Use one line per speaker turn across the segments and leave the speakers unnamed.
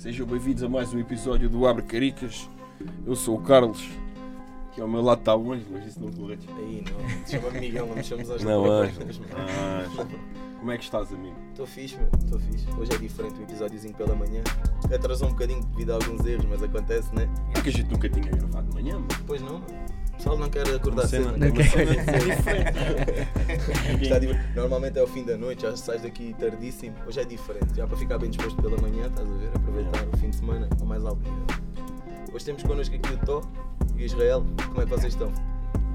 Sejam bem-vindos a mais um episódio do Abre Caricas. Eu sou o Carlos, que ao meu lado está o Anjo, mas isso não corrige.
Aí não, chama-me Miguel, não me chamas às
Não, Anjo. Como é que estás, amigo?
Estou fixe, meu, estou fixe. Hoje é diferente um episódiozinho pela manhã. Atrasou um bocadinho devido a alguns erros, mas acontece, né?
É que a gente nunca tinha gravado de manhã, mano.
Pois não, mano. O pessoal não quer acordar cedo.
uma cena
Está diver- Normalmente é o fim da noite, já sais daqui tardíssimo. Hoje é diferente, já para ficar bem disposto pela manhã, estás a ver? Aproveitar o fim de semana ao mais alto nível. Hoje temos connosco aqui o Tó e o Israel. Como é que vocês estão?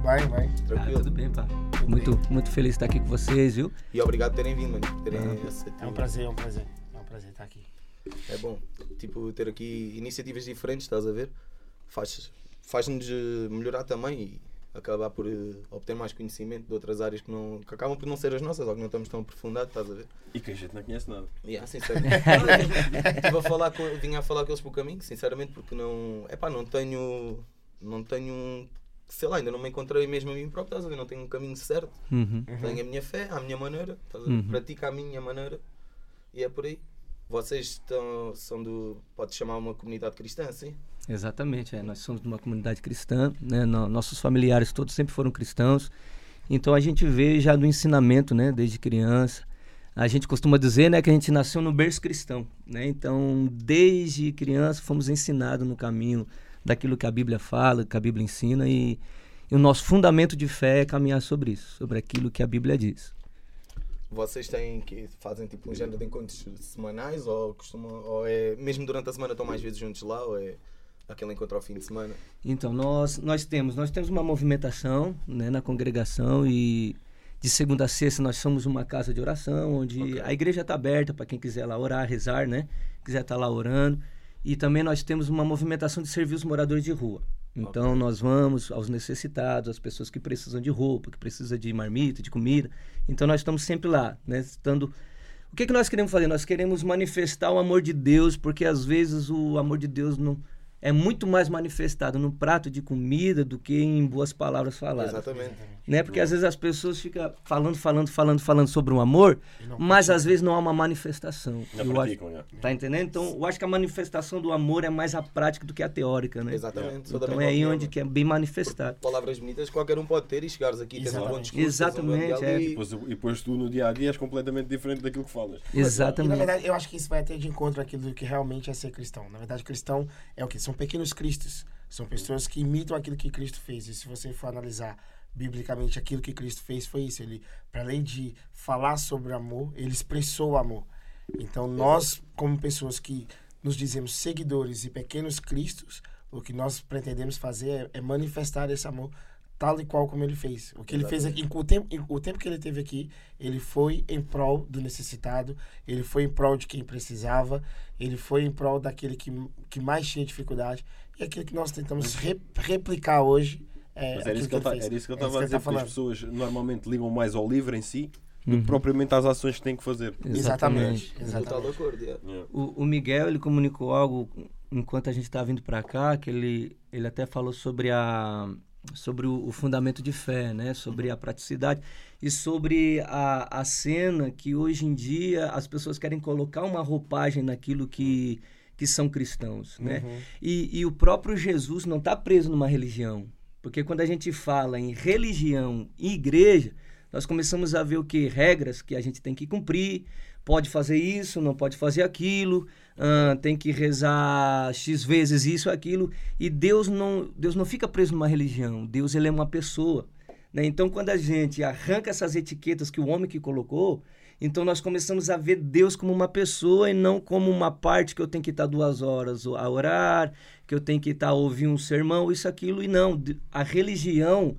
Vai, vai.
Ah,
Tranquilo?
tudo bem, pá. Muito, muito feliz de estar aqui com vocês, viu?
E obrigado por terem vindo, mano. por Terem
Ah.
É um prazer, é um prazer. É um prazer estar aqui.
É bom, tipo, ter aqui iniciativas diferentes, estás a ver? Faz- Faz-nos eh, melhorar também e acabar por eh, obter mais conhecimento de outras áreas que, não, que acabam por não ser as nossas ou que não estamos tão aprofundados, estás a ver?
E que a gente não conhece nada.
Yeah, sinceramente. Estive a falar com, vinha a falar com eles pelo caminho, sinceramente, porque não. É pá, não tenho. Não tenho. Sei lá, ainda não me encontrei mesmo a mim próprio, estás a ver? Não tenho um caminho certo.
Uhum.
Tenho a minha fé, à minha maneira, estás a ver?
Uhum.
pratico à minha maneira e é por aí. Vocês estão, são do. Pode chamar uma comunidade cristã, sim?
Exatamente, é. nós somos de uma comunidade cristã, né? No- nossos familiares todos sempre foram cristãos, então a gente vê já do ensinamento, né? Desde criança. A gente costuma dizer, né, que a gente nasceu no berço cristão, né? Então, desde criança fomos ensinados no caminho daquilo que a Bíblia fala, que a Bíblia ensina e, e o nosso fundamento de fé é caminhar sobre isso, sobre aquilo que a Bíblia diz.
Vocês têm que fazem tipo um género de encontros semanais ou costumam. Ou é. Mesmo durante a semana estão mais vezes juntos lá ou é aquele encontro ao fim de semana?
Então, nós, nós temos nós temos uma movimentação né, na congregação e de segunda a sexta nós somos uma casa de oração, onde
Ok.
a igreja está aberta para quem quiser lá orar, rezar, né? Quiser estar lá orando. E também nós temos uma movimentação de servir os moradores de rua. Então, nós vamos aos necessitados, às pessoas que precisam de roupa, que precisam de marmita, de comida. Então, nós estamos sempre lá, né? Estando... O que, que nós queremos fazer? Nós queremos manifestar o amor de Deus, porque às vezes o amor de Deus não é muito mais manifestado no prato de comida do que em boas palavras faladas.
Exatamente.
Né? Porque às vezes as pessoas ficam falando, falando, falando, falando sobre o amor, mas às vezes não há uma manifestação.
Não
Eu
praticam,
acho,
já.
tá entendendo? Então, eu acho que a manifestação do amor é mais a prática do que a teórica, né?
Exatamente.
Então
mesma
é aí onde que é bem manifestado.
Palavras bonitas qualquer um pode ter e chegares aqui e tens um bom
Exatamente.
discurso. um bom
Exatamente, é.
e-
Depois, e depois tu no dia a dia és completamente diferente daquilo que falas.
E, na
Exatamente.
verdade, eu acho que isso vai até de encontro àquilo que realmente é ser cristão. Na verdade, cristão é o quê? São pequenos cristos. São pessoas que imitam aquilo que Cristo fez. E se você for analisar biblicamente aquilo que Cristo fez, foi isso. Ele, para além de falar sobre amor, ele expressou o amor. Então, nós, como pessoas que nos dizemos seguidores e pequenos cristos, o que nós pretendemos fazer é, é manifestar esse amor tal e qual como ele fez. O que ele fez aqui, o tempo, o tempo que ele teve aqui, ele foi em prol do necessitado, ele foi em prol de quem precisava, ele foi em prol daquele que, que mais tinha dificuldade. E aquilo que nós tentamos re- replicar hoje é
Mas era isso que, ele tá- era isso que eu
É
estava a
ele
dizer,
tá
porque as pessoas normalmente ligam mais ao livro em si do
Uhum.
que propriamente às ações que têm que fazer.
Exatamente. Exatamente.
acordo, yeah.
Yeah.
O, o Miguel, ele comunicou algo enquanto a gente estava vindo para cá, que ele, ele até falou sobre a sobre o, o fundamento de fé, né? Sobre a praticidade e sobre a, a cena que hoje em dia as pessoas querem colocar uma roupagem naquilo que, que são cristãos, né? E, e o próprio Jesus não está preso numa religião, porque quando a gente fala em religião e igreja, nós começamos a ver o que regras que a gente tem que cumprir, pode fazer isso, não pode fazer aquilo, ah, tem que rezar x vezes isso, aquilo, e Deus não, Deus não fica preso numa religião. Deus ele é uma pessoa. né? Então, quando a gente arranca essas etiquetas que o homem que colocou, então nós começamos a ver Deus como uma pessoa e não como uma parte que eu tenho que estar duas horas a orar, que eu tenho que estar ouvindo um sermão, isso, aquilo, e não. A religião,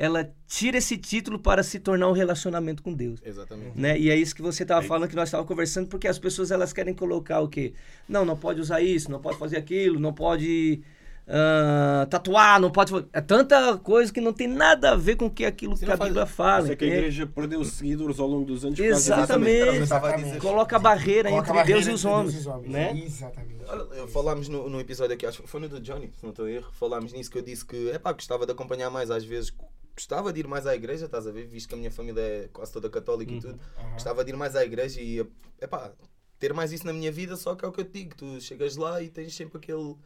ela tira esse título para se tornar um relacionamento com Deus.
Exatamente.
Né? E é isso que você estava
É
falando, que nós estávamos conversando, porque as pessoas elas querem colocar o quê? Não, não pode usar isso, não pode fazer aquilo, não pode ah, tatuar, não pode. É tanta coisa que não tem nada a ver com que aquilo
Você
que a
faz-
Bíblia fala.
Isso é que a
entende?
igreja perdeu seguidores ao longo dos anos.
Exatamente.
A dizer.
Coloca a barreira
Coloca a
entre Deus
barreira
e os
entre Deus
homens.
e os homens.
Né?
Exatamente.
Olha, falámos no, no episódio aqui, acho que foi no do Johnny, se não estou a erro, falámos nisso que eu disse que é pá, gostava de acompanhar mais às vezes, gostava de ir mais à igreja, estás a ver, visto que a minha família é quase toda católica e tudo, gostava de ir mais à igreja e é pá, ter mais isso na minha vida, só que é o que eu te digo, tu chegas lá e tens sempre aquele,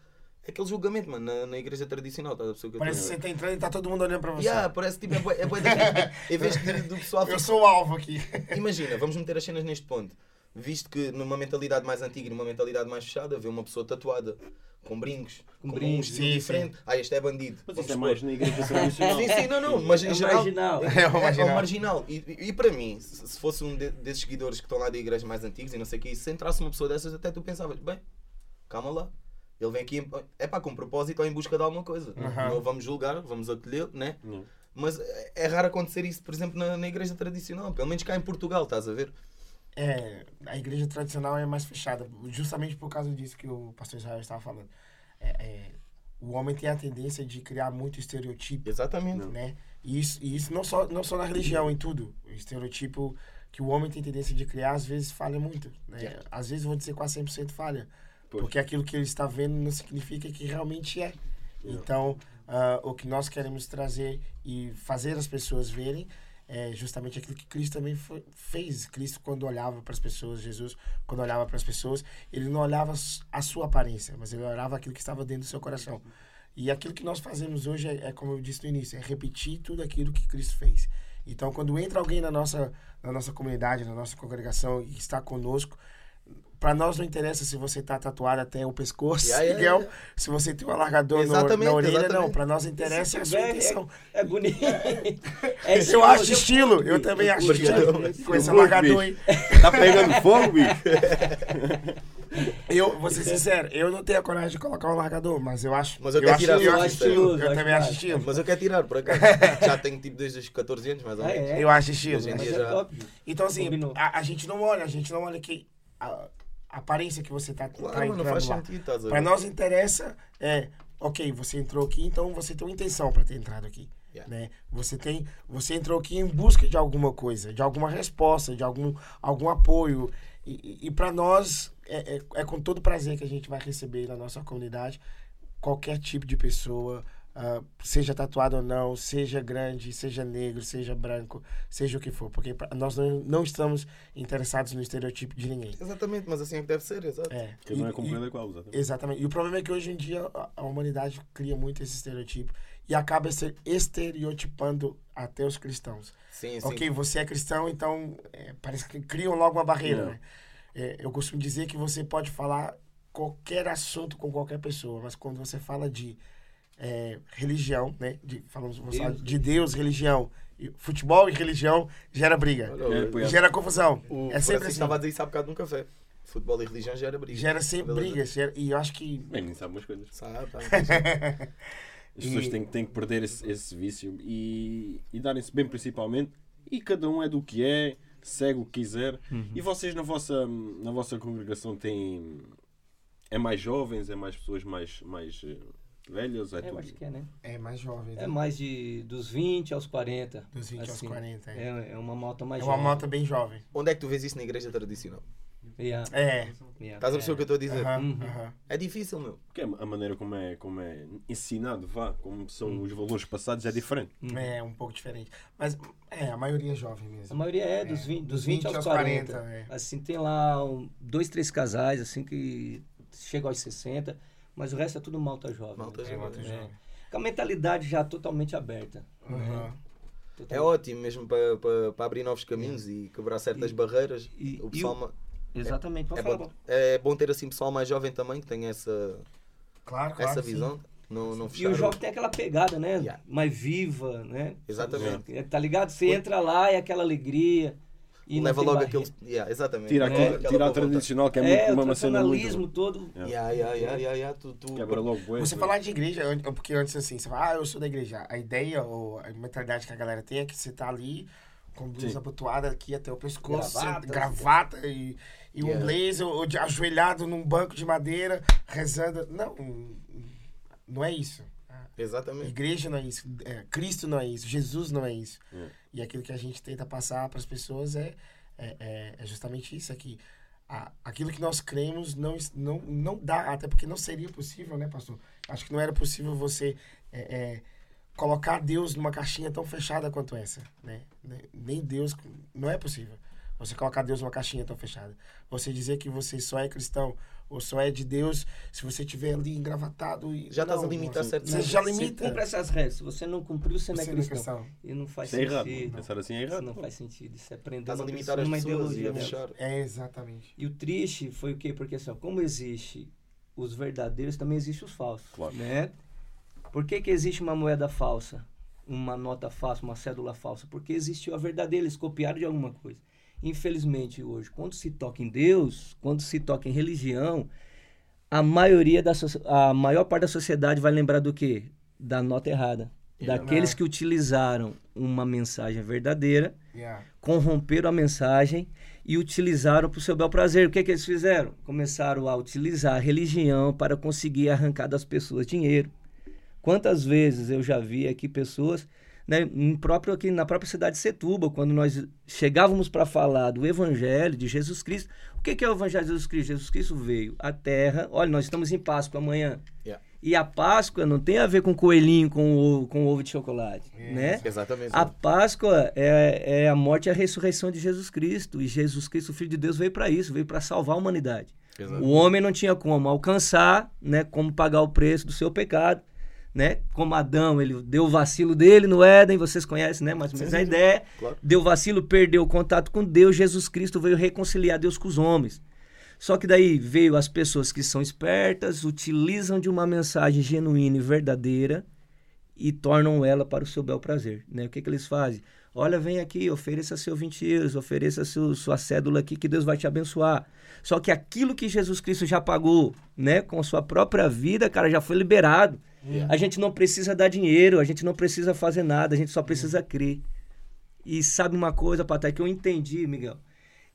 aquele julgamento, mano, na, na igreja tradicional, estás a que
Parece que você tá entrando e tá todo mundo olhando pra você.
Yeah, parece tipo, é bué, é da- em vez de, do pessoal
Eu sou o alvo aqui.
Imagina, vamos meter as cenas neste ponto. Visto que numa mentalidade mais antiga e numa mentalidade mais fechada, vê uma pessoa tatuada, com brincos, com, um
brincos,
estilo
sim,
diferente. Ah, este é bandido.
Mas
Vamos
isso é mais na igreja tradicional.
Sim, sim, não, não, mas em
É o
geral.
marginal.
É o marginal.
É o marginal. E, e- e para mim, se se fosse um de- desses seguidores que estão lá de igrejas mais antigas e não sei o que, se entrasse uma pessoa dessas, até tu pensavas, bem, calma lá. Ele vem aqui, é pá, com propósito ou em busca de alguma coisa.
Uhum.
Não vamos julgar, vamos acolher, né?
Não.
Mas é é raro acontecer isso, por exemplo, na, na igreja tradicional. Pelo menos cá em Portugal, estás a ver?
É, a igreja tradicional é mais fechada, justamente por causa disso que o pastor Israel estava falando. É, é, o homem tem a tendência de criar muito estereotipo,
Exatamente.
né? E isso, e isso não, só, não só na religião, em tudo. O estereotipo que o homem tem tendência de criar, às vezes falha muito. Né?
Yeah.
Às vezes, vou dizer quase 100% falha.
Pois.
Porque aquilo que ele está vendo não significa que realmente é. Então, ah, o que nós queremos trazer e fazer as pessoas verem é justamente aquilo que Cristo também foi- fez. Cristo, quando olhava para as pessoas, Jesus, quando olhava para as pessoas, ele não olhava a sua aparência, mas ele olhava aquilo que estava dentro do seu coração. E aquilo que nós fazemos hoje é, é, como eu disse no início, é repetir tudo aquilo que Cristo fez. Então, quando entra alguém na nossa, na nossa comunidade, na nossa congregação e está conosco, para nós não interessa se você está tatuado até o pescoço,
Yeah, yeah,
Miguel,
yeah.
se você tem um alargador no- na orelha, não.
exatamente.
Para nós interessa a sua
É,
intenção.
é, é bonito. É
eu acho
eu
estilo,
curto,
eu também acho
curto.
estilo. Com esse
Eu curto,
alargador aí.
bicho. Tá pegando fogo, bicho?
Eu vou ser sincero, eu não tenho a coragem de colocar um alargador, mas eu acho.
Mas eu quero
acho,
tirar
eu acho
é-
estilo.
eu
Eu
acho
também acho estilo.
Mas eu quero tirar, por acaso. Já tenho tipo desde os 14 anos, mais ou
Ah,
menos.
é?
Eu acho estilo.
É.
Então, assim, a, a gente não olha, a gente não olha que aparência que você tá,
Claro,
tá entrando
faz
lá.
sentido, estás a
Pra
ver?
nós interessa é, ok, você entrou aqui, então você tem uma intenção para ter entrado aqui.
Yeah.
Né? Você tem, você entrou aqui em busca de alguma coisa, de alguma resposta, de algum, algum apoio. E, e, para nós é, é, é com todo prazer que a gente vai receber na nossa comunidade qualquer tipo de pessoa, ah, seja tatuado ou não, seja grande, seja negro, seja branco, seja o que for, porque pra- nós não, não estamos interessados no estereotipo de ninguém.
Exatamente, mas assim é que deve ser, exato.
É.
Que não é compreender qual, exatamente.
Exatamente. E o problema é que hoje em dia a, a humanidade cria muito esse estereotipo e acaba se estereotipando até os cristãos.
Sim, sim.
Ok, você é cristão, então é, parece que criam logo uma barreira, né? É, eu costumo dizer que você pode falar qualquer assunto com qualquer pessoa, mas quando você fala de é, religião, né? De, falamos
Deus.
de Deus, religião, futebol e religião gera briga,
É,
gera confusão.
o
é sempre assim.
estava a dizer isso há bocado num café. Futebol e religião já era briga.
Gera sempre brigas. gera- e eu acho que
Bem, nem sabe umas coisas.
Sabe, tá.
As pessoas
E-
têm, têm que perder esse, esse vício e, e darem-se bem principalmente. E cada um é do que é, segue o que quiser. E vocês na vossa, na vossa congregação têm. É mais jovens, é mais pessoas mais, mais velhas? É
Eu
tudo?
acho que é, né?
é mais jovem. né?
É mais de dos 20 aos 40.
Dos 20 aos
assim.
40, é.
É, é uma malta mais
É uma
jovem.
moto bem jovem.
Onde é que tu vês isso na igreja tradicional?
Yeah,
É.
yeah,
Estás a perceber o que eu estou a dizer?
Uhum.
aham.
É difícil, meu.
Porque a maneira como é, como é ensinado, vá, como são
Hum.
os valores passados, é diferente.
É um pouco diferente. Mas é, a maioria é jovem
A
mesmo.
maioria é dos 20, dos 20 aos 40.
é.
Assim, tem lá um, dois, três casais, assim, que chegam aos 60, mas o resto é tudo malta jovem.
Malta
né?
É, malta
É.
jovem.
Com a mentalidade já totalmente aberta.
Aham.
né?
É
Totalmente.
ótimo mesmo para, para, para abrir novos caminhos e quebrar certas
E-
barreiras.
e-
o
e
pessoal
o-
ma-
Exatamente,
é,
falar.
bom, é bom ter assim pessoal mais jovem também que tenha essa,
Claro, claro.
essa
sim.
visão. Não, não
E o jovem tem aquela pegada, né?
Yeah.
Mais viva, né?
Exatamente.
É, Tá ligado? Você entra lá e aquela alegria. E
Leva logo
barreira.
aquele. Yeah, exatamente.
Tira, tira a tradicional, que é,
É,
muito,
o
uma
tradicionalismo
muito.
todo.
Yeah, yeah, yeah, yeah, yeah. Tu, tu,
Quebra logo
Você falar de igreja, porque antes assim, você fala, ah, eu sou da igreja. A ideia ou a mentalidade que a galera tem é que você tá ali com blusa abotoada aqui até o pescoço,
Gravata,
você- gravata e, e um
Yeah.
blazer, ou de, ajoelhado num banco de madeira, rezando. Não, não é isso.
Exatamente.
igreja não é isso, é, Cristo não é isso, Jesus não é isso.
É.
E aquilo que a gente tenta passar para as pessoas é, é, é- é justamente isso aqui. A, aquilo que nós cremos não, não, não dá, até porque não seria possível, né, pastor? Acho que não era possível você é, é, colocar Deus numa caixinha tão fechada quanto essa, né? Ne- Nem Deus, não é possível. Você colocar Deus numa caixinha tão fechada. Você dizer que você só é cristão ou só é de Deus se você tiver ali engravatado e.
Já estás a limitar certas
Você já
Você
limita.
cumpre essas regras. Se você não cumpriu, você não é
Você não é
cristão. E não faz
Isso é errado. Pensar assim é
Isso
errado.
não faz sentido. Isso é prender
a
uma
limitar
pessoa
e
ideologia.
É, exatamente.
E o triste foi o quê? Porque assim, ó, como existe os verdadeiros, também existe os falsos.
Claro.
Né? Por que, que existe uma moeda falsa? Uma nota falsa, uma cédula falsa? Porque existiu a verdadeira, eles copiaram de alguma coisa. Infelizmente, hoje, quando se toca em Deus, quando se toca em religião, a maioria da a maior parte da sociedade vai lembrar do quê? Da nota errada. Daqueles que utilizaram uma mensagem verdadeira
Yeah.
corromperam a mensagem e utilizaram para o seu bel prazer. O que, que eles fizeram? Começaram a utilizar a religião para conseguir arrancar das pessoas dinheiro. Quantas vezes eu já vi aqui pessoas, né, em próprio aqui na própria cidade de Setúbal, quando nós chegávamos para falar do Evangelho de Jesus Cristo. O que, que é o Evangelho de Jesus Cristo? Jesus Cristo veio à Terra. Olha, nós estamos em Páscoa amanhã.
Yeah.
E a Páscoa não tem a ver com coelhinho com ovo, com ovo de chocolate, né?
Exatamente.
A Páscoa é, é a morte e a ressurreição de Jesus Cristo. E Jesus Cristo, o Filho de Deus, veio para isso, veio para salvar a humanidade.
Exato.
O homem não tinha como alcançar, né, como pagar o preço do seu pecado, né? Como Adão, ele deu o vacilo dele no Éden, vocês conhecem, né, mais ou menos a ideia.
Claro.
Deu vacilo, perdeu o contato com Deus, Jesus Cristo veio reconciliar Deus com os homens. Só que daí veio as pessoas que são espertas, utilizam de uma mensagem genuína e verdadeira e tornam ela para o seu bel prazer. Né? O que, que eles fazem? Olha, vem aqui, ofereça seu 20 euros, ofereça seu, sua cédula aqui que Deus vai te abençoar. Só que aquilo que Jesus Cristo já pagou, né, com a sua própria vida, cara, já foi liberado. A gente não precisa dar dinheiro, a gente não precisa fazer nada, a gente só precisa crer. E sabe uma coisa, Patai, que eu entendi, Miguel,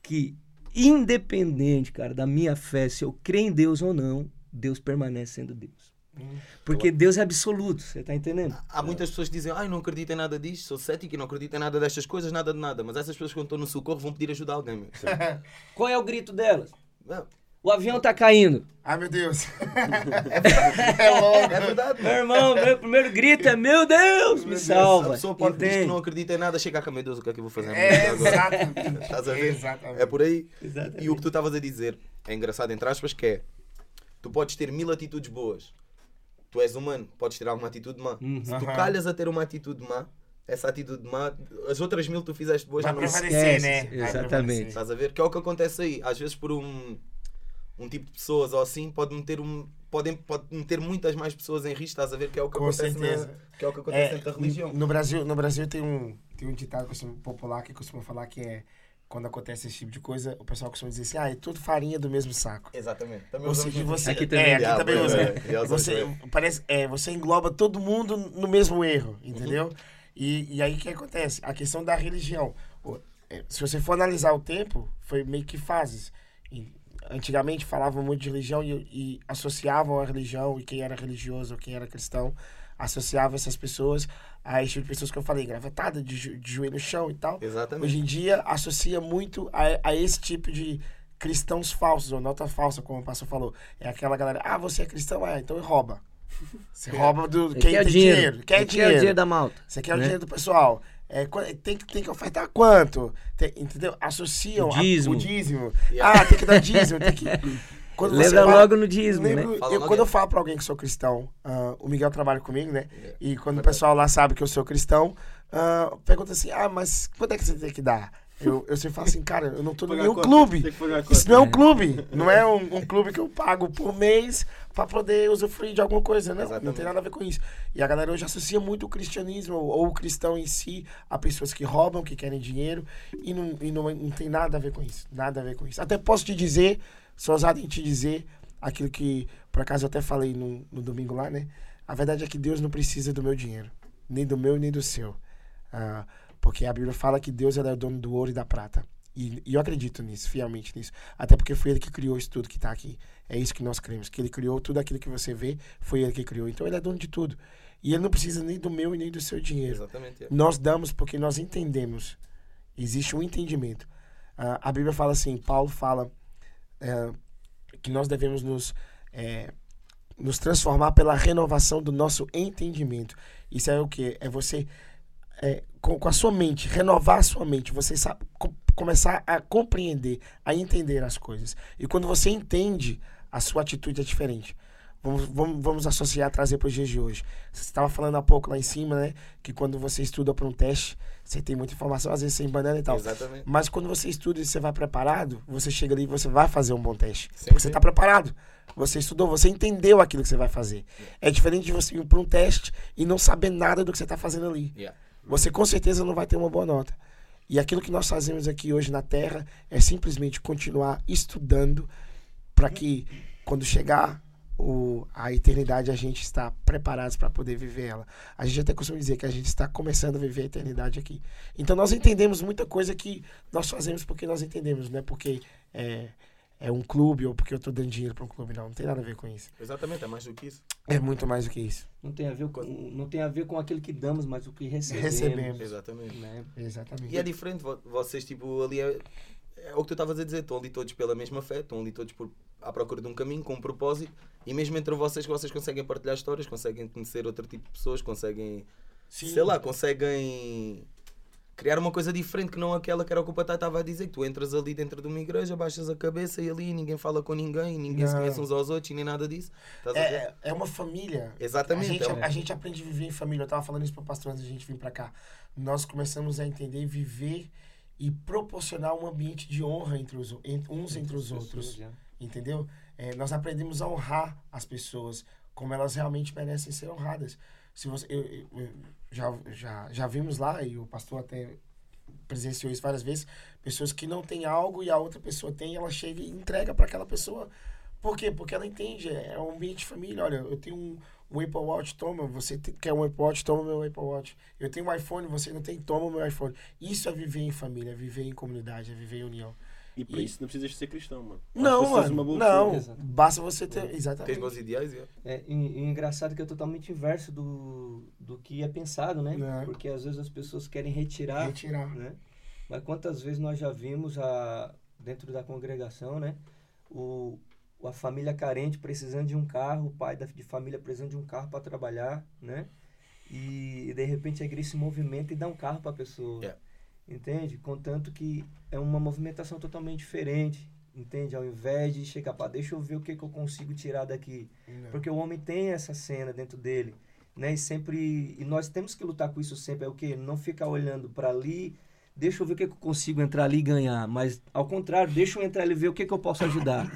que independente, cara, da minha fé, se eu creio em Deus ou não, Deus permanece sendo Deus. Porque Deus é absoluto, você tá entendendo?
Há muitas pessoas que dizem, ai, não acredito em nada disto, sou cético e não acredito em nada destas coisas, nada de nada. Mas essas pessoas quando estão no socorro vão pedir ajuda a alguém.
Qual é o grito delas?
Não,
O avião tá caindo.
Ai, meu Deus.
é logo, é verdade.
Meu irmão, meu primeiro grito é: Meu Deus, me
A
salva.
pessoa pode dizer que não acredita em nada, chega cá, meu Deus, o que é que eu vou fazer?
É,
agora?
exatamente.
Estás a ver?
Exatamente.
É por aí.
Exatamente.
E o que tu estavas a dizer é engraçado, entre aspas, que é tu podes ter mil atitudes boas. Tu és humano, podes ter alguma atitude má.
Uhum.
Se tu calhas a ter uma atitude má, essa atitude má, as outras mil que tu fizeste boas
Vai
já não
né?
Esquece,
Vai
exatamente.
Estás a ver? Que é o que acontece aí. Às vezes por um, um tipo de pessoas ou assim pode meter um. Podem, pode meter muitas mais pessoas em risco, estás a ver? Que é o que
Com
acontece, na, que é o que acontece
É,
dentro da religião.
no Brasil, no Brasil tem um, tem um ditado costuma- popular que costuma falar que é quando acontece esse tipo de coisa, o pessoal costuma dizer assim, ah, é tudo farinha do mesmo saco.
Exatamente. Também
Ou
usamos
seja,
muito.
você,
Aqui também.
é, aqui também
pois
usa.
é,
Você, parece, é, você engloba todo mundo no mesmo erro,
Uhum.
entendeu? E, e aí o que acontece? A questão da religião. É, Se você for analisar o tempo, foi meio que fases. Antigamente falavam muito de religião e, e associavam a religião e quem era religioso ou quem era cristão associava essas pessoas a esse tipo de pessoas que eu falei, gravatada, de, jo- de joelho no chão e tal.
Exatamente.
Hoje em dia associa muito a, a esse tipo de cristãos falsos, ou nota falsa, como o pastor falou. É aquela galera, ah, você é cristão? É, então rouba. Você rouba do quem
quer
tem
dinheiro.
dinheiro. Quer
Ele
dinheiro.
Quer o dinheiro da malta.
Você quer o
né?
dinheiro do pessoal. É, tem, que- tem que ofertar quanto? Tem- entendeu? Associam
O
a-
dízimo.
o dízimo.
Yeah.
Ah, tem que dar dízimo. Tem que... Quando você
Lembra
vai-
logo no dízimo,
Lembro-
né?
Fala
eu- quando eu falo pra alguém que sou cristão, ah, o Miguel trabalha comigo, né?
Yeah.
E quando o pessoal lá sabe que eu sou cristão, ah, pergunta assim: ah, mas quanto é que você tem que dar? Eu, eu sempre falo assim, cara, eu não tô
Pagar
nenhum
conta,
clube.
A
Isso não é um clube. Não é um, um clube que eu pago por mês pra poder usufruir de alguma coisa. Não, não
Exatamente.
tem nada a ver com isso. E a galera hoje associa muito o cristianismo ou, ou o cristão em si a pessoas que roubam, que querem dinheiro. E, não, e não, não tem nada a ver com isso. Nada a ver com isso. Até posso te dizer, sou ousado em te dizer aquilo que, por acaso, eu até falei no, no domingo lá, né? A verdade é que Deus não precisa do meu dinheiro. Nem do meu, nem do seu. Ah, porque a Bíblia fala que Deus é o dono do ouro e da prata. E, e eu acredito nisso, fielmente nisso. Até porque foi ele que criou isso tudo que está aqui. É isso que nós cremos. Que ele criou tudo aquilo que você vê, foi ele que criou. Então ele é dono de tudo. E ele não precisa nem do meu e nem do seu dinheiro.
Exatamente. é.
Nós damos porque nós entendemos. Existe um entendimento. Ah, a Bíblia fala assim, Paulo fala eh, que nós devemos nos, eh, nos transformar pela renovação do nosso entendimento. Isso é o que? É você, com, com a sua mente, renovar a sua mente. Você sabe, começar a compreender, a entender as coisas. E quando você entende, a sua atitude é diferente. Vamos, vamos, vamos associar, trazer para os dias de hoje. Você estava falando há pouco lá em cima, né? Que quando você estuda para um teste, você tem muita informação, às vezes sem banana e tal.
Exatamente.
Mas quando você estuda e você vai preparado, você chega ali e você vai fazer um bom teste.
Sim,
porque você está preparado. Você estudou, você entendeu aquilo que você vai fazer. É diferente de você ir para um teste e não saber nada do que você está fazendo ali.
Yeah.
Você com certeza não vai ter uma boa nota. E aquilo que nós fazemos aqui hoje na Terra é simplesmente continuar estudando para que quando chegar o, a eternidade a gente está preparados para poder viver ela. A gente até costuma dizer que a gente está começando a viver a eternidade aqui. Então nós entendemos muita coisa que nós fazemos porque nós entendemos, não é porque é, é um clube ou porque eu estou dando dinheiro para um clube, não. Não tem nada a ver com isso.
Exatamente, é mais do que isso.
É muito mais do que isso.
Não tem a ver com, não tem a ver com aquilo que damos, mas o que recebemos.
Recebemos.
Exatamente.
Né?
Exatamente.
E é diferente, vo- vocês, tipo, ali é, é o que tu estavas a dizer, estão ali todos pela mesma fé, estão ali todos por, à procura de um caminho, com um propósito, e mesmo entre vocês, vocês conseguem partilhar histórias, conseguem conhecer outro tipo de pessoas, conseguem,
Sim.
sei lá, conseguem criar uma coisa diferente que não aquela que era o que o Patai estava a dizer, que tu entras ali dentro de uma igreja, baixas a cabeça e ali ninguém fala com ninguém, ninguém se
Não.
conhece uns aos outros e nem nada disso. Estás a ver?
É, é uma família.
Exatamente,
A gente,
é um-
a gente aprende a viver em família. Eu tava falando isso pro pastor antes da gente vir pra cá. Nós começamos a entender viver e proporcionar um ambiente de honra entre os, en- uns entre os outros.
Pessoas,
Entendeu? É, nós aprendemos a honrar as pessoas como elas realmente merecem ser honradas. Se você, eu, eu- eu- já, já, já vimos lá, e o pastor até presenciou isso várias vezes, pessoas que não têm algo e a outra pessoa tem, ela chega e entrega para aquela pessoa. Por quê? Porque ela entende, é um ambiente de família. Olha, eu tenho um, um Apple Watch, toma, você quer um Apple Watch, toma meu Apple Watch. Eu tenho um iPhone, você não tem, toma meu iPhone. Isso é viver em família, é viver em comunidade, é viver em união.
E para
E-
isso não precisas ser cristão, mano.
Não, mano,
uma boa
não.
Exato.
Basta você ter, exatamente.
bons ideais, é.
É, e, e engraçado que é totalmente inverso do, do que é pensado, né?
É.
Porque às vezes as pessoas querem retirar,
Retirar.
né? Mas quantas vezes nós já vimos a, dentro da congregação, né? O, a família carente precisando de um carro, o pai da, de família precisando de um carro para trabalhar, né? E, de repente a igreja se movimenta e dá um carro para a pessoa.
Yeah.
Entende? Contanto que é uma movimentação totalmente diferente. Entende? Ao invés de chegar para deixa eu ver o que, que eu consigo tirar daqui.
Não.
Porque o homem tem essa cena dentro dele, né? E sempre e nós temos que lutar com isso sempre, é o quê? Não ficar olhando para ali, deixa eu ver o que, que eu consigo entrar ali e ganhar, mas ao contrário, deixa eu entrar ali e ver o que, que eu posso ajudar.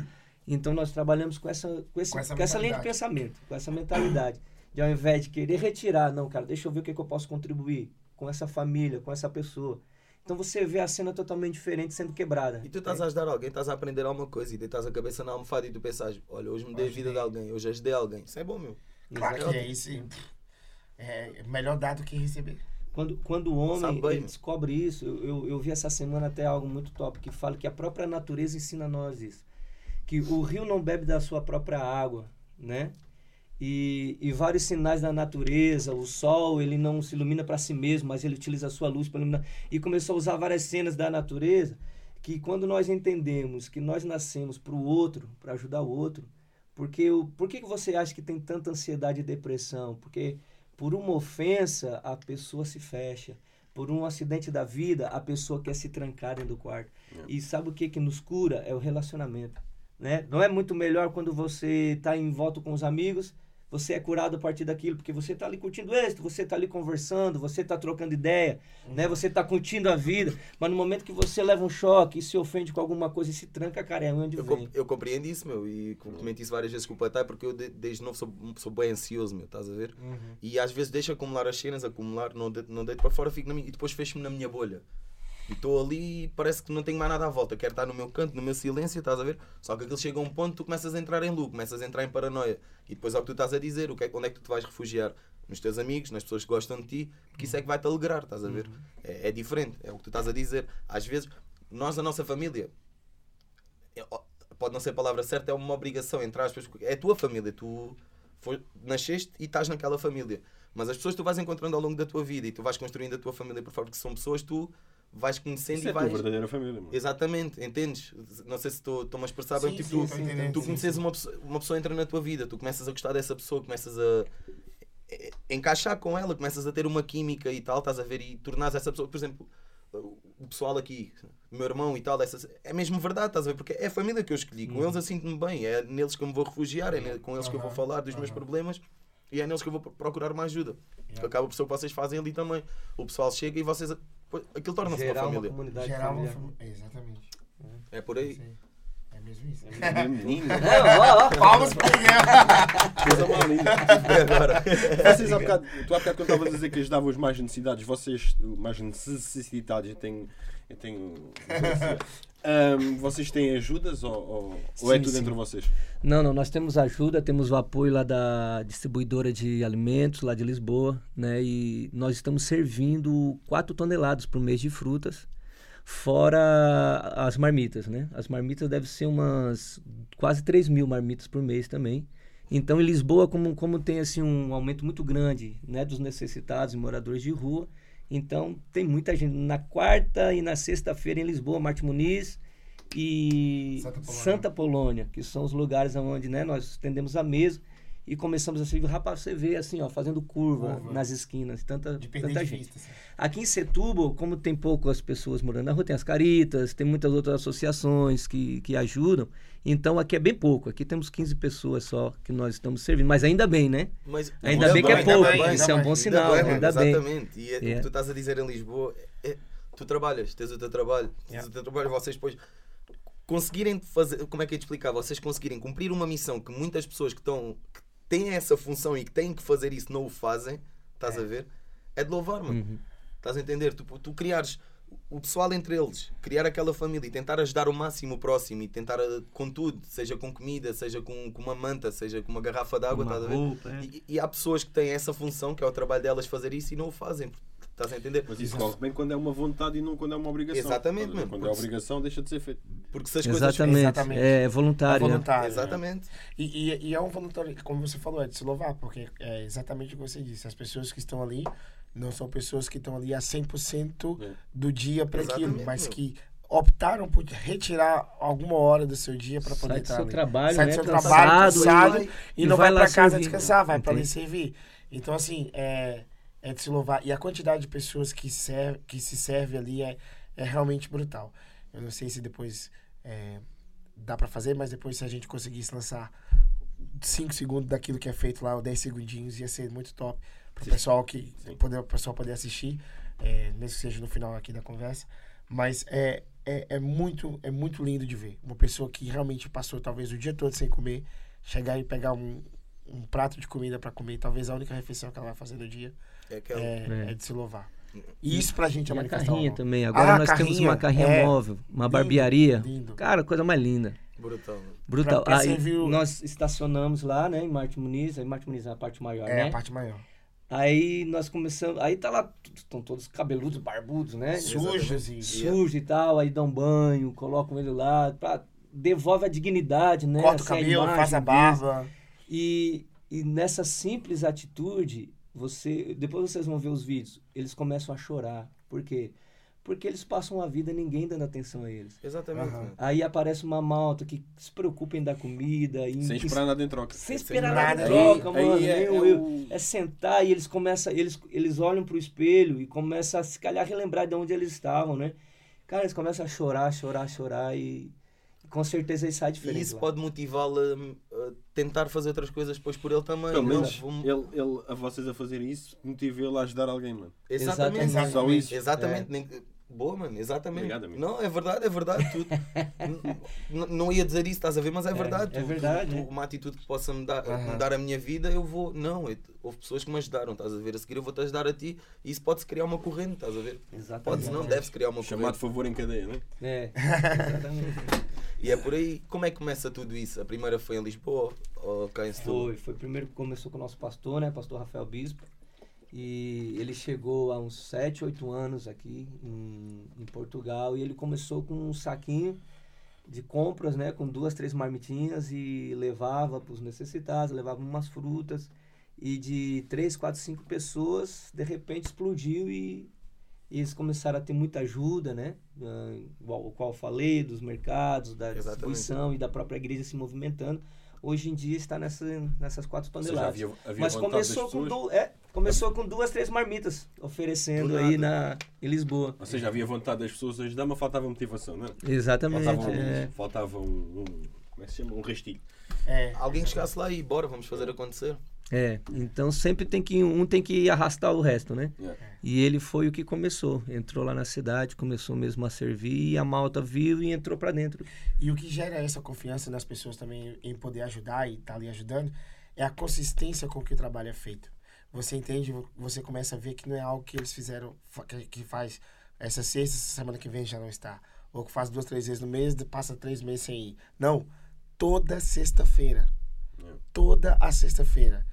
Então nós trabalhamos com essa com, esse,
Com essa
com essa linha de pensamento, com essa mentalidade, de ao invés de querer retirar, não, cara, deixa eu ver o que, que eu posso contribuir com essa família, com essa pessoa. Então você vê a cena totalmente diferente sendo quebrada.
E tu estás a ajudar alguém, estás a aprender alguma coisa e deitas a cabeça na almofada e tu pensas, olha, hoje me dei a vida de alguém, hoje ajudei alguém. Isso é bom, meu.
Claro que é isso. e, É melhor dar do que receber.
Quando, quando o homem
bem,
descobre isso, eu, eu, eu vi essa semana até algo muito top, que fala que a própria natureza ensina a nós isso. Que o rio não bebe da sua própria água, né? E, e vários sinais da natureza, o sol, ele não se ilumina para si mesmo, mas ele utiliza a sua luz para iluminar. E começou a usar várias cenas da natureza, que quando nós entendemos que nós nascemos para o outro, para ajudar o outro, porque o, por que, você acha que tem tanta ansiedade e depressão? Porque por uma ofensa, a pessoa se fecha. Por um acidente da vida, a pessoa quer se trancar dentro do quarto. E sabe o que, que nos cura? É o relacionamento. Né? Não é muito melhor quando você está em volta com os amigos, você é curado a partir daquilo, porque você está ali curtindo êxito, você está ali conversando, você está trocando ideia, né? você está curtindo a vida. Mas no momento que você leva um choque e se ofende com alguma coisa e se tranca, cara, é onde
Eu,
vem.
com- eu compreendo isso, meu, e comentei isso várias vezes com o Patai, porque eu de- desde novo sou, sou bem ansioso, meu, estás a ver? E às vezes deixo acumular as cenas, acumular, não, de, não deito para fora, fico na minha, e depois fecho-me na minha bolha. E estou ali e parece que não tenho mais nada à volta. Quero estar no meu canto, no meu silêncio, estás a ver? Só que aquilo chega a um ponto tu começas a entrar em loop, começas a entrar em paranoia. E depois é o que tu estás a dizer, o que é, onde é que tu te vais refugiar? Nos teus amigos, nas pessoas que gostam de ti, porque isso é que vai te alegrar, estás a ver? É, é diferente, é o que tu estás a dizer. Às vezes, nós, a nossa família, é- pode não ser a palavra certa, é uma obrigação, entre aspas, é a tua família, tu foi- nasceste e estás naquela família. Mas as pessoas que tu vais encontrando ao longo da tua vida e tu vais construindo a tua família por forma que são pessoas, tu vais conhecendo
Isso
e
é a tua
vais.
verdadeira família, mano.
Exatamente, entendes? Não sei se estou- estou-me a expressar bem,
Sim,
tipo,
sim,
tu,
entendendo,
tu
sim,
conheces
sim.
uma pessoa, uma pessoa entra na tua vida, tu começas a gostar dessa pessoa, começas a eh, encaixar com ela, começas a ter uma química e tal, estás a ver, e tornas essa pessoa, por exemplo, o pessoal aqui, meu irmão e tal, essas, é mesmo verdade, estás a ver? Porque é a família que eu escolhi, com eles eu sinto-me bem, é neles que eu me vou refugiar, é com eles que eu vou falar dos meus problemas e é neles que eu vou pro- procurar uma ajuda.
Yeah.
Acaba por ser o que vocês fazem ali também. O pessoal chega e vocês. Aquilo torna-se uma
Gerar uma
família.
comunidade
Gerar uma
familiar.
fam- Exatamente.
É por aí.
Sim. É mesmo isso.
É menino.
Não, ó, ó.
Palmas pro Miguel.
Coisa mais linda.
Agora.
Vocês há bocado, tu há bocado quando estavas a dizer que ajudavam os mais necessitados, vocês, mais necessitados, eu tenho. Eu tenho Ahm, vocês têm ajudas ou, ou, ou é
Sim,
tudo
sim.
entre vocês?
Não, não, nós temos ajuda, temos o apoio lá da distribuidora de alimentos lá de Lisboa, né? E nós estamos servindo 4 toneladas por mês de frutas, fora as marmitas, né? As marmitas devem ser umas quase 3 mil marmitas por mês também. Então, em Lisboa, como, como tem assim um aumento muito grande né, dos necessitados e moradores de rua, então tem muita gente. Na quarta e na sexta-feira em Lisboa, Marte Muniz e
Santa Polônia.
Santa Polônia, que são os lugares onde né, nós estendemos a mesa e começamos a servir. Rapaz, você vê assim, ó, fazendo curva,
Curva.
nas esquinas, tanta, tanta gente.
vista. assim.
Aqui em Setúbal, como tem poucas pessoas morando na rua, tem as caritas, tem muitas outras associações que, que ajudam. Então aqui é bem pouco. Aqui temos 15 pessoas só que nós estamos servindo. Mas ainda bem, né?
Mas,
Ainda bem que é
ainda
pouco.
bem, ainda
Isso é um
bem.
bom
Ainda
sinal,
bem, mano,
ainda bem.
Exatamente. E é, o
Yeah.
que tu estás a dizer em Lisboa, é- tu trabalhas, tens o teu trabalho, tens
Yeah.
o teu trabalho, vocês depois conseguirem fazer, como é que é de explicar? Vocês conseguirem cumprir uma missão que muitas pessoas que estão que têm essa função e que têm que fazer isso não o fazem, estás a ver? É de louvar, mano.
Uhum.
Estás a entender? Tu, tu criares o pessoal entre eles, criar aquela família e tentar ajudar o máximo o próximo e tentar eh, com tudo, seja com comida, seja com, com uma manta, seja com uma garrafa de água,
Uma
estás a ver?
roupa, é.
E, e há pessoas que têm essa função, que é o trabalho delas fazer isso e não o fazem. Estás a entender?
Mas isso corre bem quando é uma vontade e não quando é uma obrigação.
Exatamente, mano,
Quando é obrigação, deixa de ser feito.
Porque se as coisas.
Exatamente.
Exatamente.
É voluntário.
É
né?
voluntário.
Exatamente.
E, e, e é um voluntário, como você falou, é de se louvar, porque é exatamente o que você disse. As pessoas que estão ali não são pessoas que estão ali a 100%
É.
do dia para aquilo, mas que optaram por retirar alguma hora do seu dia para poder
Sai do
estar
seu
ali.
trabalho,
Sai
né?
do seu
Cansado,
trabalho, cansado, e,
e
não
vai
vai para casa
servir.
descansar, vai para ali servir. Então, assim, é, é de se louvar. E a quantidade de pessoas que, serve, que se serve ali é, é realmente brutal. Eu não sei se depois é, dá para fazer, mas depois se a gente conseguisse lançar 5 segundos daquilo que é feito lá, ou 10 segundinhos, ia ser muito top para o pessoal, que, poder, o pessoal poder assistir, é, mesmo que seja no final aqui da conversa. Mas é, é, é, muito, é muito lindo de ver. Uma pessoa que realmente passou talvez o dia todo sem comer, chegar e pegar um, um prato de comida para comer, talvez a única refeição que ela vai fazer no dia,
É aquela.
é,
É.
é de se louvar. E isso pra gente é
E a
manifestar
carrinha também. Agora
Ah,
nós temos
carrinha,
uma carrinha
é.
móvel, uma
Lindo,
barbearia.
lindo.
Cara, coisa mais linda.
Brutal. mano.
Brutal.
Pra-
Aí
o-
nós estacionamos lá, né, em Marte Muniz. Aí Marte Muniz é a parte maior,
É
né?
a parte maior.
Aí nós começamos. Aí tá lá, estão todos cabeludos, barbudos, né?
Sujos e
Sujo e tal. Aí dão banho, colocam ele lá. Pra, devolve a dignidade, né?
corta o
assim, a
cabelo,
imagem
faz a barba.
E, e nessa simples atitude, você depois vocês vão ver os vídeos, eles começam a chorar. Por quê? Porque eles passam a vida ninguém dando atenção a eles.
Exatamente. Mano.
Aí aparece uma malta que se preocupa em dar comida. Em,
Sem esperar nada em troca.
sem
Sem
esperar
nada.
nada em troca,
Aí-
mano.
aí é- é
eu-
o-
é sentar e eles começam, eles, eles olham pro espelho e começam a se calhar relembrar de onde eles estavam, né? Cara, eles começam a chorar, chorar, chorar e com certeza eles saem
E
diferente.
isso
lá.
pode motivá-lo a, a tentar fazer outras coisas depois por ele também.
Pelo
não?
menos
Vamos-
ele, ele, a vocês a fazerem isso, motiva ele a ajudar alguém, mano.
Exatamente.
Exatamente.
Só isso.
Exatamente. Nem- Boa, mano, exatamente.
Obrigado, amigo.
não, é verdade, é verdade. Tu, não ia dizer isso, estás a ver, mas é verdade.
é
Tu-
verdade,
tu-
é.
uma atitude que possa mudar,
Aham.
mudar a minha vida, eu vou. Não, eu- houve pessoas que me ajudaram, estás a ver? A seguir eu vou-te ajudar a ti e isso pode-se criar uma corrente, estás a ver?
Exatamente.
Pode-se não, deve-se criar uma
Chamado
corrente.
favor em cadeia, né?
É, exatamente.
E é por aí. Como é que começa tudo isso? A primeira foi em Lisboa ou cá em?
Foi, foi primeiro que começou com o nosso pastor, né? Pastor Rafael Bispo. E ele chegou há uns 7, 8 anos aqui em, em Portugal e ele começou com um saquinho de compras, né? Com duas, três marmitinhas e levava para os necessitados, levava umas frutas. E de três, quatro, cinco pessoas, de repente explodiu e eles começaram a ter muita ajuda, né? Igual- O qual eu falei, dos mercados, da
Exatamente.
distribuição e da própria igreja se movimentando hoje em dia está nessa, nessas 4
Ou seja,
toneladas.
havia, havia
Mas começou com, du- é, começou com duas, três marmitas oferecendo
Do
aí na, em Lisboa.
Ou seja, havia vontade das pessoas de ajudar, mas faltava motivação, não é?
Exatamente.
Faltava, um,
é.
faltava um, um- Como é que se chama? Um restilho.
É,
Alguém que chegasse lá e bora, vamos fazer acontecer.
É, então sempre tem que um tem que arrastar o resto, né?
Yeah.
E ele foi o que começou, entrou lá na cidade, começou mesmo a servir e a Malta viu e entrou pra dentro.
E o que gera essa confiança nas pessoas também em poder ajudar e estar ali ajudando é a consistência com que o trabalho é feito. Você entende, você começa a ver que não é algo que eles fizeram, que faz essa sexta, essa semana que vem já não está. Ou que faz duas, três vezes no mês, passa três meses sem ir. Não. Toda sexta-feira.
É.
Toda a sexta-feira.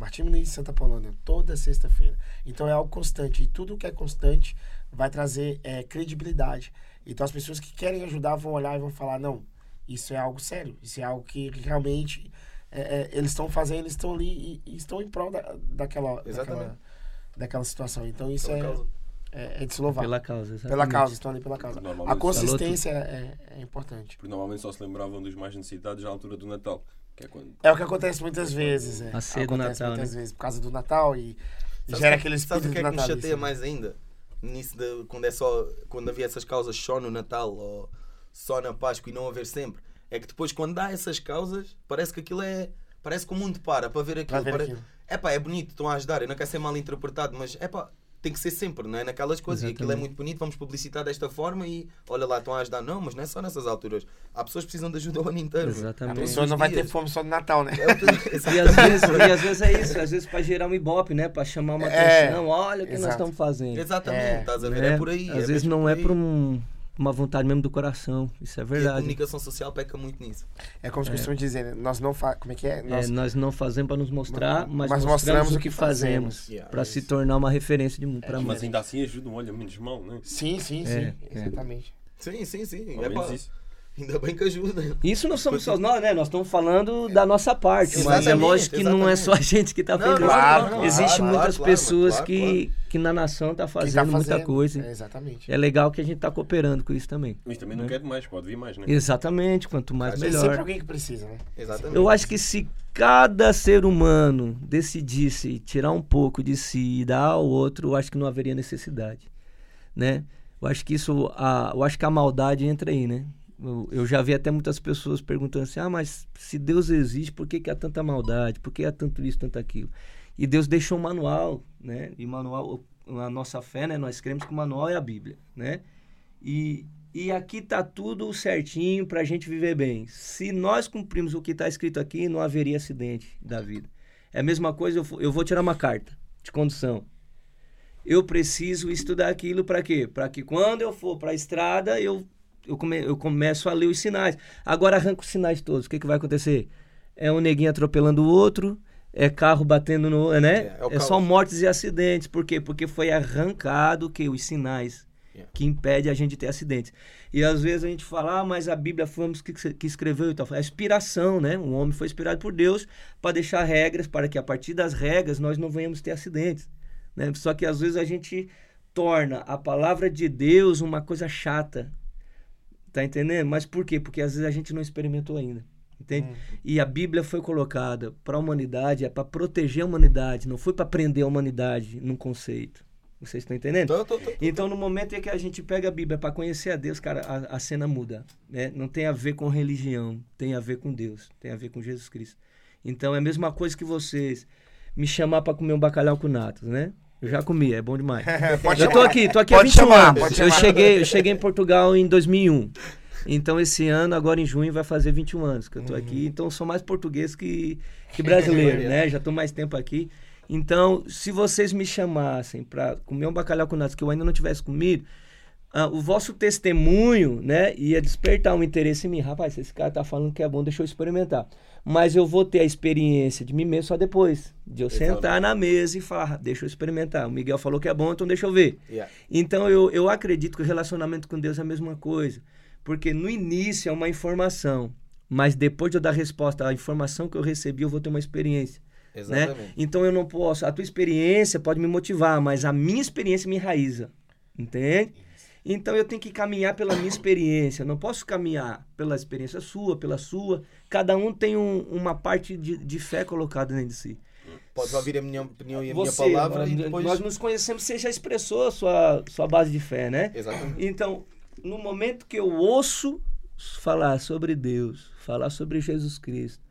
Martim Muniz de Santa Polônia, toda sexta-feira. Então é algo constante. E tudo que é constante vai trazer é, credibilidade. Então as pessoas que querem ajudar vão olhar e vão falar: não, isso é algo sério. Isso é algo que realmente é, é, eles estão fazendo, eles estão ali e, e estão em prol da, daquela, daquela, daquela situação. Então isso
Pela
é, é, é de se louvar.
Pela causa,
Pela
exatamente.
causa, estão ali pela causa. A consistência é, é importante.
Porque normalmente só se lembravam dos mais necessitados na altura do Natal. Que é quando.
É o que acontece muitas vezes. É.
A ceia do
acontece
Natal,
muitas
né?
vezes por causa do Natal e gera
o que-
aquele
Sabes o
espírito
que é que me chateia mais ainda? Nisso de, quando, é só, quando havia essas causas só no Natal ou só na Páscoa e não haver sempre. É que depois, quando dá essas causas, parece que aquilo é. Parece que o mundo para para ver aquilo.
Para ver
Pare-
aquilo.
É pá, é bonito, estão a ajudar. Eu não quero ser mal interpretado, mas é pá, tem que ser sempre, não é? Naquelas coisas. E aquilo é
Exatamente.
muito bonito, vamos publicitar desta forma e olha lá, estão a ajudar. Não, mas não é só nessas alturas. Há pessoas que precisam de ajuda o ano inteiro.
A
Exatamente.
Todos
pessoa não vai ter fome só no Natal, né?
É
E às, vezes, e às vezes é isso, às vezes para gerar um ibope, né? Para chamar uma
É,
atenção, olha o que nós
exato.
estamos fazendo.
Exatamente,
É,
estás a ver?
né?
É por aí.
Às
é
vezes não é por um- uma vontade mesmo do coração, isso é
E a
verdade.
comunicação social peca muito nisso.
É como se costuma dizer, né? Nós não fa... Como é que é?
É,
Nós...
nós não fazemos para nos mostrar, mas,
Mas
mostramos,
mostramos
o que fazemos,
Yeah,
para
é
se
isso.
tornar uma referência de mundo para
Mas ainda assim ajudam, olha, menos mal, não é?
Sim, sim, sim.
É, é.
Exatamente.
Sim, sim, sim.
Ao
É
menos
pá,
isso.
Ainda bem que ajuda.
Isso não somos só nós, né? Nós estamos falando da nossa parte, mas é
Exatamente,
lógico que não é
exatamente.
só a gente que está fazendo
claro, claro,
Existem
claro,
muitas
claro,
pessoas
claro,
que, que na nação tá
Quem
fazendo,
tá
muita
fazendo,
coisa.
é, exatamente.
É legal que a gente tá cooperando com isso também.
Mas também não quer demais, pode vir mais, né?
Exatamente, quanto mais
Tem
melhor.
sempre alguém que precisa, né?
Exatamente.
Eu acho que se cada ser humano decidisse tirar um pouco de si e dar ao outro, eu acho que não haveria necessidade, né? Eu acho que isso, a, eu acho que a maldade entra aí, né? Eu, já vi até muitas pessoas perguntando assim, ah, mas se Deus existe, por que, que há tanta maldade? Por que há tanto isso, tanto aquilo? E Deus deixou um manual, né? E manual, a nossa fé, né? Nós cremos que o manual é a Bíblia, né? E, e aqui tá tudo certinho para a gente viver bem. Se nós cumprimos o que está escrito aqui, não haveria acidente da vida. É a mesma coisa, eu, eu vou tirar uma carta de condução. Eu preciso estudar aquilo para quê? Para que quando eu for para a estrada, eu, eu, come, eu começo a ler os sinais. Agora arranco os sinais todos. O que, que vai acontecer? É um neguinho atropelando o outro, é carro batendo no. né?
É, é
é só mortes e acidentes. Por quê? Porque foi arrancado que os sinais
Yeah.
que impede a gente de ter acidentes. E às vezes a gente fala, ah, mas a Bíblia foi que, que escreveu e tal. É a inspiração, né? O homem foi inspirado por Deus para deixar regras, para que a partir das regras nós não venhamos ter acidentes. Né? Só que às vezes a gente torna a palavra de Deus uma coisa chata. Tá entendendo? Mas por quê? Porque às vezes a gente não experimentou ainda. Entende? E a Bíblia foi colocada para a humanidade, é para proteger a humanidade, não foi para prender a humanidade num conceito. Vocês estão entendendo?
Tô, tô, tô.
Então, no momento em que a gente pega a Bíblia para conhecer a Deus, cara, a, a cena muda. Né? Não tem a ver com religião, tem a ver com Deus, tem a ver com Jesus Cristo. Então, é a mesma coisa que vocês me chamar para comer um bacalhau com natas, né? Eu já comi, é bom demais.
Pode
eu tô aqui, tô aqui há
Pode
21
chamar,
anos. Eu cheguei, eu cheguei em Portugal em 2001. Então, esse ano, agora em junho, vai fazer 21 anos que eu tô aqui. Então, sou mais português que, que brasileiro, né? Já tô mais tempo aqui. Então, se vocês me chamassem para comer um bacalhau com natas que eu ainda não tivesse comido, ah, o vosso testemunho, né, ia despertar um interesse em mim. Rapaz, esse cara tá falando que é bom, deixa eu experimentar. Mas eu vou ter a experiência de mim mesmo só depois. De eu
Exato.
sentar na mesa e falar, "Ah, deixa eu experimentar. O Miguel falou que é bom, então deixa eu ver.
Yeah.
Então eu, eu acredito que o relacionamento com Deus é a mesma coisa. Porque no início é uma informação. Mas depois de eu dar resposta à informação que eu recebi, eu vou ter uma experiência. Né?
Exatamente.
Então eu não posso. A tua experiência pode me motivar, mas a minha experiência me enraiza. Entende? Então eu tenho que caminhar pela minha experiência. Não posso caminhar pela experiência sua, pela sua. Cada um tem um, uma parte de, de fé colocada dentro de si.
Podes ouvir a minha opinião e a
Você,
minha palavra
nós,
e depois.
nós nos conhecemos, você já expressou a sua, sua base de fé, né?
Exatamente.
Então, no momento que eu ouço falar sobre Deus, falar sobre Jesus Cristo,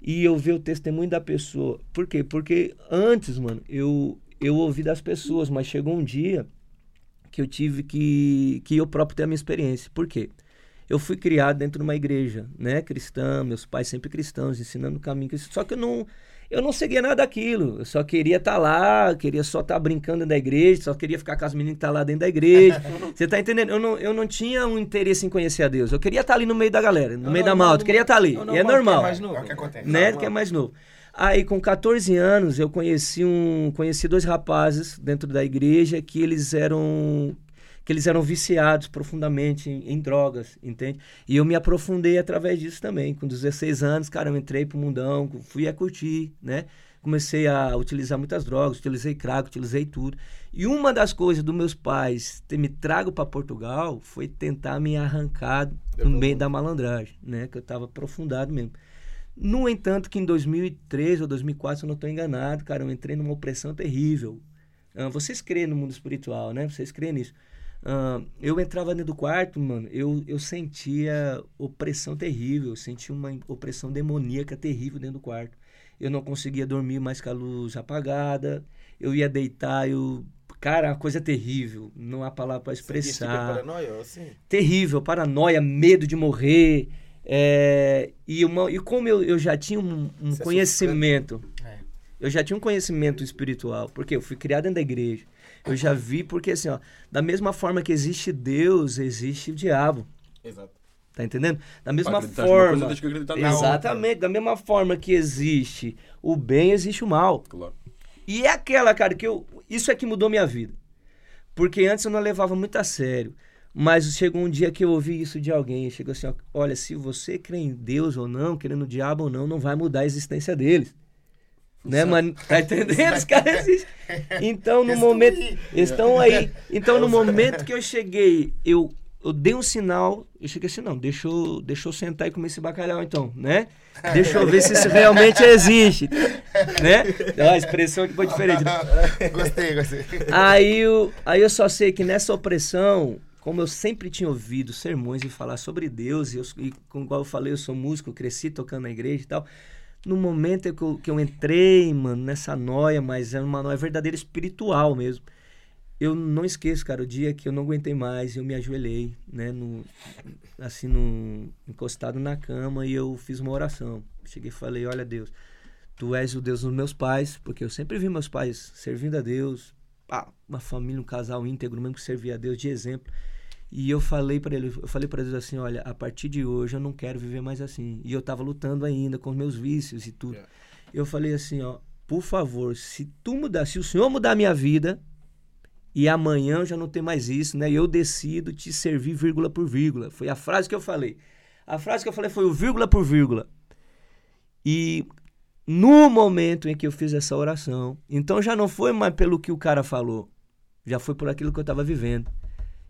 e eu ver o testemunho da pessoa. Por quê? Porque antes, mano, eu, eu ouvi das pessoas, mas chegou um dia que eu tive que, que eu próprio ter a minha experiência. Por quê? Eu fui criado dentro de uma igreja, né, cristã, meus pais sempre cristãos, ensinando o caminho cristão. Só que eu não, eu não seguia nada daquilo. Eu só queria estar lá, queria só estar brincando dentro da igreja, só queria ficar com as meninas que estão lá dentro da igreja. Você tá entendendo? Eu não, eu não tinha um interesse em conhecer a Deus. Eu queria estar ali no meio da galera, no
É
meio da
normal,
malta. Eu queria estar ali.
é
e é
normal,
normal.
que é mais novo.
É o que acontece.
né?
Normal.
Que é mais novo. Aí, com 14 anos, eu conheci um, conheci dois rapazes dentro da igreja que eles eram que eles eram viciados profundamente em, em drogas, entende? E eu me aprofundei através disso também. Com 16 anos, cara, eu entrei pro mundão, fui a curtir, né? Comecei a utilizar muitas drogas, utilizei crack, utilizei tudo. E uma das coisas dos meus pais ter me trago para Portugal foi tentar me arrancar
Deu
no meio da malandragem, né? Que eu estava aprofundado mesmo. No entanto, que em 2003 ou 2004, se eu não estou enganado, cara, eu entrei numa opressão terrível. Ah, vocês creem no mundo espiritual, né? Vocês creem nisso. Ah, eu entrava dentro do quarto, mano, eu, eu sentia opressão terrível, eu sentia uma opressão demoníaca terrível dentro do quarto. Eu não conseguia dormir mais com a luz apagada, eu ia deitar, eu... Cara, uma coisa terrível, não há palavra para expressar
paranoia? Assim.
terrível, paranoia, medo de morrer. É, e, uma, e como eu, eu já tinha um, um
é
conhecimento,
É.
eu já tinha um conhecimento espiritual, porque eu fui criado dentro da igreja. Eu já vi, porque assim, ó, da mesma forma que existe Deus, existe o diabo.
Exato.
Tá entendendo? Da mesma
coisa,
forma.
outra.
Exatamente, da mesma forma que existe o bem, existe o mal.
Claro.
E é aquela, cara, que eu. Isso é que mudou minha vida. Porque antes eu não levava muito a sério. Mas chegou um dia que eu ouvi isso de alguém. Chegou assim: ó, olha, se você crê em Deus ou não, querendo o diabo ou não, não vai mudar a existência deles. Né, mano? Tá entendendo? Os caras existem. Então, no momento. estão aí. Então, no momento que eu cheguei, eu, eu dei um sinal. Eu cheguei assim: não, deixa eu, deixa eu sentar e comer esse bacalhau, então, né? Deixa eu ver se isso realmente existe. Né? Ó, a expressão aqui foi diferente. né?
Gostei, gostei.
Aí eu, aí eu só sei que nessa opressão, como eu sempre tinha ouvido sermões e falar sobre Deus, e, eu, e igual eu falei, eu sou músico, cresci tocando na igreja e tal. No momento que eu, que eu entrei, mano, nessa noia, mas é uma noia verdadeira espiritual mesmo. Eu não esqueço, cara, o dia que eu não aguentei mais, eu me ajoelhei, né, no, assim, no, encostado na cama e eu fiz uma oração. Cheguei e falei, olha Deus, Tu és o Deus dos meus pais, porque eu sempre vi meus pais servindo a Deus, pá, uma família, um casal íntegro mesmo que servia a Deus de exemplo. E eu falei para ele, eu falei para Deus assim, olha, a partir de hoje eu não quero viver mais assim. E eu tava lutando ainda com os meus vícios e tudo.
Yeah.
Eu falei assim, ó, por favor, se tu mudar, se o Senhor mudar a minha vida e amanhã eu já não tenho mais isso, né? Eu decido te servir vírgula por vírgula. Foi a frase que eu falei. A frase que eu falei foi o vírgula por vírgula. E no momento em que eu fiz essa oração, então já não foi mais pelo que o cara falou, já foi por aquilo que eu estava vivendo.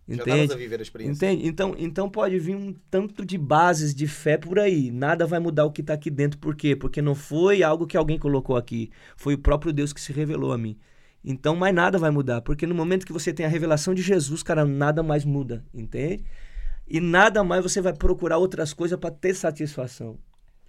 Já
Entende?
a viver a experiência.
Entende? Então, então pode vir um tanto de bases de fé por aí. Nada vai mudar o que está aqui dentro. Por quê? Porque não foi algo que alguém colocou aqui. Foi o próprio Deus que se revelou a mim. Então, mais nada vai mudar. Porque no momento que você tem a revelação de Jesus, cara, nada mais muda. Entende? E nada mais você vai procurar outras coisas para ter satisfação.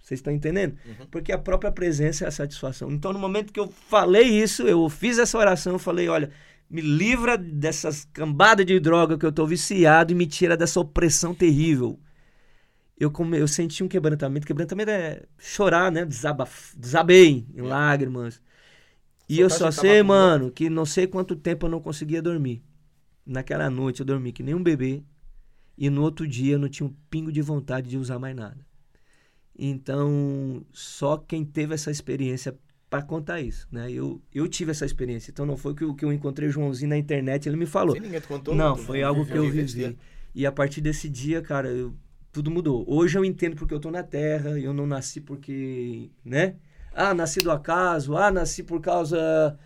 Vocês estão entendendo? Porque a própria presença é a satisfação. Então, no momento que eu falei isso, eu fiz essa oração, eu falei, olha, me livra dessas cambadas de droga que eu tô viciado e me tira dessa opressão terrível. Eu, come, eu senti um quebrantamento. Quebrantamento é chorar, né? Desabaf, desabei em lágrimas. E eu só sei, mano, que não sei quanto tempo eu não conseguia dormir. Naquela noite eu dormi que nem um bebê. E no outro dia eu não tinha um pingo de vontade de usar mais nada. Então, só quem teve essa experiência para contar isso, né? Eu, eu tive essa experiência. Então não foi que eu, que eu encontrei o Joãozinho na internet, ele me falou.
Sim, ninguém te contou.
Não,
tu
foi algo que eu vivi. E a partir desse dia, cara, eu- tudo mudou. Hoje eu entendo porque eu tô na Terra, eu não nasci porque, né? Ah, nasci do acaso, ah, nasci por causa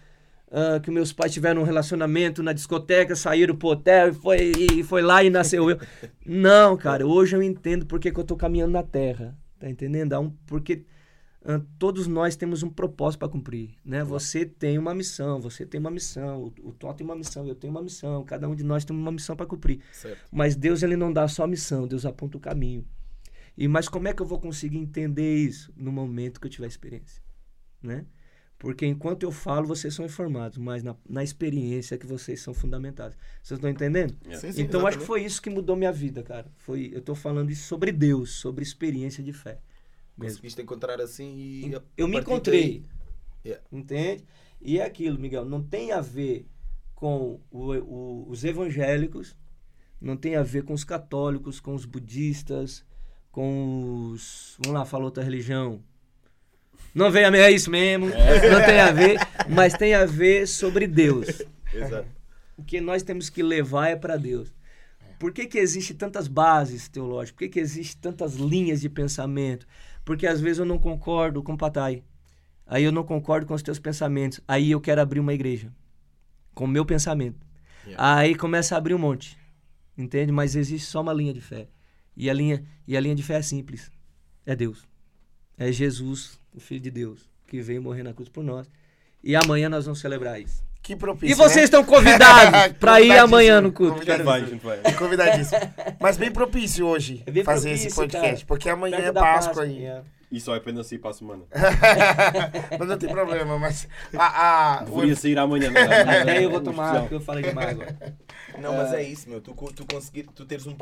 ah, que meus pais tiveram um relacionamento na discoteca, saíram pro hotel e foi, e foi lá e nasceu eu. Não, cara, hoje eu entendo porque que eu tô caminhando na terra. Tá entendendo? Há um, porque ah, todos nós temos um propósito para cumprir, né? Você tem uma missão, você tem uma missão, o, o Tó tem uma missão, eu tenho uma missão, cada um de nós tem uma missão para cumprir.
Certo.
Mas Deus ele não dá só a missão, Deus aponta o caminho. E mas como é que eu vou conseguir entender isso no momento que eu tiver experiência, né? Porque enquanto eu falo, vocês são informados, mas na, na experiência que vocês são fundamentados. Vocês estão entendendo?
Sim, sim,
então acho que
exatamente.
foi isso que mudou minha vida, cara. Foi, eu tô falando isso sobre Deus, sobre experiência de fé. Mesmo.
Conseguiste encontrar assim e. a-
Eu
a
me encontrei.
daí- Yeah.
Entende? E é aquilo, Miguel, não tem a ver com o- o- os evangélicos, não tem a ver com os católicos, com os budistas, com os. Vamos lá, fala outra religião. Não vem a ver, é isso mesmo. Não tem a ver, mas tem a ver sobre Deus.
Exato.
O que nós temos que levar é para Deus. Por que, que existe tantas bases teológicas? Por que, que existe tantas linhas de pensamento? Porque às vezes eu não concordo com o Patai. Aí eu não concordo com os teus pensamentos. Aí eu quero abrir uma igreja. Com o meu pensamento.
Yeah.
Aí começa a abrir um monte. Entende? Mas existe só uma linha de fé. E a linha, e a linha de fé é simples. É Deus. É Jesus, o Filho de Deus, que veio morrer na cruz por nós. E amanhã nós vamos celebrar isso.
Que propício.
E vocês
né?
estão convidados para ir amanhã no culto.
Vai.
Convidadíssimo. Mas bem propício hoje
É bem
fazer
propício,
esse podcast,
cara.
porque amanhã
Perto
é
da
Páscoa aí.
é.
E só é apenas ir para a semana.
mas não tem problema, mas a, a, o-
Deveria sair amanhã, não é?
Até eu vou tomar, porque eu falei demais agora.
Não, mas é isso, meu. Tu, tu conseguir, tu teres um.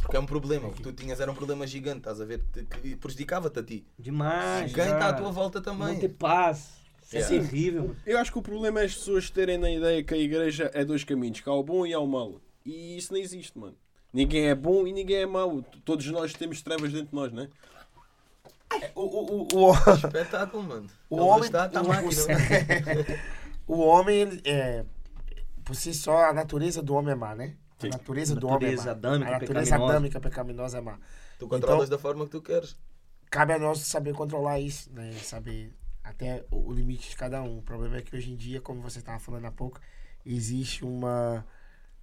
Porque é um problema. O que tu tinhas era um problema gigante, estás a ver? Que- prejudicava-te a ti.
Demais.
Quem está à tua volta
Não
também.
ter paz. É
Yeah.
terrível.
Eu acho que o problema é as pessoas terem na ideia que a igreja é dois caminhos, que há o bom e há o mau. E isso não existe, mano. Ninguém é bom e ninguém é mau. Todos nós temos trevas dentro de nós, não é?
o, o, o, o,
Espetáculo, mano.
O
Ele
homem-
está, está
o-
máquina.
o homem, é, por si só, a natureza do homem é má, né? A
Sim.
natureza do
Natureza
homem é má.
adâmica,
a natureza
pecaminosa.
adâmica pecaminosa é má.
Tu controlas
Então-
da forma que tu queres.
Cabe a nós saber controlar isso, né? Saber até o o limite de cada um. O problema é que hoje em dia, como você estava falando há pouco, existe uma.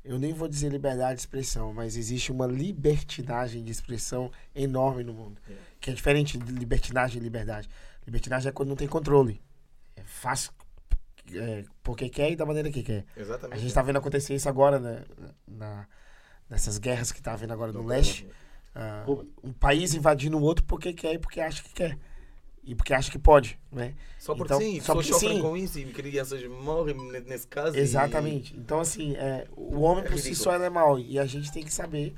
Eu nem vou dizer liberdade de expressão, mas existe uma libertinagem de expressão enorme no mundo.
É.
Que é diferente de libertinagem e liberdade. Libertinagem é quando não tem controle. É fácil é, porque quer e da maneira que quer. A
Exatamente.
gente está vendo acontecer isso agora, né? Na, nessas guerras que tá havendo agora no leste. Ah, um país invadindo o outro porque quer e porque acha que quer. E porque acha que pode, né?
Só porque
Então,
sim,
só porque
sofrem
sim.
com isso e crianças morrem ne- nesse caso. e-
Exatamente. Então, assim, é, o homem
É
por si só é mau. E a gente tem que saber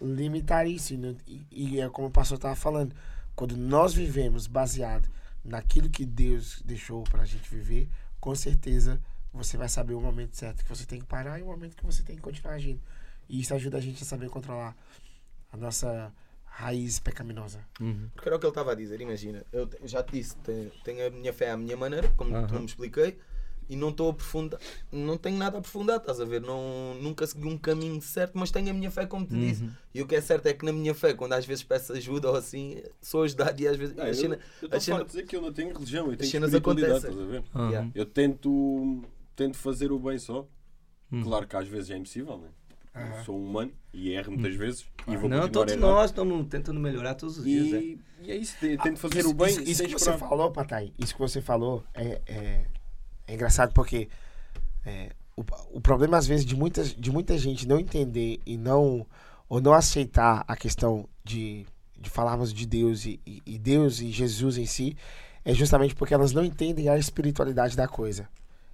limitar isso. né? E, e é como o pastor estava falando. Quando nós vivemos baseado naquilo que Deus deixou pra gente viver, com certeza você vai saber o momento certo que você tem que parar e o momento que você tem que continuar agindo. E isso ajuda a gente a saber controlar a nossa raiz pecaminosa.
Porque era o que ele estava a dizer, imagina. Eu já te disse, te- tenho a minha fé à minha maneira, como tu
Aham.
me expliquei, e não estou a aprofundar, não tenho nada a aprofundar, estás a ver? Não, nunca segui um caminho certo, mas tenho a minha fé, como te disse. E o que é certo é que na minha fé, quando às vezes peço ajuda ou assim, sou ajudado e às vezes.
Ah,
a
eu
cena-
eu
a
estou
cena-
a dizer que eu não tenho religião, eu tenho
cenas
espiritualidade,
acontecem.
estás a ver?
Aham.
Yeah.
Eu tento, tento fazer o bem só. Claro que às vezes é impossível, né? Eu sou humano e erro muitas vezes e vou
Não, todos nós estamos tentando melhorar todos os dias. né?
E, e é isso, te- tento fazer
Isso-
o bem
Isso, isso que você
esperar.
falou, Patai, isso que você falou é, é, é engraçado porque é, o, o problema, às vezes, de, muitas, de muita gente não entender e não ou não aceitar a questão de, de falarmos de Deus e, e- e Deus e Jesus em si é justamente porque elas não entendem a espiritualidade da coisa.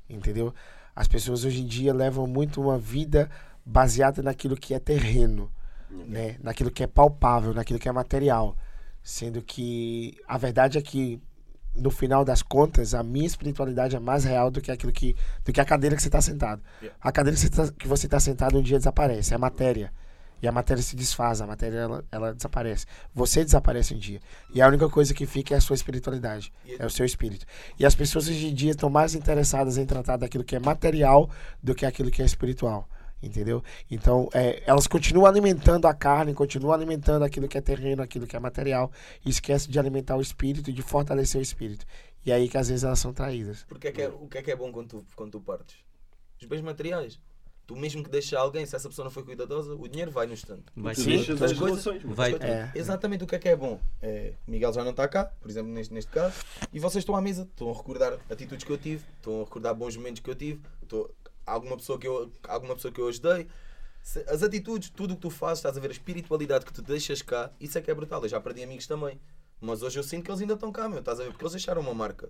Entendeu? As pessoas hoje em dia levam muito uma vida baseada naquilo que é terreno, né? naquilo que é palpável, naquilo que é material. Sendo que a verdade é que, no final das contas, a minha espiritualidade é mais real do que aquilo que. do que a cadeira que você está sentado.
Yeah.
A cadeira que você tá- está sentado um dia desaparece, é a matéria. E a matéria se desfaz, a matéria ela, ela desaparece. Você desaparece um dia. E a única coisa que fica é a sua espiritualidade,
E-
é o seu espírito. E as pessoas hoje em dia estão mais interessadas em tratar daquilo que é material do que aquilo que é espiritual. Entendeu? Então, é, elas continuam alimentando a carne, continuam alimentando aquilo que é terreno, aquilo que é material, e esquece de alimentar o espírito e de fortalecer o espírito. E aí que às vezes elas são traídas.
Porque é que é, o que é que é bom quando tu, quando tu partes? Os bens materiais. Tu mesmo que deixas alguém, se essa pessoa não foi cuidadosa, o dinheiro vai no estante.
Vai
Tu
Sim,
as
coisas-
relações.
Vai-
É.
Exatamente o que é que é bom. É, Miguel já não está cá, por exemplo, neste, neste caso, e vocês estão à mesa, estão a recordar atitudes que eu tive, estão a recordar bons momentos que eu tive, estão, alguma, pessoa que eu, alguma pessoa que eu ajudei. As atitudes, tudo o que tu fazes, estás a ver a espiritualidade que tu deixas cá, isso é que é brutal. Eu já perdi amigos também. Mas hoje eu sinto que eles ainda estão cá, meu, estás a ver? Porque eles deixaram uma marca.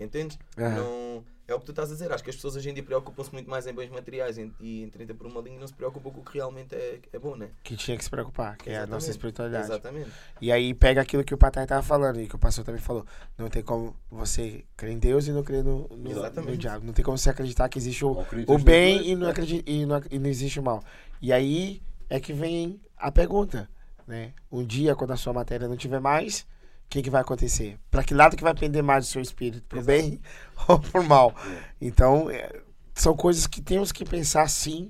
Entendes?
Aham.
Não, é o que tu estás a dizer. Acho que as pessoas hoje em dia preocupam-se muito mais em bens materiais em- e em 30 por uma linha não se preocupam com o que realmente é, é bom, né?
Que tinha que se preocupar, que é a nossa
Exatamente.
espiritualidade.
Exatamente.
E aí pega aquilo que o Patai estava falando e que o pastor também falou. Não tem como você crer em Deus e não crer no, no,
Exatamente.
no diabo. Não tem como você acreditar que existe o, o bem e não,
né?
acredita, e, não, e não existe o mal. E aí é que vem a pergunta, né? Um dia, quando a sua matéria não tiver mais, o que, que vai acontecer? Para que lado que vai pender mais o seu espírito? Pro
Exato.
bem ou pro mal? Então, é, são coisas que temos que pensar sim.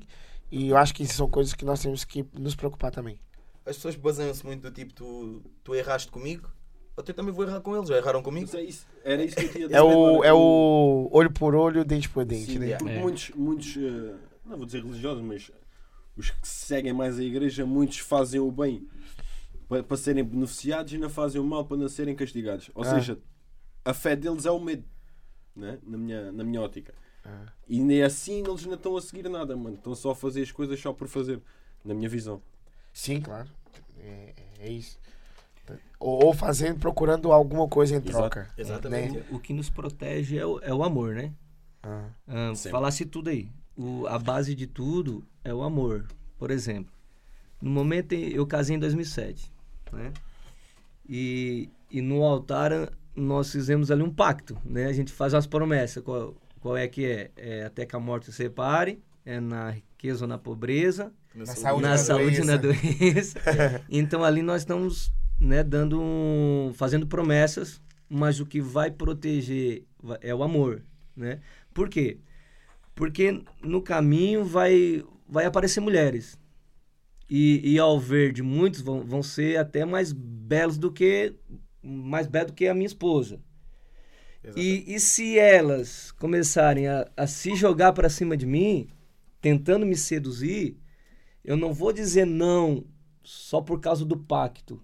E eu acho que são coisas que nós temos que nos preocupar também.
As pessoas baseiam-se muito do tipo, tu, tu erraste comigo, eu também vou errar com eles, já erraram comigo.
Mas é isso. Era isso que eu tinha a dizer
É o, é o olho por olho, dente por dente,
Sim,
né?
porque
É.
muitos, muitos eh, não vou dizer religiosos, mas os que seguem mais a igreja, muitos fazem o bem para, para serem beneficiados e não fazem o mal para não serem castigados. Ou
Ah.
seja, a fé deles é o medo, né? na, minha, na minha ótica.
Ah.
E nem assim eles não estão a seguir nada, mano. Estão só a fazer as coisas só por fazer, na minha visão.
Sim, claro. É, é isso. Ou, ou fazendo, procurando alguma coisa em
Exato.
troca.
Exatamente.
Né?
O que nos protege é o, é o amor, né?
Ah,
Ah, falasse tudo aí. O, a base de tudo é o amor. Por exemplo, no momento eu casei em 2007, né? E, e no altar nós fizemos ali um pacto, né? A gente faz umas promessas. Qual, qual é que é? É até que a morte se separe, é na riqueza ou na pobreza,
Na saúde
na
na
saúde e na
doença.
então ali nós estamos né, dando um- fazendo promessas, mas o que vai proteger é o amor, né? Por quê? Porque no caminho vai vai aparecer mulheres. E, e ao ver de muitos vão, vão ser até mais belos do que mais belos do que a minha esposa. E, e se elas começarem a, a se jogar para cima de mim, tentando me seduzir, eu não vou dizer não só por causa do pacto.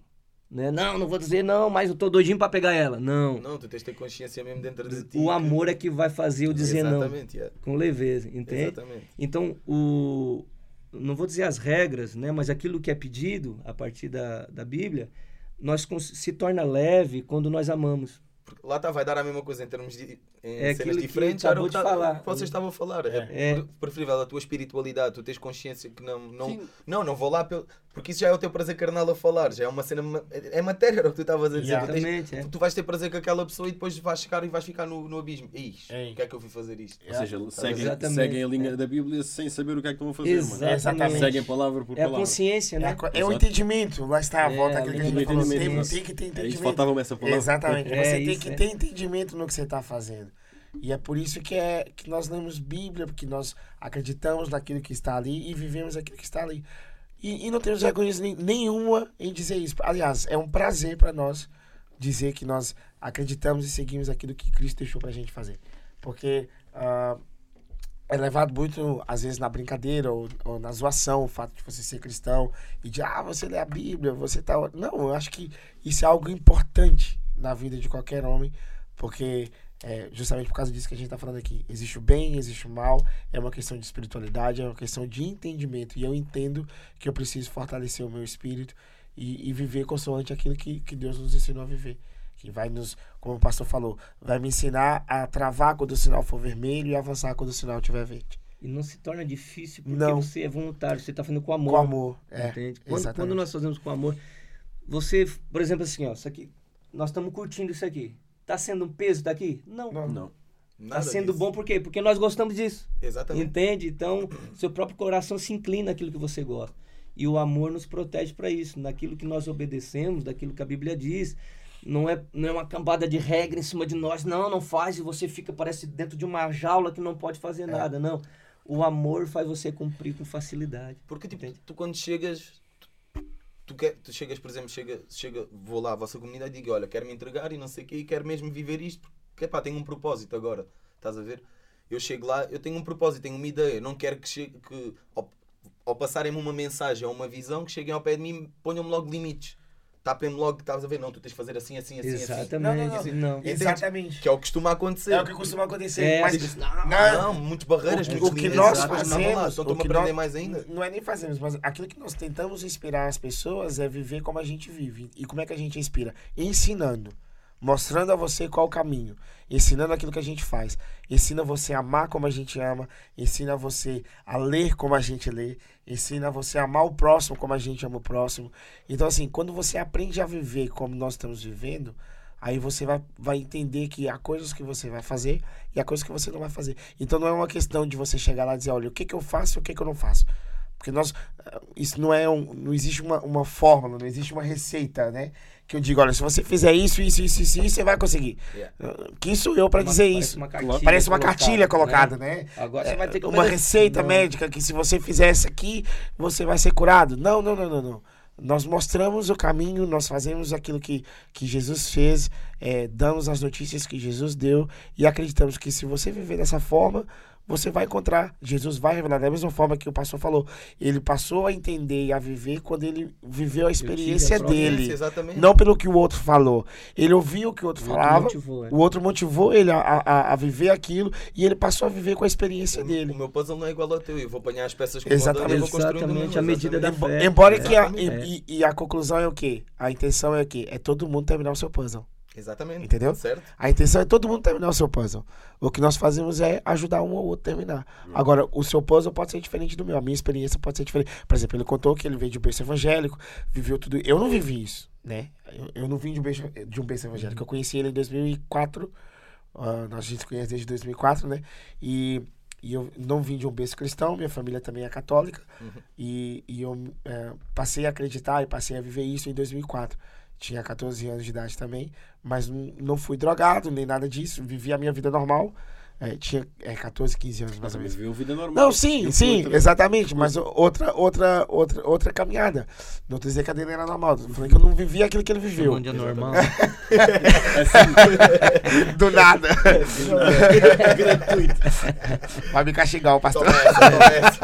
Né? Não, não vou dizer não, mas eu tô doidinho para pegar ela. Não.
Não, tu tens de ter consciência mesmo dentro de ti.
O
que-
amor é que vai fazer eu dizer não
Exatamente, yeah.
com leveza, entende?
Exatamente.
Então, o não vou dizer as regras, né, mas aquilo que é pedido a partir da, da Bíblia, nós se torna leve quando nós amamos.
Porque lá está, vai dar a mesma coisa em termos de em
É
cenas
aquilo que
diferentes. era o que
de
tá- que vocês estavam a falar. É,
É.
pre- preferível a tua espiritualidade, tu tens consciência que não, não,
Sim.
não, não vou lá pelo, porque isso já é o teu prazer carnal a falar, já é uma cena, é matéria, era o que tu estavas a dizer.
Yeah.
Tu, tens-
Exatamente, é.
tu vais ter prazer com aquela pessoa e depois vais chegar e vais ficar no, no abismo. Ixi,
Ei.
o que é que eu fui fazer isto?
Ou seja, seguem,
Exatamente.
seguem a linha da Bíblia sem saber o que é que estão a fazer, mano.
Exatamente.
Seguem palavra por
É a
palavra.
consciência,
É,
né?
a co- é o entendimento, lá está a
É,
volta
a
àquilo que falou. Tem,
entendimento.
tem que ter
É
entendimento.
faltava essa palavra.
Exatamente.
É
Você tem
isso,
que
é.
ter entendimento no que você está fazendo. E é por isso que, é, que nós lemos Bíblia, porque nós acreditamos naquilo que está ali e vivemos aquilo que está ali. E, e não temos vergonha nenhuma em dizer isso. Aliás, é um prazer para nós dizer que nós acreditamos e seguimos aquilo que Cristo deixou para a gente fazer. Porque ah, é levado muito, às vezes, na brincadeira ou, ou na zoação o fato de você ser cristão e de, ah, você lê a Bíblia, você tá. Não, eu acho que isso é algo importante na vida de qualquer homem, porque é justamente por causa disso que a gente está falando aqui. Existe o bem, existe o mal, é uma questão de espiritualidade, é uma questão de entendimento. E eu entendo que eu preciso fortalecer o meu espírito e, e viver consoante aquilo que, que Deus nos ensinou a viver. Que vai nos, como o pastor falou, vai me ensinar a travar quando o sinal for vermelho e avançar quando o sinal estiver verde.
E não se torna difícil porque
Não.
você é voluntário, você está fazendo com amor.
Com amor. É,
Entende? Quando, quando nós fazemos com amor, você, por exemplo, assim, ó, isso aqui, nós estamos curtindo isso aqui. Tá sendo um peso daqui? Não.
Não.
Não.
Tá
Nada
sendo
disso.
bom por quê? Porque nós gostamos disso.
Exatamente.
Entende? Então, seu próprio coração se inclina àquilo que você gosta. E o amor nos protege para isso, naquilo que nós obedecemos, daquilo que a Bíblia diz. Não é, não é uma cambada de regra em cima de nós. Não, não faz e você fica, parece, dentro de uma jaula que não pode
É.
fazer nada. Não. O amor faz você cumprir com facilidade.
Porque tipo,
Entende?
tu quando chegas, tu, quer, tu chegas, por exemplo, chega, chega, vou lá à vossa comunidade e digo, olha, quero me entregar e não sei o quê, e quero mesmo viver isto, que pá, tenho um propósito agora. Estás a ver? Eu chego lá, eu tenho um propósito, tenho uma ideia. Não quero que, chegue, que ao, ao passarem-me uma mensagem ou uma visão, que cheguem ao pé de mim ponham-me logo limites. Tapem-me logo, estás a ver? Não, tu tens de fazer assim, assim, assim, assim.
Exatamente.
Não,
Não,
não, Exatamente.
Que é o que costuma acontecer.
É o que costuma acontecer.
É,
mas,
diz-
não,
Não, muitas barreiras,
o, que- o que nós
Exato, lá,
fazemos,
Então estou-me a
que
aprender
nós-
mais ainda.
Não é nem fazemos, mas aquilo que nós tentamos inspirar as pessoas é viver como a gente vive. E como é que a gente inspira? Ensinando. Mostrando a você qual o caminho. Ensinando aquilo que a gente faz. Ensina você a amar como a gente ama. Ensina você a ler como a gente lê. Ensina você a amar o próximo como a gente ama o próximo. Então, assim, quando você aprende a viver como nós estamos vivendo, aí você vai, vai entender que há coisas que você vai fazer e há coisas que você não vai fazer. Então, não é uma questão de você chegar lá e dizer, olha, o que, que eu faço e o que, que eu não faço. Porque nós, ah, isso não é um, não existe uma, uma fórmula, não existe uma receita, né? Que eu digo, olha, se você fizer isso, isso, isso, isso, isso você vai conseguir.
Yeah.
Ah, Quem sou eu para dizer
parece
isso?
uma cartilha
Parece uma
colocada,
cartilha colocada, né?
Agora você vai ter que
uma receita
Não.
médica que se você fizer isso aqui, você vai ser curado. Não, não, não, não, não. Nós mostramos o caminho, nós fazemos aquilo que, que Jesus fez, é, damos as notícias que Jesus deu e acreditamos que se você viver dessa forma, você vai encontrar. Jesus vai revelar da mesma forma que o pastor falou. Ele passou a entender e a viver quando ele viveu a experiência dele.
Exatamente.
Não pelo que o outro falou. Ele ouviu o que o outro
O outro
falava,
motivou, é.
o outro motivou ele a, a, a viver aquilo e ele passou a viver com a experiência
O-
dele.
O meu puzzle não é igual ao teu. Eu vou apanhar as peças como
Exatamente.
eu vou
Exatamente, a medida da
exatamente.
fé.
Embora
É,
que a, e, e a conclusão é o quê? A intenção é o quê? É todo mundo terminar o seu puzzle.
Exatamente.
Entendeu?
Certo?
A intenção é todo mundo terminar o seu puzzle. O que nós fazemos é ajudar um ou outro a terminar. Agora, o seu puzzle pode ser diferente do meu. A minha experiência pode ser diferente. Por exemplo, ele contou que ele veio de um berço evangélico, viveu tudo. Eu não vivi isso, né? Eu, eu não vim de um berço, de um berço evangélico. Eu conheci ele em 2004. ah, nós a gente se conhece desde 2004, né? E, e eu não vim de um berço cristão. Minha família também é católica. E, e eu eh, passei a acreditar e passei a viver isso em 2004. Tinha 14 anos de idade também, mas não, fui drogado nem nada disso. Vivi a minha vida normal. Eh, tinha eh, 14, 15 anos mais
Mas
ou menos.
viveu vida normal.
Não, sim,
Eu
sim, exatamente. Mas outra, outra, outra, outra caminhada. Não tô dizendo que a dele era normal. Tô falando que eu não vivi aquilo que ele viveu.
Chamando de normal.
Do nada.
Gratuito.
Vai me castigar o pastor.
Toma essa, toma essa.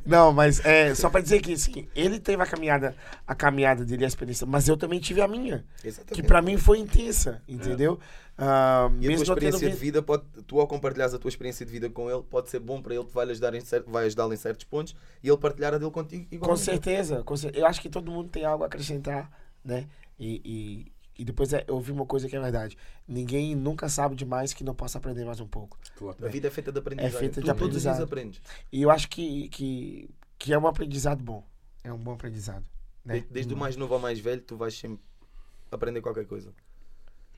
Não, mas é só pra dizer que assim, ele teve a caminhada, a caminhada dele, a experiência, mas eu também tive a minha, que
Exatamente.
pra mim foi intensa, entendeu? Ah,
E a tua experiência de
vi-
vida, pode, tu ao partilhares a tua experiência de vida com ele, pode ser bom para ele, vai ajudar em vai ajudá-lo em certos pontos e ele partilhar a dele contigo
com
igualmente.
certeza, com cer- eu acho que todo mundo tem algo a acrescentar, né? E, e, e depois é, eu ouvi uma coisa que é verdade: ninguém nunca sabe demais que não possa aprender mais um pouco.
Claro.
A vida é feita de aprendizagem.
É feita de
tu todos os dias
aprendizado.
aprendes.
E eu acho que, que, que é um aprendizado bom. É um bom aprendizado. Né?
De- Desde o mais novo ao mais velho, tu vais sempre aprender qualquer coisa.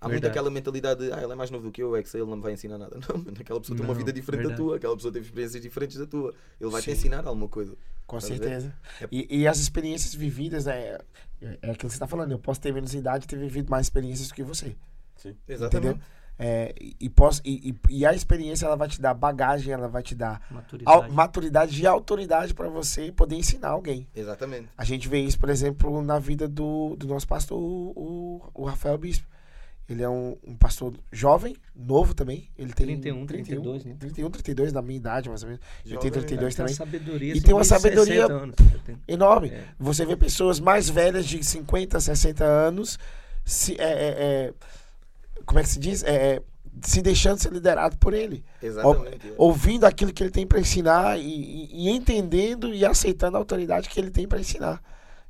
Há muito aquela mentalidade de, ah, ele é mais novo do que eu, é que se ele não me vai ensinar nada. Não, mano, aquela pessoa tem uma
Não,
vida diferente
verdade.
da tua, aquela pessoa teve experiências diferentes da tua. Ele vai te
Sim.
ensinar alguma coisa.
Com certeza.
É-
E, e as experiências vividas, é, é aquilo que você está falando. Eu posso ter menos idade e ter vivido mais experiências do que você.
Sim.
Exatamente.
Entendeu? É, e, posso, e, e- e a experiência ela vai te dar bagagem, ela vai te dar
Maturidade.
maturidade e autoridade para você poder ensinar alguém.
Exatamente.
A gente vê isso, por exemplo, na vida do, do nosso pastor, o, o, o Rafael Bispo. Ele é um, um pastor jovem, novo também. Ele tem
31, 32, né?
31, 32, da minha idade, mais ou menos. Eu tenho
Jovem,
32
Tem uma
também.
sabedoria.
E tem uma sabedoria-
60 anos.
Enorme.
É.
Você vê pessoas mais velhas de 50, 60 anos se, é, é, é, como é que se diz? É, é, se deixando ser liderado por ele.
Exatamente.
Ouvindo aquilo que ele tem para ensinar e, e- e entendendo e aceitando a autoridade que ele tem para ensinar.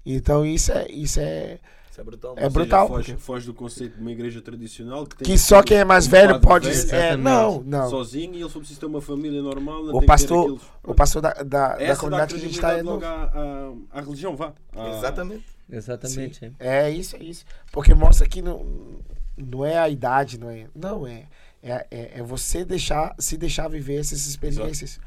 Então isso é, isso é
Isso é brutal.
É
Ou seja,
brutal,
Foge, foge do conceito de uma igreja tradicional que tem
que só quem é mais
um
velho pode.
velho,
É, não, não.
sozinho e ele só precisa ter uma família normal. não
O
tem
pastor-
aqueles-
O pastor da, da, da comunidade que a gente está é
logo à, religião, vá. À-
Exatamente.
Exatamente. é.
É isso, é isso. Porque mostra que não, não é a idade, não é. Não, é. É, é, é você deixar, se deixar viver essas experiências.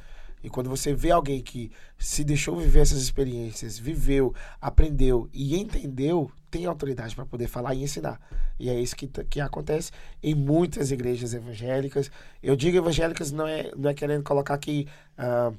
E quando você vê alguém que se deixou viver essas experiências, viveu, aprendeu e entendeu, tem autoridade para poder falar e ensinar. E é isso que, que acontece em muitas igrejas evangélicas. Eu digo evangélicas não é, não é querendo colocar aqui. ah,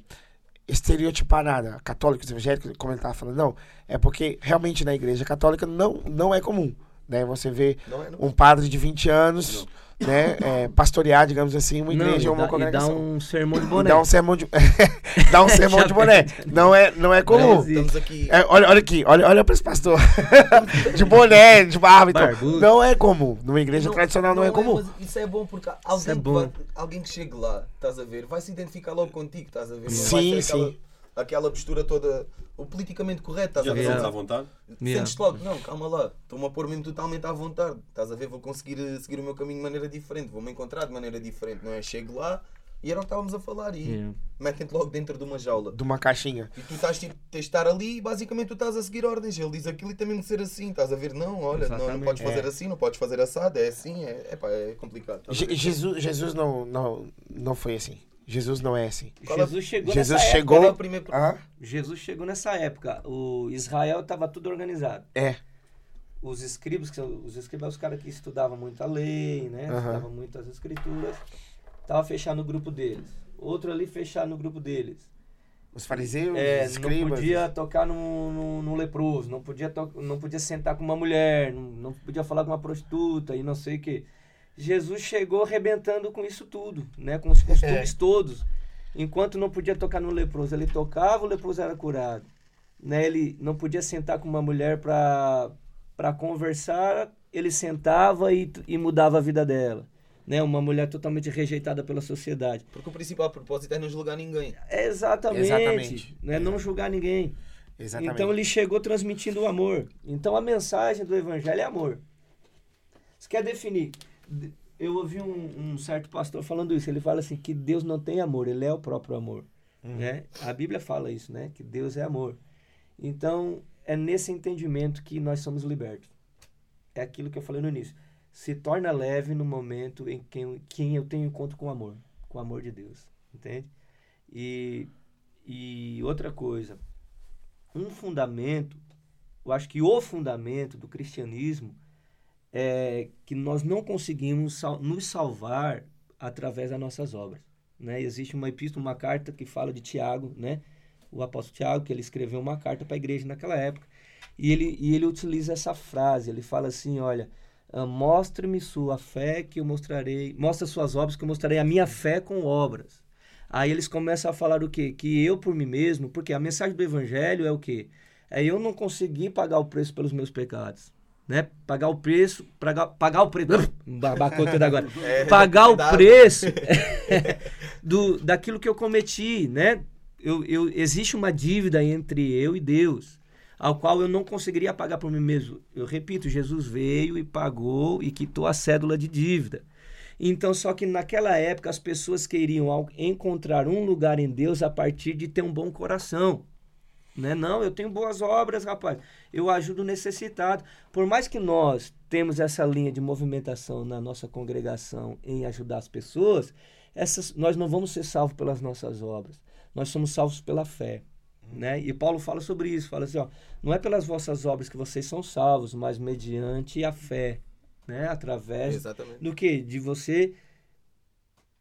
estereotipar nada, católicos, evangélicos, como ele estava falando, não. É porque realmente na igreja católica não, não é comum. Né? Você vê
Não é, não.
um padre de 20 anos, né? é, pastorear, digamos assim, uma
Não,
igreja ou uma
dá- e dá
congregação.
um sermão de boné.
dá um sermão de, dá um sermão de boné. Não é, não é comum.
Aqui.
É, olha, olha aqui, olha, olha para esse pastor. de boné, de barba e.
Barbudo.
Não é comum. Numa igreja tradicional não, é comum.
isso é bom porque alguém,
é
que
bom.
vai- alguém que chegue lá, estás a ver, vai se identificar logo contigo, estás a ver? Não
Sim,
ser aquela,
sim.
Aquela postura toda, o politicamente correto, estás
Já
a ver?
Yeah.
à vontade?
Yeah.
Sentes logo, não, calma lá, estou-me a pôr mesmo totalmente à vontade, estás a ver? Vou conseguir eh, seguir o meu caminho de maneira diferente, vou-me encontrar de maneira diferente, não é? Chego lá e era o que estávamos a falar e
Yeah.
metem-te logo dentro de uma jaula.
De uma caixinha.
E tu estás tipo, tens de estar ali e basicamente tu estás a seguir ordens. Ele diz aquilo e mesmo de ser assim. Estás a ver? Não, olha, não, não podes fazer
É.
assim, não podes fazer assado, é assim, é, é complicado. a
Je-
ver?
Jesus, Jesus não, não, não foi assim. Jesus não é assim.
É-
Jesus chegou
Jesus
nessa
chegou-
é o primeiro...
Ah,
Jesus chegou nessa época. O Israel estava tudo organizado.
é.
Os escribas, que são, os escribas são os caras que estudavam muito a lei, né? Estudavam muito as escrituras. Tava fechado no grupo deles. Outro ali fechado no grupo deles.
Os fariseus,
É,
os
não
escribas.
podia tocar no, no, no leproso, não podia, to, não podia sentar com uma mulher, não, não podia falar com uma prostituta e não sei o que. Jesus chegou arrebentando com isso tudo, né? Com os costumes todos. Enquanto não podia tocar no leproso, ele tocava, o leproso era curado. Né? Ele não podia sentar com uma mulher para para conversar, ele sentava e, e mudava a vida dela. Né? Uma mulher totalmente rejeitada pela sociedade.
Porque o principal propósito é não julgar ninguém.
É exatamente.
Exatamente.
Né? Não julgar ninguém.
Exatamente.
Então ele chegou transmitindo o amor. Então a mensagem do evangelho é amor. Você quer definir? Eu ouvi um, um certo pastor falando isso. Ele fala assim que Deus não tem amor, ele é o próprio amor. Né? A Bíblia fala isso, né? Que Deus é amor. Então é nesse entendimento que nós somos libertos. É aquilo que eu falei no início. Se torna leve no momento em que quem eu tenho encontro com o amor, com o amor de Deus, entende? E, e outra coisa, um fundamento, eu acho que o fundamento do cristianismo é que nós não conseguimos sal- nos salvar através das nossas obras. Né? Existe uma epístola, uma carta que fala de Tiago, né? o apóstolo Tiago, que ele escreveu uma carta para a igreja naquela época, e ele, e ele utiliza essa frase, ele fala assim, olha, ah, mostre-me sua fé que eu mostrarei, mostra suas obras que eu mostrarei a minha fé com obras. Aí eles começam a falar o quê? Que eu por mim mesmo, porque a mensagem do evangelho é o quê? É eu não conseguir pagar o preço pelos meus pecados. Né? Pagar o preço, pagar, pagar o preço, babacou tudo agora. pagar o preço do, daquilo que eu cometi, né? Eu, eu, existe uma dívida entre eu e Deus, ao qual eu não conseguiria pagar por mim mesmo. Eu repito, Jesus veio e pagou e quitou a cédula de dívida. Então, só que naquela época as pessoas queriam encontrar um lugar em Deus a partir de ter um bom coração. Né? Não, eu tenho boas obras, rapaz. Eu ajudo o necessitado. Por mais que nós temos essa linha de movimentação na nossa congregação em ajudar as pessoas, essas, nós não vamos ser salvos pelas nossas obras. Nós somos salvos pela fé. Né? E Paulo fala sobre isso, fala assim, ó, não é pelas vossas obras que vocês são salvos, mas mediante a fé, né? Através
Exatamente.
do que? De você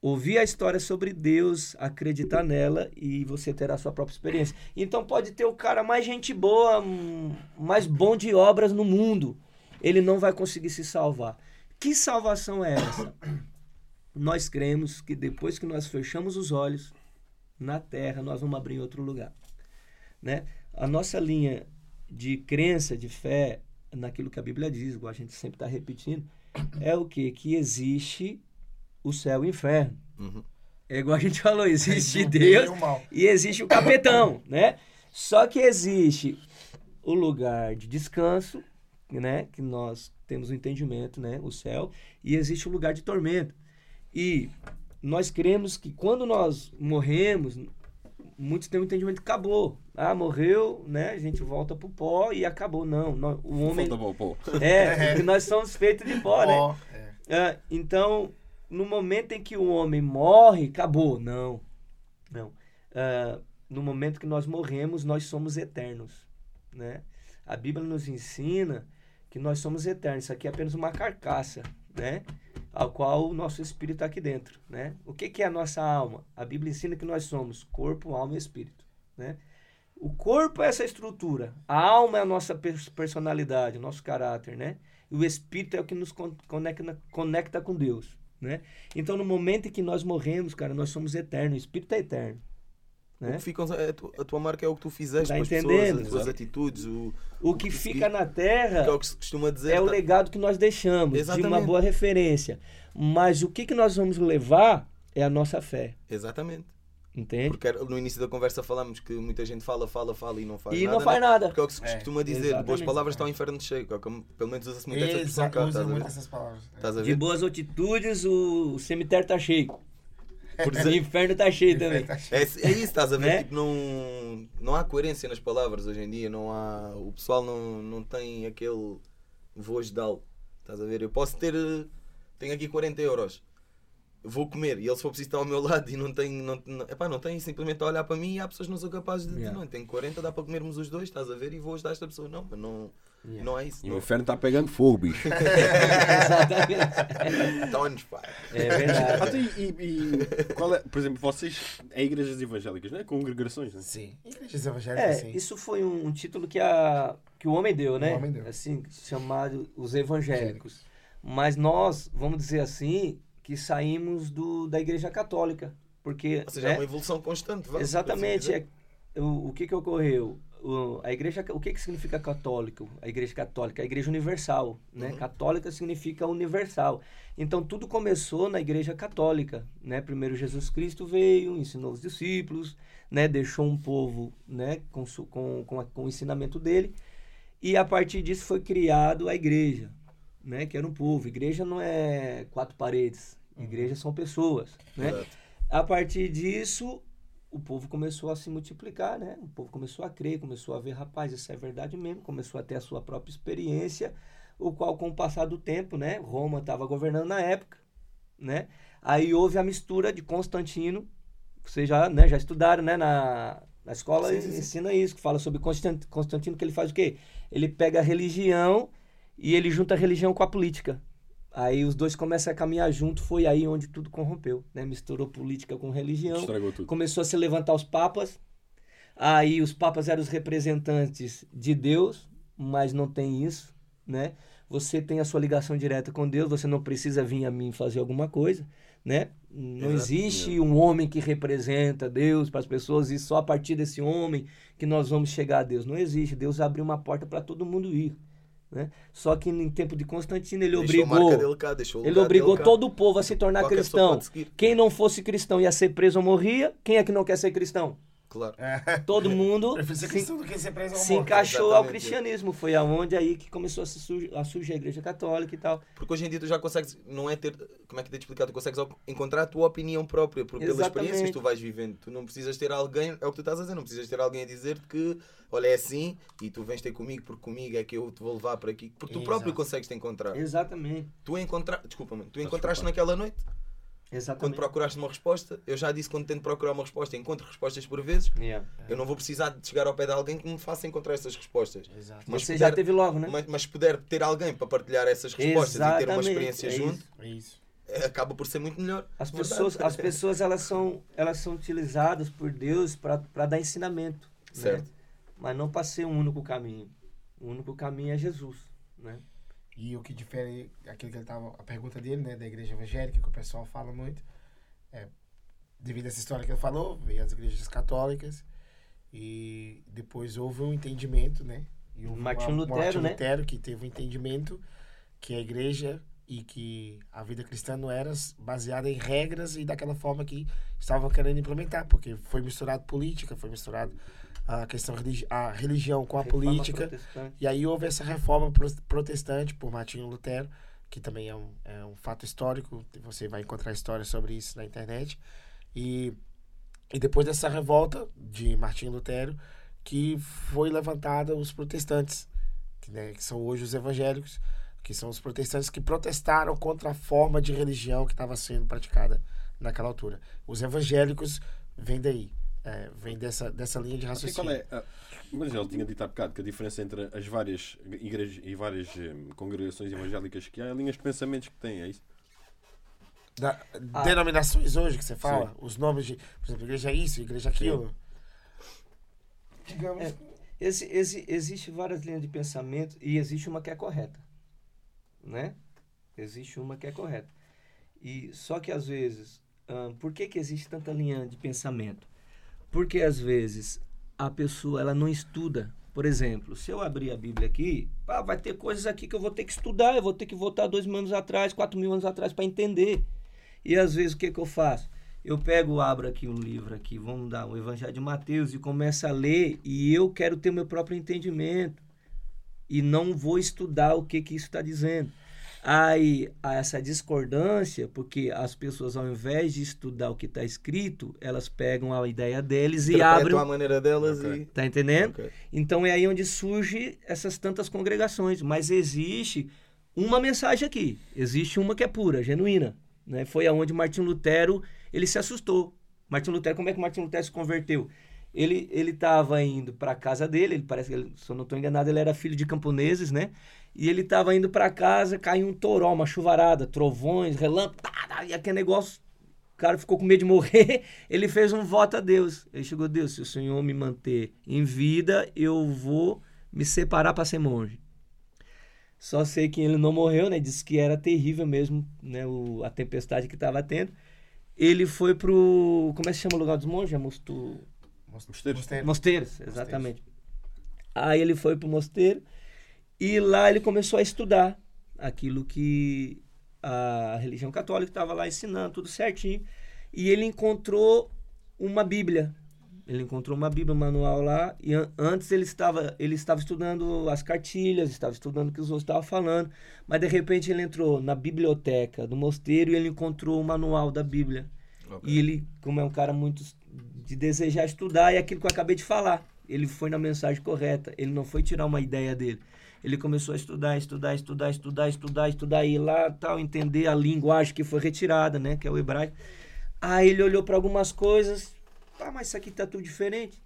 ouvir a história sobre Deus, acreditar nela e você ter a sua própria experiência. Então pode ter o cara mais gente boa, hum, mais bom de obras no mundo, ele não vai conseguir se salvar. Que salvação é essa? Nós cremos que depois que nós fechamos os olhos na terra, nós vamos abrir em outro lugar, né? A nossa linha de crença, de fé naquilo que a Bíblia diz, igual a gente sempre está repetindo, é o que? Que existe o céu e o inferno.
Uhum.
É igual a gente falou, existe
bem
Deus
e
e existe o capetão, né? Só que existe o lugar de descanso, né? Que nós temos o entendimento, né? O céu. E existe o lugar de tormento. E nós cremos que quando nós morremos, muitos têm o entendimento que acabou. Ah, morreu, né? A gente volta pro pó e acabou. Não, nó- o homem...
Falta bom, pô.
É, porque nós somos feitos de pó, né?
Ó, é.
Ah, então, no momento em que o homem morre, acabou. Não. Não. Ah, no momento que nós morremos, nós somos eternos. Né? A Bíblia nos ensina que nós somos eternos. Isso aqui é apenas uma carcaça, né? Ao qual o nosso espírito está aqui dentro, né? O que, que é a nossa alma? A Bíblia ensina que nós somos corpo, alma e espírito, né? O corpo é essa estrutura. A alma é a nossa pers- personalidade, o nosso caráter, né? E o Espírito é o que nos con- conecta, conecta com Deus, né? Então, no momento em que nós morremos, cara, nós somos eternos. O Espírito é eterno,
O
né?
que fica, a, tua, a tua marca é o que tu fizeste
Tá
com as pessoas, as tuas atitudes, o,
O que
tu
fica na
que é
terra
o que se costuma dizer.
é o
tá-
legado que nós deixamos, de uma
Exatamente.
boa referência. Mas o que, que nós vamos levar é a nossa fé,
Exatamente.
Entende?
Porque no início da conversa falamos que muita gente fala, fala, fala e não faz
E
nada.
não faz
né?
nada.
Porque é o que se
É,
costuma dizer, de boas palavras está o inferno cheio. que é como- Pelo menos usa-se muito essa expressão cá,
usa muito
ver?
essas palavras.
A
De boas atitudes, o, cemitério tá cheio.
Por
O inferno tá cheio também.
Tá
É,
cheio.
é isso, estás a ver?
Né?
Tipo, não, não há coerência nas palavras hoje em dia. Não há, o pessoal não, não tem aquele voz de algo. Estás a ver? Eu posso ter. eh, Tenho aqui 40 euros. Vou comer e ele se for preciso estar ao meu lado e não tem. Não, não, epá, não tem simplesmente a olhar para mim e há pessoas que não são capazes de
Yeah.
não, tenho 40, dá para comermos os dois, estás a ver? E vou ajudar esta pessoa. Não, mas não, não é isso.
E o
Não.
inferno está pegando fogo, bicho.
Exatamente.
Tons, pá.
É verdade.
Então, e, e- e qual é, por exemplo, vocês, é igrejas evangélicas, não é? Congregações, né?
Sim. Igrejas evangélicas,
É,
sim.
isso foi um, um título que, a, que o homem deu, né?
O homem deu.
Assim, chamado os evangélicos. Mas nós, vamos dizer assim, que saímos do, da igreja católica. Porque.
Ou seja,
né?
é uma evolução constante. vá,
Exatamente.
assim dizer.
É, o, o que que ocorreu? O, a igreja, o que que significa católico? A igreja católica, a igreja universal, né?
Uhum.
Católica significa universal. Então tudo começou na igreja católica, né? Primeiro Jesus Cristo veio, ensinou os discípulos, né? Deixou um povo, né? Com, com, com, com o ensinamento dele. E a partir disso foi criado a igreja, né? Que era um povo. Igreja não é quatro paredes. Igreja são pessoas, né?
Exato.
A partir disso, o povo começou a se multiplicar, né? O povo começou a crer, começou a ver, rapaz, isso é verdade mesmo, começou a ter a sua própria experiência, o qual, com o passar do tempo, né? Roma estava governando na época, né? Aí houve a mistura de Constantino, vocês já, né, já estudaram, né? Na, na escola
Sim, sim,
ensina isso, que fala sobre Constant- Constantino, que ele faz o quê? Ele pega a religião e ele junta a religião com a política. Aí os dois começam a caminhar junto, foi aí onde tudo corrompeu, né? Misturou política com religião,
Estragou tudo.
começou a se levantar os papas. Aí os papas eram os representantes de Deus, mas não tem isso, né? Você tem a sua ligação direta com Deus, você não precisa vir a mim fazer alguma coisa, né? Não
Exato.
existe um homem que representa Deus para as pessoas e só a partir desse homem que nós vamos chegar a Deus. Não existe. Deus abriu uma porta para todo mundo ir, né? Só que em tempo de Constantino ele
Deixou
obrigou
cá,
ele obrigou todo o povo a se tornar
Qualquer
cristão. Quem não fosse cristão ia ser preso ou morria. Quem é que não quer ser cristão?
Claro.
Todo mundo se,
cristão do que ser preso ao
se
morto.
encaixou ao
Exatamente.
cristianismo. Foi aonde aí que começou a, se surgir, a surgir a igreja católica e tal.
Porque hoje em dia tu já consegues, não é ter, como é que te explicar, tu consegues encontrar a tua opinião própria, porque pelas experiências que tu vais vivendo, tu não precisas ter alguém, é o que tu estás a dizer, não precisas ter alguém a dizer-te que, olha, é assim, e tu vens ter comigo, porque comigo é que eu te vou levar para aqui, porque tu
Exato.
próprio consegues te encontrar.
Exatamente.
Tu encontrar, desculpa, mano, tu encontraste naquela noite, quando
Exatamente.
procuraste uma resposta, eu já disse quando tento procurar uma resposta, encontro respostas por vezes,
Yeah.
eu não vou precisar de chegar ao pé de alguém que me faça encontrar essas respostas.
Exato.
Mas
Você
puder-
já teve logo, né?
Mas, mas puder ter alguém para partilhar essas respostas e ter uma
Exatamente,
experiência
é
junto,
isso.
É isso.
é, acaba por ser muito melhor.
As pessoas, as pessoas elas são, elas são utilizadas por Deus para dar ensinamento. né?
Certo.
Mas não para ser um único caminho. O único caminho é Jesus. Né?
E o que difere aquilo que ele tava. A pergunta dele, né, da igreja evangélica, que o pessoal fala muito, é devido a essa história que ele falou, veio as igrejas católicas e depois houve um entendimento, né? E houve
Martinho Lutero,
Martinho
né?
Lutero que teve um entendimento que a igreja e que a vida cristã não era baseada em regras e daquela forma que estavam querendo implementar, porque foi misturado política, foi misturado a questão religi a religião com a
Reforma
política. E aí houve essa reforma pro- protestante por Martinho Lutero, que também é um, é um fato histórico, você vai encontrar histórias sobre isso na internet. E, e depois dessa revolta de Martinho Lutero, que foi levantada os protestantes, que, né, que são hoje os evangélicos, que são os protestantes que protestaram contra a forma de religião que estava sendo praticada naquela altura. Os evangélicos vêm daí, é, vem dessa, dessa linha de
Assim,
raciocínio.
qual é, ah, mas ele tinha dito há bocado que a diferença entre as várias igrejas e várias eh, congregações evangélicas que há é linhas de pensamentos que têm, é isso?
Da-
Ah.
denominações hoje que você fala, os nomes de, por exemplo, igreja isso, igreja aquilo. Digamos.
É. Exi, exi, existe várias linhas de pensamento e existe uma que é correta. Né? Existe uma que é correta. E só que às vezes, ahn, por que que existe tanta linha de pensamento? Porque às vezes a pessoa ela não estuda. Por exemplo, se eu abrir a Bíblia aqui, ah, vai ter coisas aqui que eu vou ter que estudar, eu vou ter que voltar dois mil anos atrás, quatro mil anos atrás para entender. E às vezes o que, que eu faço? Eu pego, abro aqui um livro aqui, vamos dar o Evangelho de Mateus e começo a ler e eu quero ter meu próprio entendimento e não vou estudar o que que isso está dizendo. Aí há essa discordância, porque as pessoas ao invés de estudar o que está escrito, elas pegam a ideia deles e abrem,
a maneira delas
Ok.
e.
tá entendendo?
Ok.
Então é aí onde surge essas tantas congregações. Mas existe uma mensagem aqui. Existe uma que é pura, genuína. Né? Foi aonde Martim Lutero ele se assustou. Martim Lutero, como é que Martim Lutero se converteu? Ele ele estava indo para casa dele. Ele parece que, se eu não estou enganado, ele era filho de camponeses, né? E ele estava indo para casa, caiu um toró, uma chuvarada, trovões, relâmpagos, tá, tá, e aquele negócio o cara ficou com medo de morrer, ele fez um voto a Deus. Ele chegou, Deus, se o Senhor me manter em vida, eu vou me separar para ser monge. Só sei que ele não morreu, né? Disse que era terrível mesmo, né? O, a tempestade que estava tendo. Ele foi pro. Como é que se chama o lugar dos monges? Mostu...
Mosteiros.
Mosteiro.
Mosteiros, exatamente. Aí ele foi pro mosteiro e lá ele começou a estudar aquilo que a religião católica estava lá ensinando, tudo certinho. E ele encontrou uma Bíblia. Ele encontrou uma Bíblia, um manual lá, e an- antes ele estava, ele estava estudando as cartilhas, estava estudando o que os outros estavam falando, mas de repente ele entrou na biblioteca do mosteiro e ele encontrou o manual da Bíblia.
Ok.
E ele, como é um cara muito de desejar estudar, é aquilo que eu acabei de falar. Ele foi na mensagem correta. Ele não foi tirar uma ideia dele. Ele começou a estudar, estudar, estudar, estudar, estudar, estudar, e lá tal, entender a linguagem que foi retirada, né? Que é o hebraico. Aí ele olhou para algumas coisas. Ah, mas isso aqui tá tudo diferente.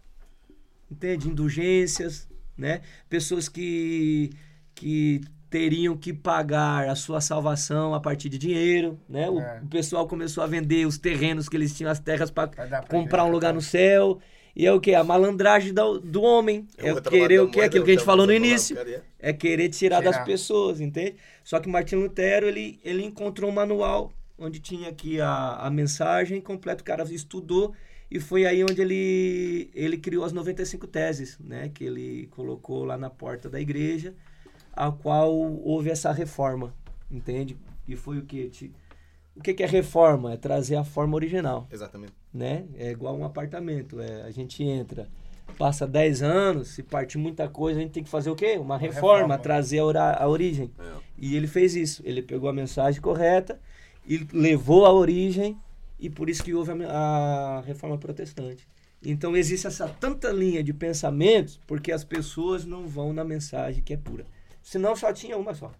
Entende? Indulgências, né? Pessoas que, que teriam que pagar a sua salvação a partir de dinheiro, né? O,
É.
o pessoal começou a vender os terrenos que eles tinham, as terras para comprar um lugar no
católica.
céu. E é o que? A malandragem do, do homem. É,
o
o
outro
querer o que?
moeda,
Aquilo que a gente
eu
falou no início. É querer tirar, das
Tirar.
pessoas, entende? Só que Martin Lutero, ele, ele encontrou um manual onde tinha aqui a, a mensagem completa, o cara estudou e foi aí onde ele, ele criou as 95 teses, né? Que ele colocou lá na porta da igreja, a qual houve essa reforma, entende? E foi o que? O que que é reforma? É trazer a forma original
Exatamente.
né? É igual um apartamento. É, a gente entra, passa 10 anos, se parte muita coisa, a gente tem que fazer o quê? Uma reforma,
reforma.
trazer a, a origem.
É.
E ele fez isso. Ele pegou a mensagem correta e levou a origem, e por isso que houve a, a reforma protestante. Então existe essa tanta linha de pensamentos porque as pessoas não vão na mensagem que é pura. Senão só tinha uma só,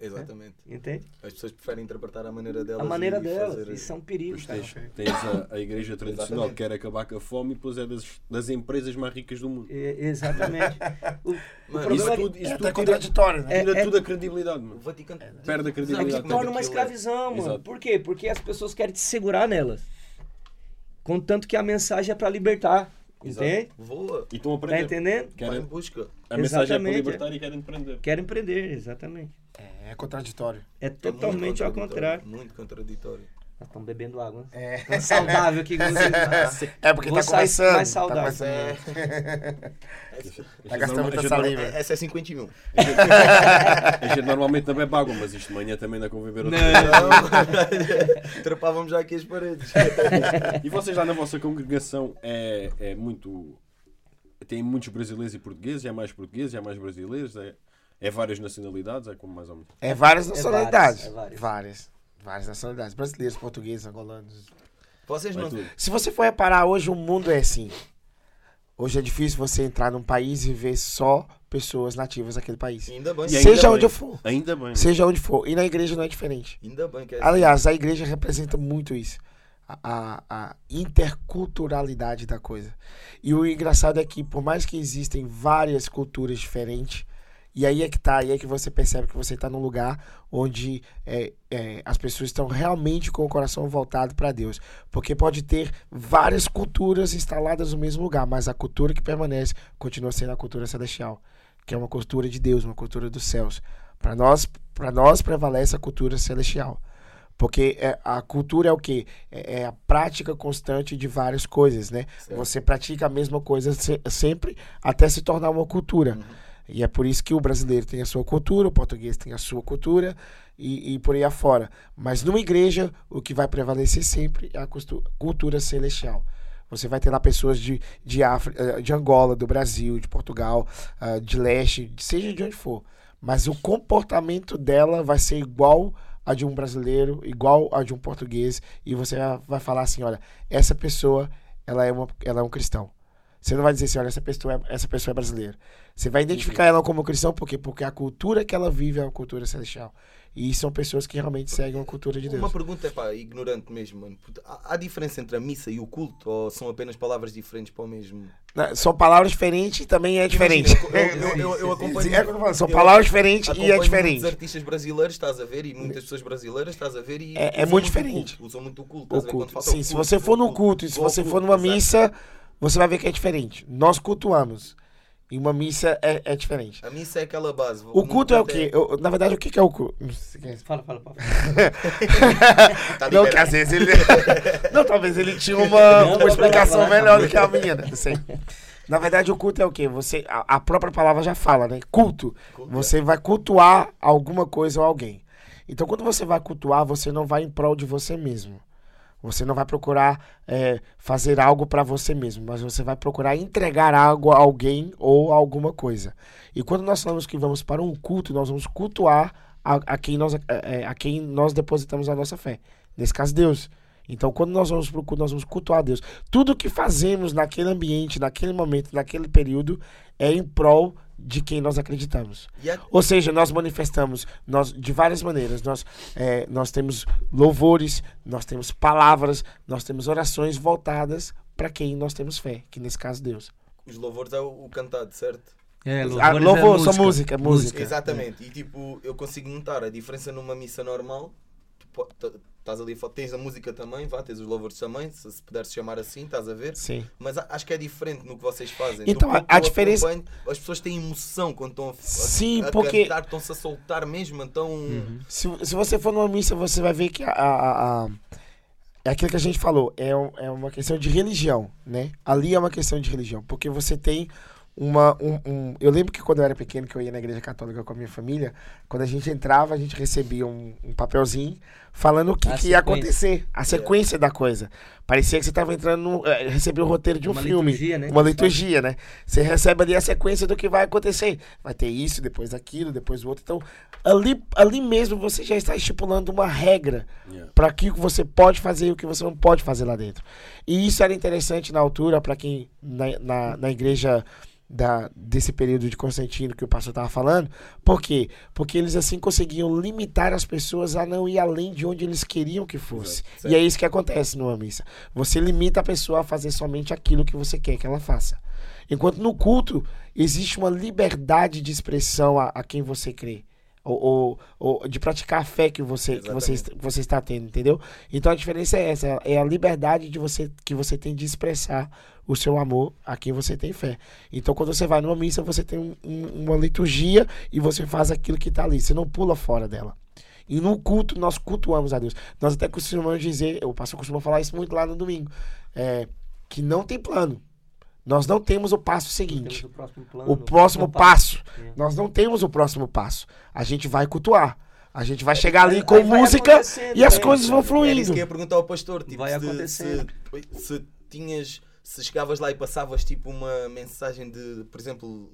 Exatamente.
entende?
As pessoas preferem interpretar a maneira delas.
A maneira
e
delas.
fazer-
Isso é um perigo,
tens, tens a, a igreja tradicional
Exatamente.
que quer acabar com a fome e depois é das, das empresas mais ricas do mundo.
É, exatamente. O, o
Mano,
problema
Isso
é
tudo,
É
isso
até
tudo tira,
contraditório, né?
É,
tira
é-
tudo a credibilidade,
O
mano.
Vaticano
Perde a
É
credibilidade.
que torna uma
é-
escravidão, mano.
Exato.
Por quê? Porque as pessoas querem te segurar nelas. Contanto que a mensagem é pra libertar.
Exato.
Entende?
Voa.
E estão a
Tá
aprender.
entendendo?
Vai em
Querem,
busca.
a mensagem é para
Exatamente,
libertar e querem prender.
Querem prender, exatamente.
É, é contraditório.
É
É
totalmente ao contrário.
Muito contraditório.
Nós estamos bebendo água. né?
É,
Tão saudável aqui. que você-
é porque
Vou
tá
sair
começando.
mais
tá
saudável.
começando.
É.
Tá gastando muita saliva.
É- Essa é 51.
a gente normalmente não bebe água, mas isto de manhã também dá com beber outra
Não. Trapávamos já aqui as paredes.
E vocês lá na vossa congregação é, é muito. Tem muitos brasileiros e portugueses, é mais portugueses, é mais brasileiros, é, é várias nacionalidades, é como mais ou menos.
É várias
várias,
nacionalidades.
é várias.
várias. Várias nacionalidades. Brasileiros, portugueses, angolanos.
Vocês não.
Se você for reparar, hoje o mundo é assim. Hoje é difícil você entrar num país e ver só pessoas nativas daquele país.
Ainda bem.
Ainda
Seja
bem.
onde eu for.
Ainda bem.
Seja onde for. E na igreja não é diferente.
Ainda bem que é
Aliás, a igreja representa muito isso. A, a- a interculturalidade da coisa. E o engraçado é que, por mais que existem várias culturas diferentes, e aí é que tá, aí é que você percebe que você está num lugar onde é, é, as pessoas estão realmente com o coração voltado para Deus. Porque pode ter várias culturas instaladas no mesmo lugar, mas a cultura que permanece continua sendo a cultura celestial, que é uma cultura de Deus, uma cultura dos céus. Para nós, para nós prevalece a cultura celestial. Porque é, a cultura é o quê? É, é a prática constante de várias coisas, né?
Certo.
Você pratica a mesma coisa se- sempre até se tornar uma cultura.
Uhum.
E é por isso que o brasileiro tem a sua cultura, o português tem a sua cultura e, e por aí afora. Mas numa igreja, o que vai prevalecer sempre é a cultura celestial. Você vai ter lá pessoas de, de, eh, de Angola, do Brasil, de Portugal, ah, de leste, seja de onde for. Mas o comportamento dela vai ser igual a de um brasileiro, igual a de um português. E você vai- vai falar assim: olha, essa pessoa ela é, uma, ela é um cristão. Você não vai dizer assim, olha, essa pessoa é, essa pessoa é brasileira. Você vai identificar ela como cristão, por quê? Porque a cultura que ela vive é uma cultura celestial. E são pessoas que realmente seguem a cultura de Deus.
Uma pergunta é pá, ignorante mesmo, mano. Há, há diferença entre a missa e o culto? Ou são apenas palavras diferentes para o mesmo?
Né, São palavras diferentes e também é diferente.
Imagina, Eu, eu, eu, eu acompanho.
É São palavras diferentes e é diferente.
muitos artistas brasileiros, estás a ver, e muitas pessoas brasileiras, estás a ver, e
É- é muito diferente.
culto, usam muito o culto,
O culto. Sim,
o
se
culto,
você
o
for no culto e se você for numa missa, você vai ver que é diferente. Nós cultuamos. E uma missa é, é diferente.
A missa é aquela base.
O culto é o quê? Eu- na verdade, o que que é o culto? É.
Fala, fala, fala.
Tá
Não, que às vezes ele. não, talvez ele tinha uma,
Não,
uma explicação
falar,
melhor do que a minha, né? Sei. Na verdade, o culto é o quê? Você, a, a própria palavra já fala, né? Culto.
Culto,
Você vai cultuar alguma coisa ou alguém. Então, quando você vai cultuar, você não vai em prol de você mesmo. Você não vai procurar é, fazer algo para você mesmo, mas você vai procurar entregar algo a alguém ou a alguma coisa. E quando nós falamos que vamos para um culto, nós vamos cultuar a, a quem, nós, é, a quem nós depositamos a nossa fé. Nesse caso, Deus. Então, quando nós vamos para o culto, nós vamos cultuar a Deus. Tudo que fazemos naquele ambiente, naquele momento, naquele período, é em prol de quem nós acreditamos.
E há-
Ou seja, nós manifestamos nós, de várias maneiras. Nós, é, nós temos louvores, nós temos palavras, nós temos orações voltadas para quem nós temos fé, que nesse caso Deus.
Os louvores é o, o cantado, certo?
É,
Ah,
louvores
louvor,
é
só música, música.
Exatamente. E tipo, eu consigo notar a diferença numa missa normal. Tu po- t- Estás ali, tens a música também, vá, tens os louvores também, se, se puderes chamar assim, estás a ver?
Sim.
Mas a- acho que é diferente no que vocês fazem.
Então, a-
que
a diferença-
As pessoas têm emoção quando estão a, a,
Sim,
a
porque-
cantar, estão-se a soltar mesmo, então.
Se, se você for numa missa, você vai ver que a, a- a- é aquilo que a gente falou, é, é uma questão de religião, né? Ali é uma questão de religião, porque você tem uma. Um, um- eu lembro que quando eu era pequeno, que eu ia na igreja católica com a minha família, quando a gente entrava, a gente recebia um, um papelzinho falando o que, que ia acontecer, a sequência da coisa. Parecia que você estava entrando, no, eh, recebia o roteiro de um
Uma
filme,
liturgia, né,
uma liturgia, né? Você recebe ali a sequência do que vai acontecer. Vai ter isso, depois aquilo, depois o outro. Então, ali, ali mesmo você já está estipulando uma regra
Yeah.
para que você pode fazer e o que você não pode fazer lá dentro. E isso era interessante na altura para quem na, na, na igreja da, desse período de Constantino que o pastor estava falando. Por quê? Porque eles assim conseguiam limitar as pessoas a não ir além de onde eles queriam que fosse.
Exato.
E é isso que acontece numa missa. Você limita a pessoa a fazer somente aquilo que você quer que ela faça. Enquanto no culto existe uma liberdade de expressão a, a quem você crê. Ou, ou- ou de praticar a fé que você, que você, você está tendo, entendeu? Então a diferença é essa, é a liberdade de você, que você tem de expressar o seu amor a quem você tem fé. Então quando você vai numa missa, você tem um- um- uma liturgia e você faz aquilo que está ali, você não pula fora dela. E no culto, nós cultuamos a Deus. Nós até costumamos dizer, o pastor costuma falar isso muito lá no domingo, é, que não tem plano. Nós não temos o passo seguinte.
Temos o próximo plano.
O próximo passo.
É.
Nós não temos o próximo passo. A gente vai cultuar. A gente vai chegar ali com
vai
música e as
né?
coisas vão
isso
fluindo.
que eu ia perguntar ao pastor. Tipo,
Vai
se,
acontecendo.
Se, se tinhas. Se chegavas lá e passavas tipo uma mensagem de, por exemplo,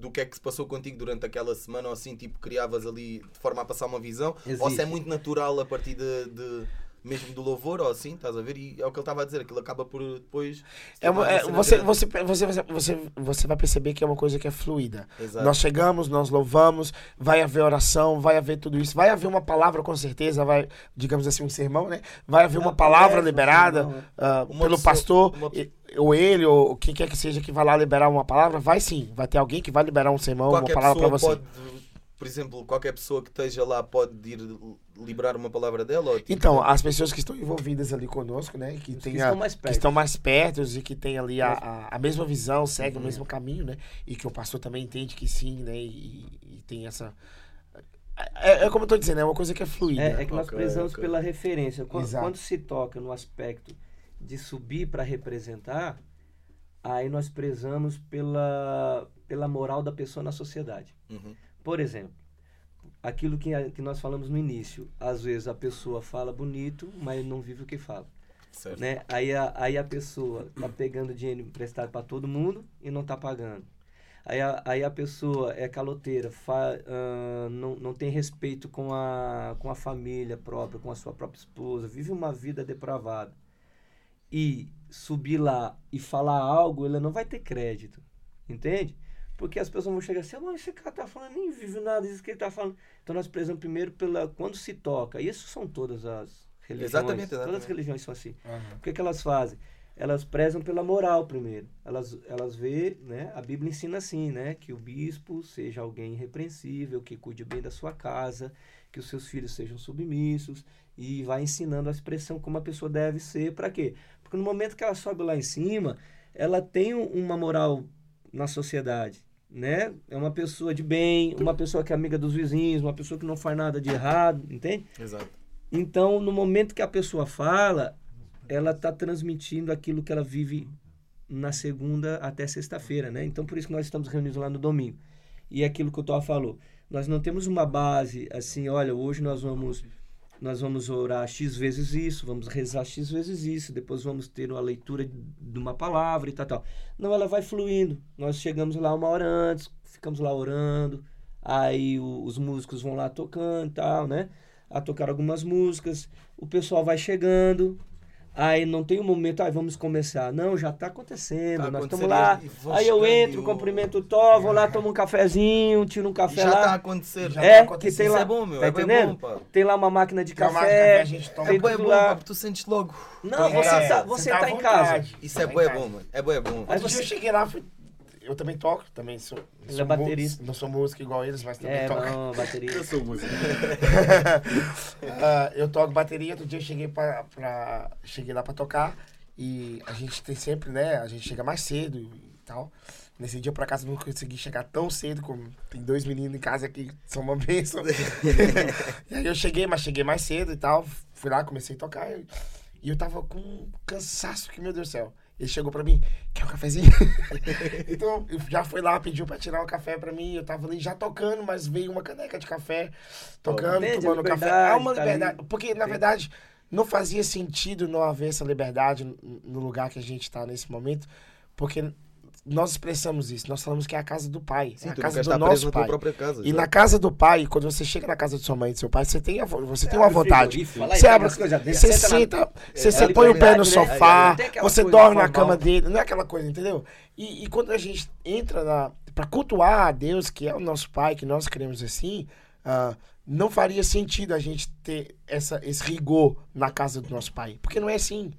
do que é que se passou contigo durante aquela semana ou assim, tipo, criavas ali de forma a passar uma visão, ou se é
Existe.
muito natural a partir de, de- mesmo do louvor ou assim, estás a ver? E é o que ele estava a dizer, aquilo acaba por depois.
É uma- é, você, você, você, você, você, você vai perceber que é uma coisa que é fluida.
Exato.
Nós chegamos, nós louvamos, vai haver oração, vai haver tudo isso. Vai haver uma palavra com certeza, vai, digamos assim, um sermão, né? Vai haver uma palavra liberada
né?
ah,
Uma
pelo
pessoa-
pastor,
uma-
e- ou ele, ou quem quer que seja que vai lá liberar uma palavra. Vai sim, vai ter alguém que vai liberar um sermão, uma
qualquer
palavra para você.
pode, por exemplo, qualquer pessoa que esteja lá pode ir liberar uma palavra dela? Ou, tipo,
Então, as pessoas que estão envolvidas ali conosco, né? Que, tem
que
a-
estão mais
que
perto.
estão mais perto e que tem ali a, a, a mesma visão, segue
Uhum.
o mesmo caminho, né? E que o pastor também entende que sim, né? E, e tem essa. É, é como eu tô dizendo, é uma coisa que é fluida.
É, é que nós
Ok,
prezamos
ok.
pela referência. Quando,
Exato.
quando se toca no aspecto de subir para representar, aí nós prezamos pela, pela moral da pessoa na sociedade.
Uhum.
Por exemplo, aquilo que, a- que nós falamos no início. Às vezes a pessoa fala bonito, mas não vive o que fala.
Certo.
Né? Aí, a, aí a pessoa tá pegando dinheiro emprestado para todo mundo e não tá pagando. Aí a, aí a pessoa é caloteira, fa, ah, não, não tem respeito com a, com a família própria, com a sua própria esposa, vive uma vida depravada. E subir lá e falar algo, ela não vai ter crédito. Entende? Porque as pessoas vão chegar assim, mas esse cara tá falando, nem vive nada disso que ele tá falando. Então nós prezamos primeiro pela quando se toca. E isso são todas as religiões.
Exatamente,
Todas as
exatamente.
religiões são assim.
Aham.
O que, que elas fazem? Elas prezam pela moral primeiro. Elas, elas vê, né? A Bíblia ensina assim, né? Que o bispo seja alguém irrepreensível, que cuide bem da sua casa, que os seus filhos sejam submissos e vai ensinando a expressão como a pessoa deve ser. Para quê? Porque no momento que ela sobe lá em cima, ela tem um- uma moral na sociedade, né? É uma pessoa de bem, uma pessoa que é amiga dos vizinhos, uma pessoa que não faz nada de errado, entende?
Exato.
Então, no momento que a pessoa fala, ela está transmitindo aquilo que ela vive na segunda até sexta-feira, né? Então, por isso que nós estamos reunidos lá no domingo. E é aquilo que o Tó falou, nós não temos uma base assim, olha, hoje nós vamos nós vamos orar X vezes isso, vamos rezar X vezes isso, depois vamos ter uma leitura de uma palavra e tal, tal. Não, ela vai fluindo. Nós chegamos lá uma hora antes, ficamos lá orando, aí o- os músicos vão lá tocando e tal, né? A tocar algumas músicas, o pessoal vai chegando, aí não tem um momento, aí vamos começar. Não, já tá acontecendo,
Tá
nós estamos
acontecendo
lá. Aí eu entro, cumprimento o Tó, vou lá, tomo um cafezinho, tiro um café
já
lá.
está a acontecer.
Já
É,
tá
que
acontecendo.
tem
Isso
lá.
é bom, meu.
Tá
é bem
entendendo?
bom.
Tem lá uma máquina de
Tem uma
café.
máquina a gente toma.
É bom,
lá.
pá, porque tu sentes logo.
Não,
É,
você tá, você
à
tá em casa.
Isso
Tá
é
em
bué
casa.
bom, mano. É bom.
Aí
Outro dia
você-
eu cheguei lá, fui- eu também toco, também sou.
Ele
sou
é baterista.
Não sou músico igual eles, mas também
É,
toco.
não, bateria.
Eu sou músico.
Ah, eu toco bateria, outro dia eu cheguei, pra, pra- cheguei lá pra tocar e a gente tem sempre, né? A gente chega mais cedo e tal. Nesse dia, por acaso, eu não consegui chegar tão cedo, como tem dois meninos em casa que são uma bênção. e aí eu cheguei, mas cheguei mais cedo e tal. Fui lá, comecei a tocar e, e eu tava com um cansaço que, meu Deus do céu. Ele chegou pra mim, quer um cafezinho? então, já foi lá, pediu pra tirar o café pra mim. Eu tava ali já tocando, mas veio uma caneca de café, tocando,
Entende?
Tomando café. Há uma
tá
liberdade.
ali.
Porque, na verdade, não fazia sentido não haver essa liberdade no lugar que a gente tá nesse momento, porque nós expressamos isso. Nós falamos que é a casa do pai,
Sim,
é a casa do nosso pai.
própria casa.
E
já.
na casa do pai, quando você chega na casa de sua mãe e do seu pai, você tem, a, vo- você tem uma
Abre o
vontade.
e
Você abre,
as coisas dele,
você
senta
você,
É,
você põe o pé no
né?
sofá, você dorme na cama dele, não é aquela coisa, entendeu? E, e quando a gente entra na para cultuar a Deus, que é o nosso pai, que nós queremos assim, ah, não faria sentido a gente ter essa, esse rigor na casa do nosso pai, porque não é assim.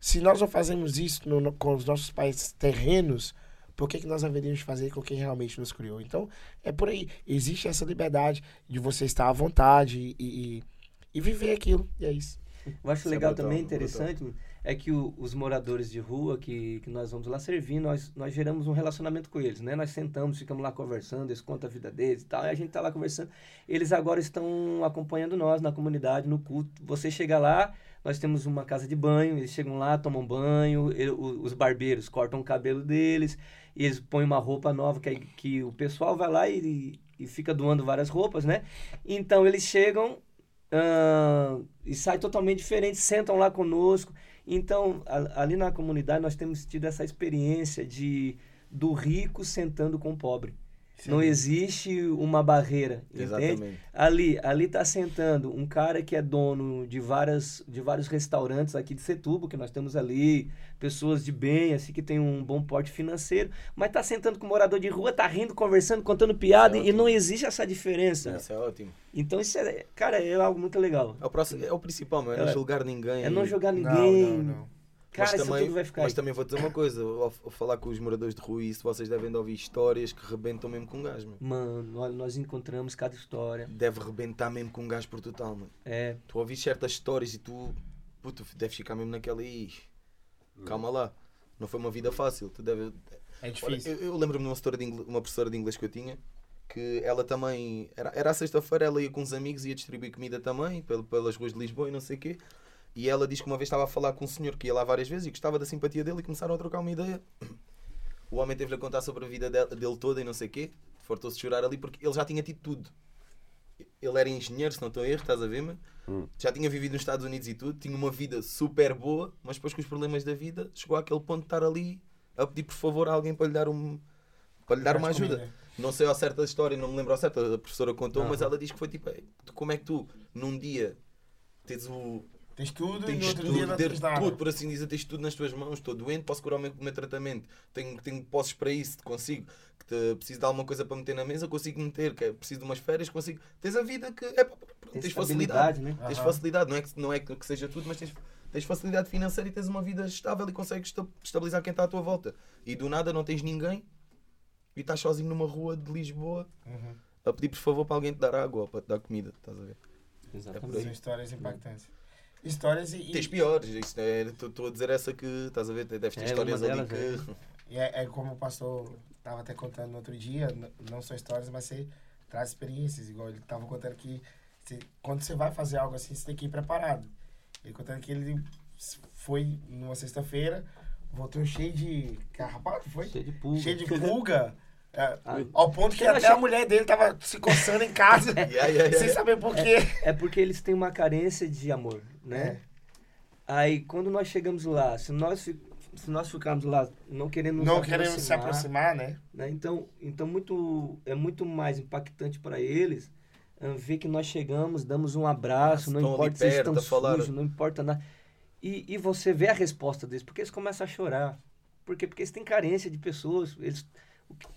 Se nós não fazemos isso no- no- com os nossos pais terrenos, por que, que nós haveríamos de fazer com quem realmente nos criou? Então, é por aí. Existe essa liberdade de você estar à vontade e, e, e viver aquilo. E é isso.
Eu acho
é
legal
brutal,
também, interessante, mano, é que o- os moradores de rua que, que nós vamos lá servir, nós, nós geramos um relacionamento com eles, né? Nós sentamos, ficamos lá conversando, eles contam a vida deles e tal, e a gente tá lá conversando. Eles agora estão acompanhando nós na comunidade, no culto. Você chega lá, nós temos uma casa de banho, eles chegam lá, tomam banho, ele- o- os barbeiros cortam o cabelo deles, e eles põem uma roupa nova, que, que o pessoal vai lá e, e fica doando várias roupas, né? Então eles chegam ah, e sai totalmente diferente, sentam lá conosco. Então, a- ali na comunidade nós temos tido essa experiência de do rico sentando com o pobre. Não existe uma barreira, entende?
Exatamente.
Ali, ali tá sentando um cara que é dono de várias de vários restaurantes aqui de Setúbal, que nós temos ali, pessoas de bem, assim que tem um bom porte financeiro, mas tá sentando com um morador de rua, tá rindo, conversando, contando piada
é
e não existe essa diferença.
Isso é ótimo.
Então isso é, cara, é algo muito legal.
É o, próximo, é o principal, meu. É não
É.
julgar ninguém.
É não jogar
Não,
ninguém.
não, não.
Cara,
mas
isso
também,
tudo vai ficar
mas
aí.
também vou dizer uma coisa, ao, ao falar com os moradores de rua, isso vocês devem de ouvir histórias que rebentam mesmo com gajo, meu.
Mano, olha, nós encontramos cada história.
Deve rebentar mesmo com gajo por total, mano.
É,
Tu ouvis certas histórias e tu, puto, deves ficar mesmo naquela e calma lá, não foi uma vida fácil. Tu deve,
É
Olha,
difícil.
eu, eu lembro-me de uma, de uma professora de inglês que eu tinha, que ela também. Era, era a sexta-feira, ela ia com uns amigos e ia distribuir comida também, pel- pelas ruas de Lisboa e não sei o quê. E ela diz que uma vez estava a falar com um senhor que ia lá várias vezes e gostava da simpatia dele e começaram a trocar uma ideia. O homem teve-lhe a contar sobre a vida dele, toda e não sei o quê. Fartou-se de chorar ali porque ele já tinha tido tudo. Ele era engenheiro, se não estou a erro, estás a ver, mano?
Hum.
Já tinha vivido nos Estados Unidos e tudo, tinha uma vida super boa, mas depois com os problemas da vida chegou àquele ponto de estar ali a pedir por favor a alguém para lhe dar, um, para lhe dar uma ajuda.
comida.
Não sei ao certo a história, não me lembro ao certo, a professora contou,
Aham.
mas ela diz que foi tipo, "Ei, tu- como é que tu, num dia, tens o,
Tens tudo e no
tens
outro
tudo,
dia não
ter
tens nada.
tudo, por assim dizer, tens tudo nas tuas mãos, estou doente, posso curar o meu, o meu tratamento, tenho, tenho posses para isso, consigo, que te, preciso de alguma coisa para meter na mesa, consigo meter, que é, preciso de umas férias, consigo. Tens a vida que é,
Tem
tens facilidade,
né?
tens
Aham.
facilidade, não é, que, não é que, seja tudo, mas tens, tens facilidade financeira e tens uma vida estável e consegues esta- estabilizar quem está à tua volta. E do nada não tens ninguém e estás sozinho numa rua de Lisboa
Uhum.
a pedir por favor para alguém te dar água ou para te dar comida, estás a ver?
Exatamente.
São histórias impactantes. Histórias e, e-
Tens piores, estou a dizer essa que estás a ver, deves ter
É,
histórias ali
delas
que.
e é, é como o pastor estava até contando no outro dia, não são histórias, mas você traz experiências, igual ele estava contando que você- quando você vai fazer algo assim, você tem que ir preparado. Ele contando que ele foi numa sexta-feira, voltou cheio de carrapato, foi?
Cheio de pulga.
Cheio de pulga. é,
Ah,
ao ponto que até a mulher dele tava se coçando em casa,
Yeah, yeah, yeah.
sem saber por quê.
É porque eles têm uma carência de amor, né?
É.
Aí quando nós chegamos lá, se nós, se nós ficarmos lá não querendo nos
Não querendo se
aproximar,
né?
né? Então, então muito, é muito mais impactante para eles ah, ver que nós chegamos, damos um abraço,
Ah,
não importa se
perto,
estão
a falar.
sujos, não importa nada. E, e você vê a resposta deles, porque eles começam a chorar. Por quê? Porque eles têm carência de pessoas. Eles,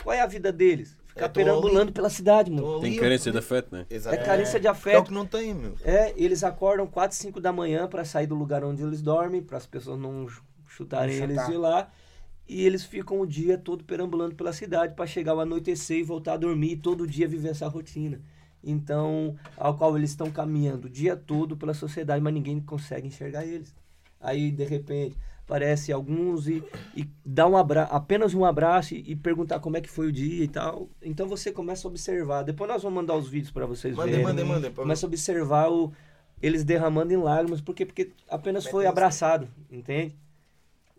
qual é a vida deles? Ficar
É,
perambulando
ali.
pela cidade, mano.
Tem carência de afeto, né?
É
Exato.
carência de
É o
afeto.
que não tem, meu.
É, eles acordam 4, 5 da manhã para sair do lugar onde eles dormem, para as pessoas não ch- chutarem
Não
eles de lá. E eles ficam o dia todo perambulando pela cidade para chegar ao anoitecer e voltar a dormir e todo dia viver essa rotina. Então, ao qual eles estão caminhando o dia todo pela sociedade, mas ninguém consegue enxergar eles. Aí, de repente, aparece alguns e, e dá um abra apenas um abraço e, e perguntar como é que foi o dia e tal. Então você começa a observar. Depois nós vamos mandar os vídeos para vocês
Mandem,
verem.
mandem, mandem.
Começa a observar o, eles derramando em lágrimas, porque, porque apenas foi abraçado, entende?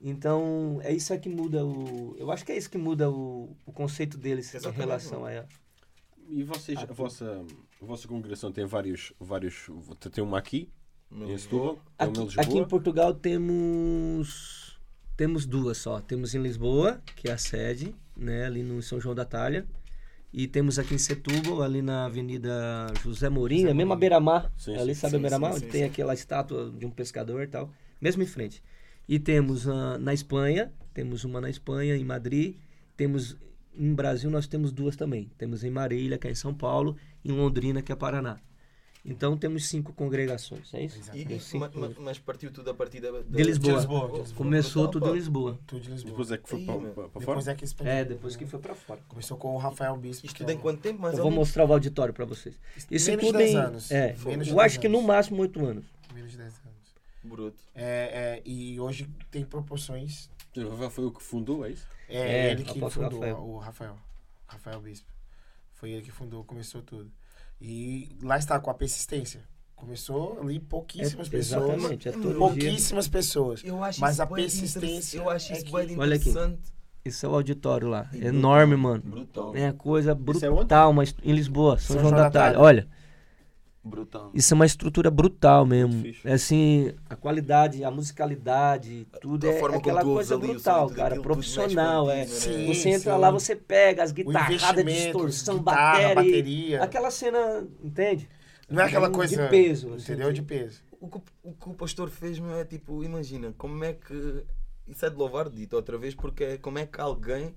Então, é isso aí que muda o. Eu acho que é isso que muda o, o conceito deles em
Exatamente,
relação a.
E vocês, a vossa, a vossa congregação tem vários, vários. Tem uma aqui,
Aqui,
Lisboa.
aqui em Portugal temos. Temos duas só. Temos em Lisboa, que é a sede, né? Ali no São João da Talha. E temos aqui em Setúbal, ali na Avenida José Mourinho,
José
é mesmo a beira-mar. Ali
sim,
sabe
sim,
a beira-mar? Onde tem
sim.
aquela estátua de um pescador e tal. Mesmo em frente. E temos ah, na Espanha, temos uma na Espanha, em Madrid. Temos em Brasil, nós temos duas também. Temos em Marília, que é em São Paulo, e em Londrina, que é Paraná. Então temos cinco congregações, é isso?
E- e-
cinco
ma- ma- mas partiu tudo a partir da, da-
De Lisboa.
De Lisboa, de Lisboa.
Começou tudo em Lisboa.
Tudo de Lisboa.
Depois é que foi para, para, para fora.
Depois é que expandiu.
É, depois que foi pra fora.
Começou com o Rafael Bispo. É
em
um-
quanto tempo? Mais
Eu
ou
vou
menos?
mostrar o auditório pra vocês. Isso
Menos de
tudo
10
em.
anos.
É,
Menos de
eu
10
acho que no
anos.
máximo oito anos.
Menos de 10 anos.
Bruto.
É, é, e hoje tem proporções.
O Rafael foi o que fundou, é isso?
É,
É,
ele que fundou
Rafael.
o Rafael. Rafael Bispo. Foi ele que fundou, começou tudo. E lá está, com a persistência. Começou ali pouquíssimas
É,
pessoas.
exatamente, é todo dia.
Pessoas.
Eu acho
Mas
isso
a persistência
Eu acho
é
isso
que-
bué de
Olha aqui. Esse é o auditório lá. É enorme, mano.
Brutal.
É coisa
Isso é
brutal, mas em Lisboa, São, João, da Talha. Olha,
Brutal.
isso é uma estrutura brutal mesmo. É assim, a qualidade, a musicalidade, tudo
A
é
forma como
aquela coisa brutal, cara.
tudo
Profissional, é.
Sim,
Você entra
sim.
lá, você pega as guitarradas, distorção,
guitarra,
bateria.
bateria.
Aquela cena, entende?
Não é aquela
De
coisa.
peso, assim,
Entendeu?
de-
De peso.
O que, o que o pastor fez, meu, é tipo, imagina, como é que. Isso é de louvar, dito outra vez, porque é como é que alguém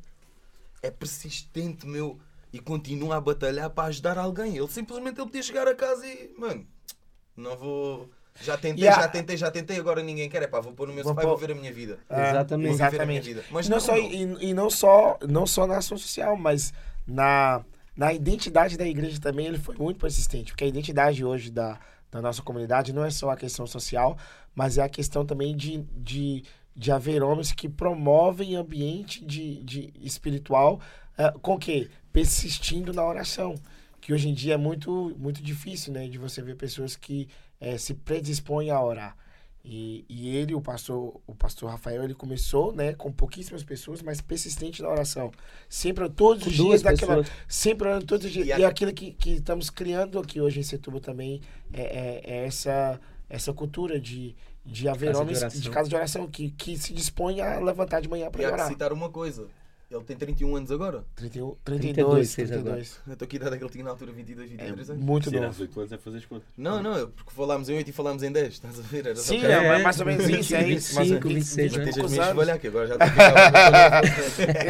é persistente, meu, e continua a batalhar para ajudar alguém. Ele simplesmente ele podia chegar a casa e, mano, não vou. Já tentei,
Yeah.
já tentei, já tentei, agora ninguém quer. É pá, vou pôr no meu
Vou
sofá e vou ver a minha vida.
É,
Exatamente.
Vou viver a minha
Exatamente.
vida. Mas
não
não,
só, e, e não só não só na ação social, mas na, na identidade da igreja também ele foi muito persistente. Porque a identidade hoje da, da nossa comunidade não é só a questão social, mas é a questão também de, de, de haver homens que promovem ambiente de, de espiritual Ah, com o quê? Persistindo na oração. Que hoje em dia é muito, muito difícil, né? De você ver pessoas que eh, se predispõem a orar. E, e ele, o pastor, o pastor Rafael, ele começou, né, com pouquíssimas pessoas, mas persistente na oração. Sempre, todos os
duas
dias daquela.
pessoas.
Sempre orando todos os dias.
E a-
E aquilo que, que estamos criando aqui hoje em Setúbal também é, é- é essa, essa cultura de, de haver
Casa de
homens
oração.
de casa de oração que, que se dispõem a levantar de manhã para
que
orar.
citar uma coisa. Ele tem 31 anos agora.
31,
32
32,
fez agora.
32.
Eu estou aqui idade que ele tinha na altura 22, 23
É
anos.
muito novo.
aos 8 anos é fazer as contas.
Não, não, eu- porque falámos em 8 e falámos em 10. Estás a ver? Era
Sim, é,
É,
mais ou menos isso, é isso. mais ou
25,
menos
26
20 e
Mas tens
anos.
falhar, que agora já a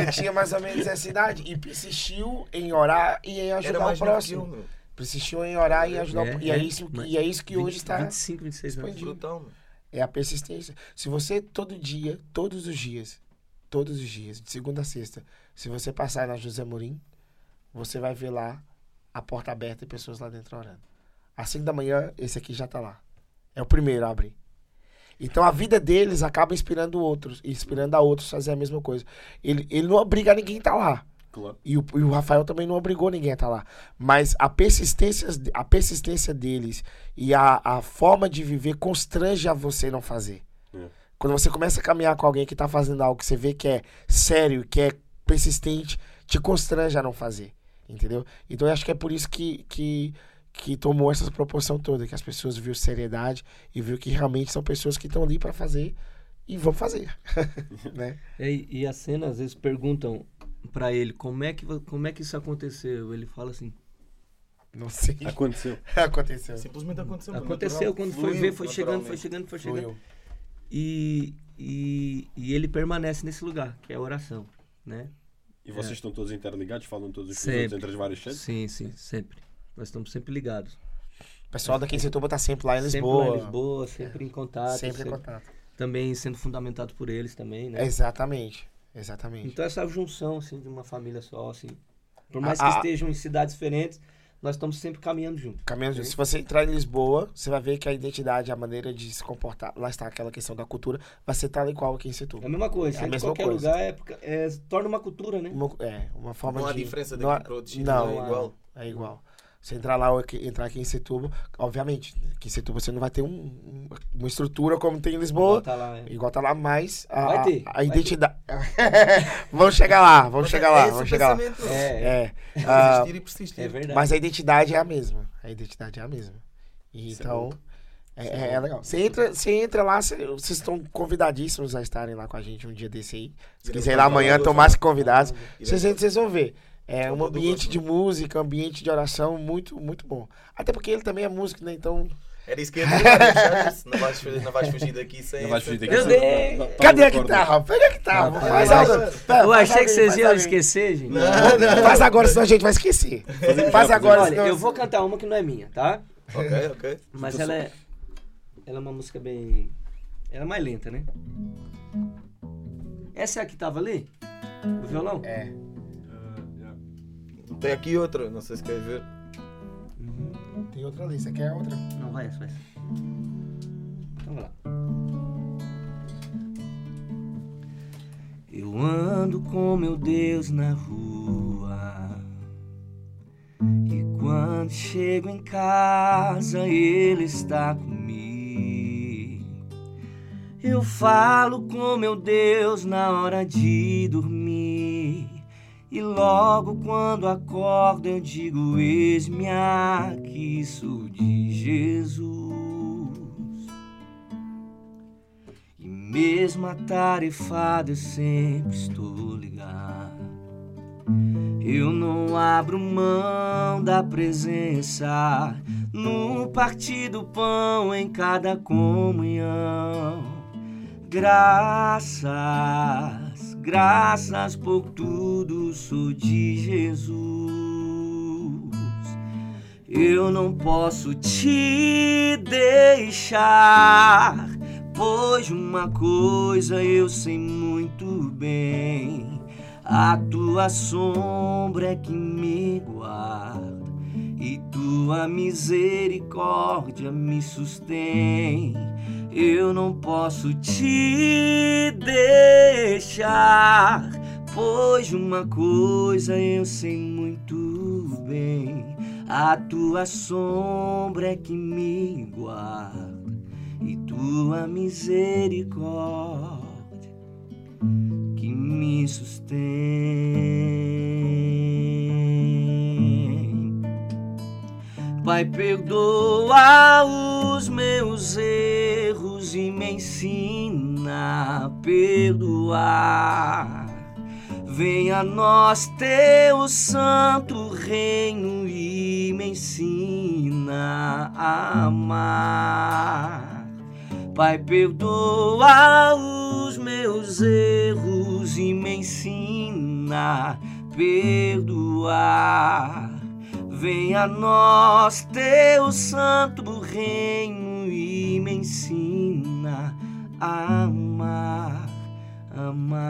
Ele tinha mais ou menos essa idade e persistiu em orar e em ajudar o
eu,
próximo. Persistiu em orar e ajudar o
É,
e, é
é,
isso, e é isso que hoje
20,
está
25, 26 anos.
Brutal.
É a persistência. Se você todo dia, todos os dias, todos os dias, de segunda a sexta, se você passar na José Morim, você vai ver lá a porta aberta e pessoas lá dentro orando. Às 5 da manhã, esse aqui já tá lá. É o primeiro a abrir. Então a vida deles acaba inspirando outros, inspirando a outros a fazer a mesma coisa. Ele, ele não obriga ninguém a estar lá.
Claro.
E o, e o Rafael também não obrigou ninguém a estar lá. Mas a persistência, a persistência deles e a, a forma de viver constrange a você não fazer.
É.
Quando você começa a caminhar com alguém que está fazendo algo que você vê que é sério, que é persistente, te constrange a não fazer. Entendeu? Então eu acho que é por isso que, que, que tomou essa proporção toda, que as pessoas viram seriedade e viu que realmente são pessoas que estão ali para fazer e vão fazer. né?
E, e a cena, às vezes, perguntam pra ele como é, que, como é que isso aconteceu. Ele fala assim:
Não sei.
Aconteceu.
Aconteceu.
Simplesmente aconteceu.
aconteceu
natural.
quando foi ver, foi chegando, foi chegando, foi chegando.
Fluiu.
E, e, e ele permanece nesse lugar, que é a oração, né?
E vocês estão todos interligados, falam todos os
Sempre.
outros entre as várias sedes?
Sim, sim, sempre. Nós estamos sempre ligados.
O pessoal daqui em Setúbal tá sempre lá em
Sempre
Lisboa.
lá em Lisboa, sempre em contato.
Sempre em
sempre-
contato.
Também sendo fundamentado por eles também, né?
Exatamente. Exatamente.
Então essa junção, assim, de uma família só, assim. Por mais
A-
que
a-
estejam em cidades diferentes, nós estamos sempre caminhando junto.
Caminhando, se você entrar em Lisboa, você vai ver que a identidade, a maneira de se comportar, lá está aquela questão da cultura, vai ser tal e qual aqui em
É a
Setúbal.
mesma coisa,
É a mesma
qualquer
coisa.
lugar é, porque- é, torna uma cultura, né?
Uma, é, uma forma
Não há
de...
diferença
não há-
daqui para outros sítios,
Não,
não é igual.
É igual. Você entrar lá, ou entrar aqui em Setúbal, obviamente, aqui em Setúbal você não vai ter um- um- uma estrutura como tem em Lisboa,
Bota lá, é.
igual tá lá, mas a,
Vai ter,
a
vai
identidade... vamos chegar lá, vamos
Mas
chegar
é
lá,
esse
vamos
o
chegar lá.
É,
É,
É
ah,
Resistir e persistir.
é verdade.
Mas a identidade é a mesma. A identidade é a mesma. E
é
então, é, é- é legal. Você entra, você entra lá, você- vocês estão convidadíssimos a estarem lá com a gente um dia desse aí. Se quiser ir lá amanhã,
convidar
tomar-se convidados.
Iremos-
Vocês, entram, vocês vão ver. É um ambiente
gosto,
de música, um ambiente de oração muito, muito bom. Até porque ele também é músico, né? Então.
Era isso que eu ia já disse, não vais, fugir- não vais fugir daqui sem.
Não vais
essa-
fugir daqui sem-
Cadê a guitarra? Pega a guitarra.
Não,
faz
eu
agora.
Eu achei que vocês iam esquecer, gente.
Faz agora, senão a gente vai esquecer. Faz agora,
Olha, eu vou cantar uma que não é minha, tá?
Ok, ok.
Mas ela é. Ela é uma música bem. Ela é mais lenta, né? Essa é a que tava ali? O violão?
É.
Tem aqui outra, não sei se queres ver.
Tem outra ali, você quer outra?
Não, vai essa, vai essa. Então vai lá. Eu ando com meu Deus na rua. E quando chego em casa, Ele está comigo. Eu falo com meu Deus na hora de dormir. E logo quando acordo eu digo: Eis-me aqui, sou de Jesus. E mesmo atarefado eu sempre estou ligado. Eu não abro mão da presença no partir do pão em cada comunhão. Graças, graças por tudo, sou de Jesus. Eu não posso te deixar, pois uma coisa eu sei muito bem: a tua sombra é que me guarda e tua misericórdia me sustém. Eu não posso te deixar, Pois uma coisa eu sei muito bem: a tua sombra é que me guarda e tua misericórdia que me sustém. Pai, perdoa os meus erros e me ensina a perdoar. Venha a nós teu santo reino e me ensina a amar. Pai, perdoa os meus erros e me ensina a perdoar. Venha a nós teu santo reino e me ensina a amar, amar.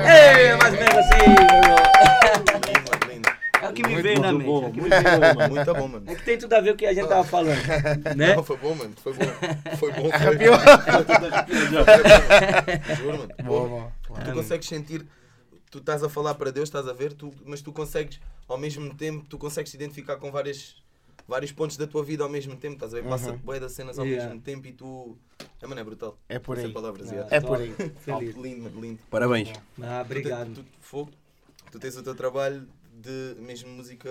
Ei, mais ou menos assim. É o que me
Muito,
veio na
muito
mente.
bom,
é o que me
muito bom, mano.
Muito bom, mano.
É que tem tudo a ver com o que a gente tava falando, né?
Não, foi bom, mano. Foi bom. Foi bom. Foi bom. Juro, mano.
Boa, boa.
Tu consegues sentir, tu estás a falar para Deus, estás a ver, tu, mas tu consegues, ao mesmo tempo, tu consegues te identificar com várias, vários pontos da tua vida ao mesmo tempo, estás a ver? Passa
Uhum.
bué das cenas ao
Yeah.
mesmo tempo e tu. É, mano, é brutal.
É por aí.
palavras,
Ah,
yeah.
É por aí.
Feliz.
Lindo, lindo.
Parabéns.
Ah, obrigado.
Tu, tu, fogo, tu tens o teu trabalho de mesmo música.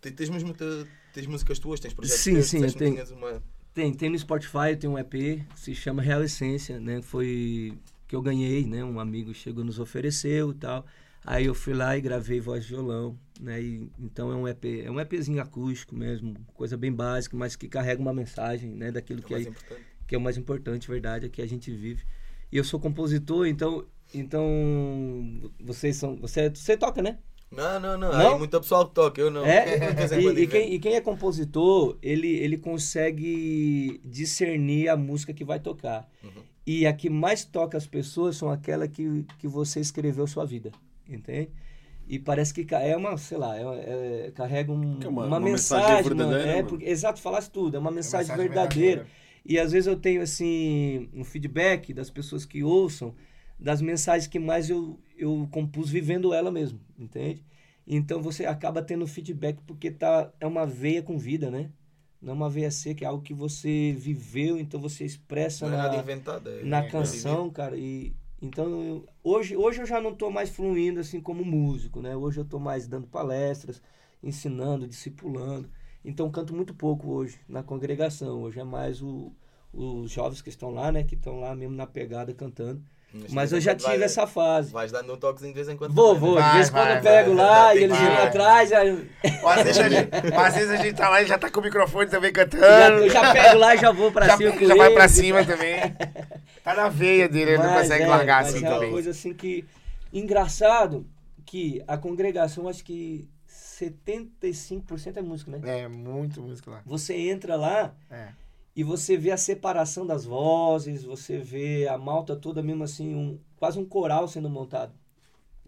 te- Tens mesmo te- tens músicas tuas, tens projetos
Sim,
teus,
sim,
que tinhas uma.
Tem, tem no Spotify, tem um EP que se chama Real Essência, né? Foi que eu ganhei, né? Um amigo chegou nos ofereceu e tal. Aí eu fui lá e gravei voz e violão, né? E, então é um EP, é um EPzinho acústico mesmo, coisa bem básica, mas que carrega uma mensagem, né? Daquilo
É
que, é,
importante.
que é o mais importante, verdade, é que a gente vive. E eu sou compositor, então, então vocês são, você, você toca, né?
Não, não, não.
Não?
Aí muita pessoal toca, eu não.
É,
De
e, e quem, e quem é compositor, ele, ele consegue discernir a música que vai tocar.
Uhum.
E a que mais toca as pessoas são aquelas que, que você escreveu sua vida, entende? E parece que é uma, sei lá, é, é- carrega um-
é
uma,
uma- uma
mensagem,
mensagem verdadeira,
É,
mano.
porque, exato, falasse tudo, é uma mensagem,
mensagem
verdadeira.
verdadeira.
E às vezes eu tenho, assim, um feedback das pessoas que ouçam, das mensagens que mais eu, eu compus vivendo ela mesmo, entende? Então você acaba tendo feedback porque tá, é uma veia com vida, né? Não é uma veia seca, é algo que você viveu, então você expressa
Não é nada
na,
inventado. É,
na
é
canção, cara. E então eu- hoje, hoje eu já não tô mais fluindo assim como músico, né? Hoje eu tô mais dando palestras, ensinando, discipulando. Então canto muito pouco hoje na congregação. Hoje é mais o, os jovens que estão lá, né? Que estão lá mesmo na pegada cantando.
Mas
eu já tive
vai-
essa fase.
Vais dando um toquezinho de vez em quando.
Vou,
também,
vou.
né?
De vez em
Vai,
quando eu
vai,
pego
vai,
lá
vai,
e eles
vai.
vêm atrás. Já,
às, vezes a gente, às vezes a gente tá lá e já tá com o microfone também
já,
cantando.
eu já pego lá e já vou pra
já,
cima. com
já vai pra cima também. Tá na veia dele, ele não consegue
é,
largar
mas
assim
é uma
também.
coisa assim que. Engraçado que a congregação, acho que 75% é música, né?
É, muito música lá.
Você entra lá
É.
e você vê a separação das vozes, você vê a malta toda mesmo assim, um, quase um coral sendo montado.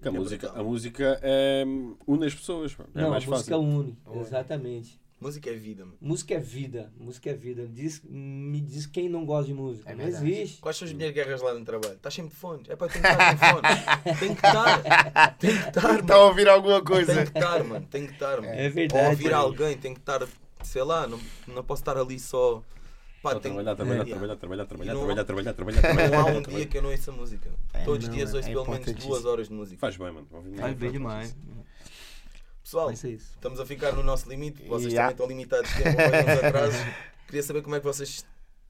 A
É
música,
brutal.
a música é, une as pessoas. mano. É
Não, a
mais
música
fácil.
une, exatamente.
Música é vida, mano.
Música é vida, música é vida. Diz, me diz quem não gosta de música.
É
não
verdade.
existe.
Quais são as minhas guerras lá no trabalho? Estás sempre de fones. É para tem que estar com fones. Tem que estar. Tem que estar, mano.
ouvindo alguma coisa?
Tem que estar, mano. Tem que estar, mano.
É verdade.
Ou ouvir alguém, tem que estar, sei lá, não, não posso estar ali só. Pá, tem
trabalhar, trabalhar,
é.
trabalhar, trabalhar, trabalhar,
não-
trabalhar, trabalhar, trabalhar, trabalhar,
Não há um dia que eu não ouça música. Todos os dias
é
ouço pelo menos duas horas de música.
Faz bem, mano.
Faz bem
música.
demais.
Pessoal, estamos a ficar no nosso limite. Vocês
Yeah.
também estão limitados de tempo, mais uns atrasos. Queria saber como é que vocês se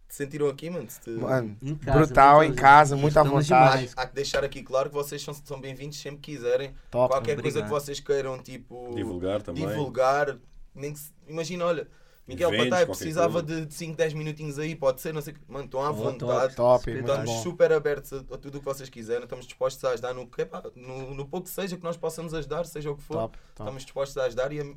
sentiram aqui, mano. Se te-
Mano,
Em casa,
brutal em casa, muito à vontade.
demais.
Há que deixar aqui claro que vocês são, são bem-vindos sempre que quiserem.
Top.
Qualquer coisa
Obrigado.
que vocês queiram, tipo.
Divulgar também.
divulgar. Nem que se- Imagina, olha, Miguel
Eventos,
Patai precisava
coisa.
de 5, 10 minutinhos aí, pode ser, não sei o que. Mano, estão à
Oh,
vontade.
Top, muito
Estamos super abertos a, a tudo o que vocês quiserem, estamos dispostos a ajudar no, que, epá, no, no pouco que seja que nós possamos ajudar, seja o que for.
Top, top.
Estamos dispostos a ajudar e a-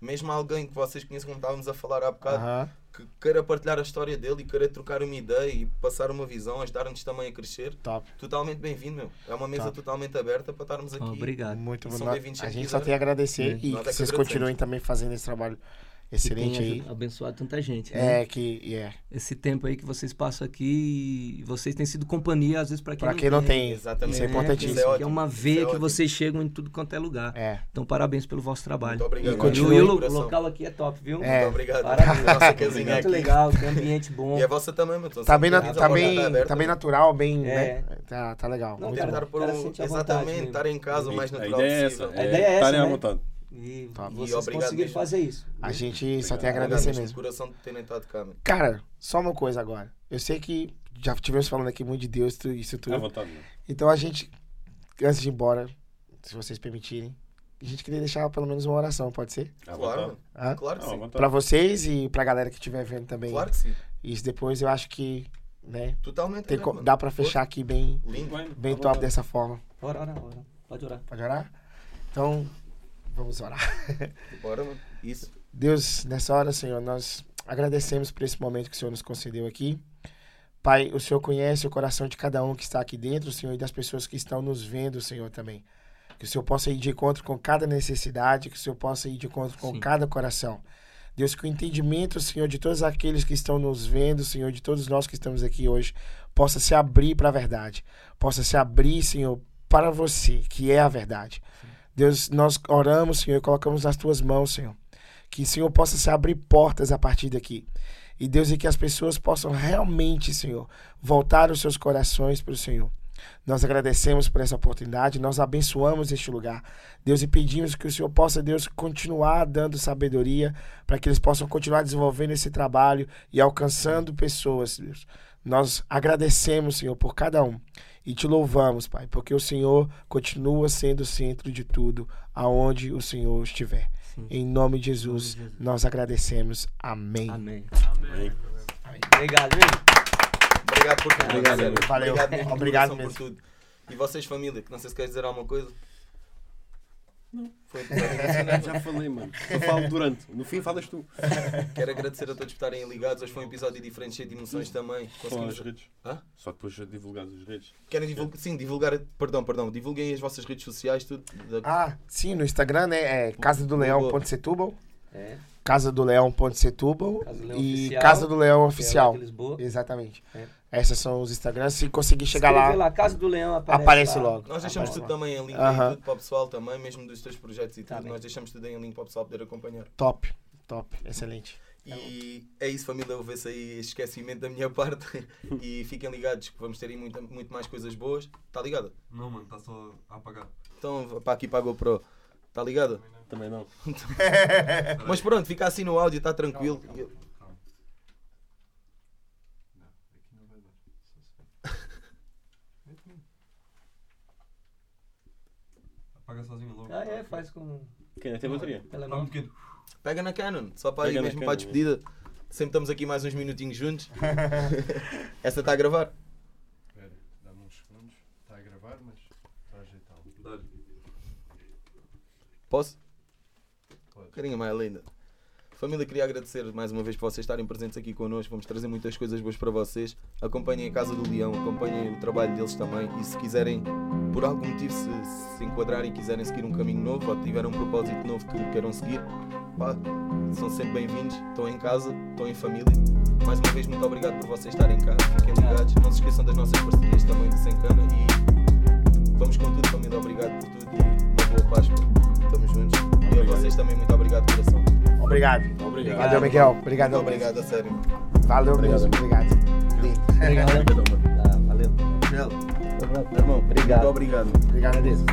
mesmo alguém que vocês conheçam, como estávamos a falar há bocado,
Aham.
que queira partilhar a história dele e queira trocar uma ideia e passar uma visão, ajudar-nos também a crescer,
Top.
totalmente bem-vindo, meu. É uma mesa
Top.
totalmente aberta para estarmos aqui.
Obrigado.
Muito
bem-vindos
A gente só
quiserem.
tem a agradecer e
é
que vocês continuem também fazendo esse trabalho excelente aí.
abençoado tanta gente. né?
É, que é.
Esse tempo aí que vocês passam aqui, vocês têm sido companhia, às vezes, para quem,
Pra quem não tem.
Exatamente.
Isso é
né?
importantíssimo.
Isso é
é uma veia
é
que vocês chegam em tudo quanto é lugar.
É.
Então, parabéns pelo vosso trabalho.
Muito obrigado.
E
E,
continua-
o, e o local aqui é top, viu?
É.
Muito obrigado.
Parabéns.
Nossa casinha
Muito
aqui.
legal, tem ambiente bom.
E a vossa também, meu.
Tá bem, na- tá bem,
aberta.
tá bem natural, bem,
É.
né? Tá, tá legal.
Não,
muito
cara, cara,
um- exatamente, estar em casa o mais
A
natural
ideia é essa.
possível.
A ideia é essa,
estarem à
né?
vontade.
E
Top.
vocês
E obrigado
conseguiram fazer isso.
A gente só tem a
Obrigado
agradecer
mesmo,
mesmo.
coração estado cá, meu.
Cara, só uma coisa agora. Eu sei que já tivemos falando aqui muito de Deus, tu- isso tudo.
vontade. mano.
Então a gente, antes de ir embora, se vocês permitirem, a gente queria deixar pelo menos uma oração, pode ser?
Claro.
Hã?
Claro que
Ah,
sim.
Pra vocês e pra galera que estiver vendo também.
Claro que sim.
Isso depois eu acho que, né,
Totalmente.
tem
né,
dá pra fechar aqui bem,
Lindo.
Bem,
top dessa forma.
Ora, ora, ora. Pode orar.
Pode orar? Então, vamos orar.
Bora, mano. Isso.
Deus, nessa hora, Senhor, nós agradecemos por esse momento que o Senhor nos concedeu aqui. Pai, o Senhor conhece o coração de cada um que está aqui dentro, Senhor, e das pessoas que estão nos vendo, Senhor, também. Que o Senhor possa ir de encontro com cada necessidade, que o Senhor possa ir de encontro com
Sim.
cada coração. Deus, que o entendimento, Senhor, de todos aqueles que estão nos vendo, Senhor, de todos nós que estamos aqui hoje, possa se abrir para a verdade. Possa se abrir, Senhor, para você, que é a verdade. Deus, nós oramos, Senhor, e colocamos nas tuas mãos, Senhor. Que Senhor possa se abrir portas a partir daqui. E Deus, e que as pessoas possam realmente, Senhor, voltar os seus corações para o Senhor. Nós agradecemos por essa oportunidade, nós abençoamos este lugar. Deus, e pedimos que o Senhor possa, Deus, continuar dando sabedoria para que eles possam continuar desenvolvendo esse trabalho e alcançando pessoas, Deus. Nós agradecemos, Senhor, por cada um e te louvamos, Pai, porque o Senhor continua sendo o centro de tudo, aonde o Senhor estiver.
Sim.
Em nome de Jesus,
Em nome de Jesus.
nós agradecemos. Amém.
Amém.
Bem.
Obrigado, hein?
Obrigado por tudo.
Obrigado, valeu.
Obrigado,
Obrigado mesmo.
por tudo. E vocês, família, que não sei se queres dizer alguma coisa. Não. Foi emocionante.
Já falei, mano. Eu falo durante. No fim falas tu.
Quero agradecer a todos por estarem ligados. Hoje foi um episódio diferente, cheio de emoções também.
Só as
Conseguimos...
redes.
Hã?
Só depois de divulgar as redes.
Querem divulgar? Sim, divulgar. Perdão, perdão. Divulguem as vossas redes sociais, tudo. Da-
Ah, sim, no Instagram, né? É casa do leão.setúbal,
É.
casa do leão.setúbal e casa do leão
é
oficial. Exatamente.
É.
Esses são os Instagrams. Se conseguir chegar lá,
lá, Casa do Leão aparece,
aparece
lá.
logo.
Nós deixamos
Aparece
tudo
lá.
também em link tudo para o pessoal também, mesmo dos teus projetos e
Tá
tudo.
bem.
Nós deixamos tudo em link para o pessoal poder acompanhar.
Top, top, excelente.
E é isso, família. Houve-se aí esquecimento da minha parte. e fiquem ligados que vamos ter aí muito, muito mais coisas boas. Está ligado?
Não, mano, está só a apagar.
Então, para aqui para a GoPro. Está ligado?
Também não.
Mas pronto, fica assim no áudio, está tranquilo. Eu-
Calma. Não, aqui não vai dar. Só se- Vem comigo. Apaga sozinho logo.
Ah, é, faz com
Quem é? Tem bateria?
Dá um
telemóvel.
pequeno.
Pega na Canon, só para aí
Pega na
mesmo para a
Canon,
despedida. Sempre estamos aqui mais uns minutinhos juntos. Essa está a gravar?
Espera, dá-me uns segundos. Está a gravar, mas está a ajeitá-lo. Dá-lhe.
Posso?
Pode.
Carinha mais linda. Família, queria agradecer mais uma vez por vocês estarem presentes aqui connosco. Vamos trazer muitas coisas boas para vocês. Acompanhem a Casa do Leão, acompanhem o trabalho deles também. E se quiserem, por algum motivo, se, se enquadrarem e quiserem seguir um caminho novo ou tiverem um propósito novo que queiram seguir, pá, são sempre bem-vindos. Estão em casa, estão em família. Mais uma vez, muito obrigado por vocês estarem cá. Fiquem ligados. Não se esqueçam das nossas parcerias também de Sencana. E vamos com tudo, família. Obrigado por tudo e uma boa Páscoa. Estamos juntos. E a vocês também, muito obrigado, coração.
Obrigado.
Obrigado.
Valeu, Miguel. Obrigado.
Muito obrigado, a sério.
Valeu
Obrigado,
mesmo. Obrigado.
Lindo.
Obrigado. Tá, valeu.
Meu irmão,
Obrigado.
muito obrigado.
Obrigado.
Agradeço.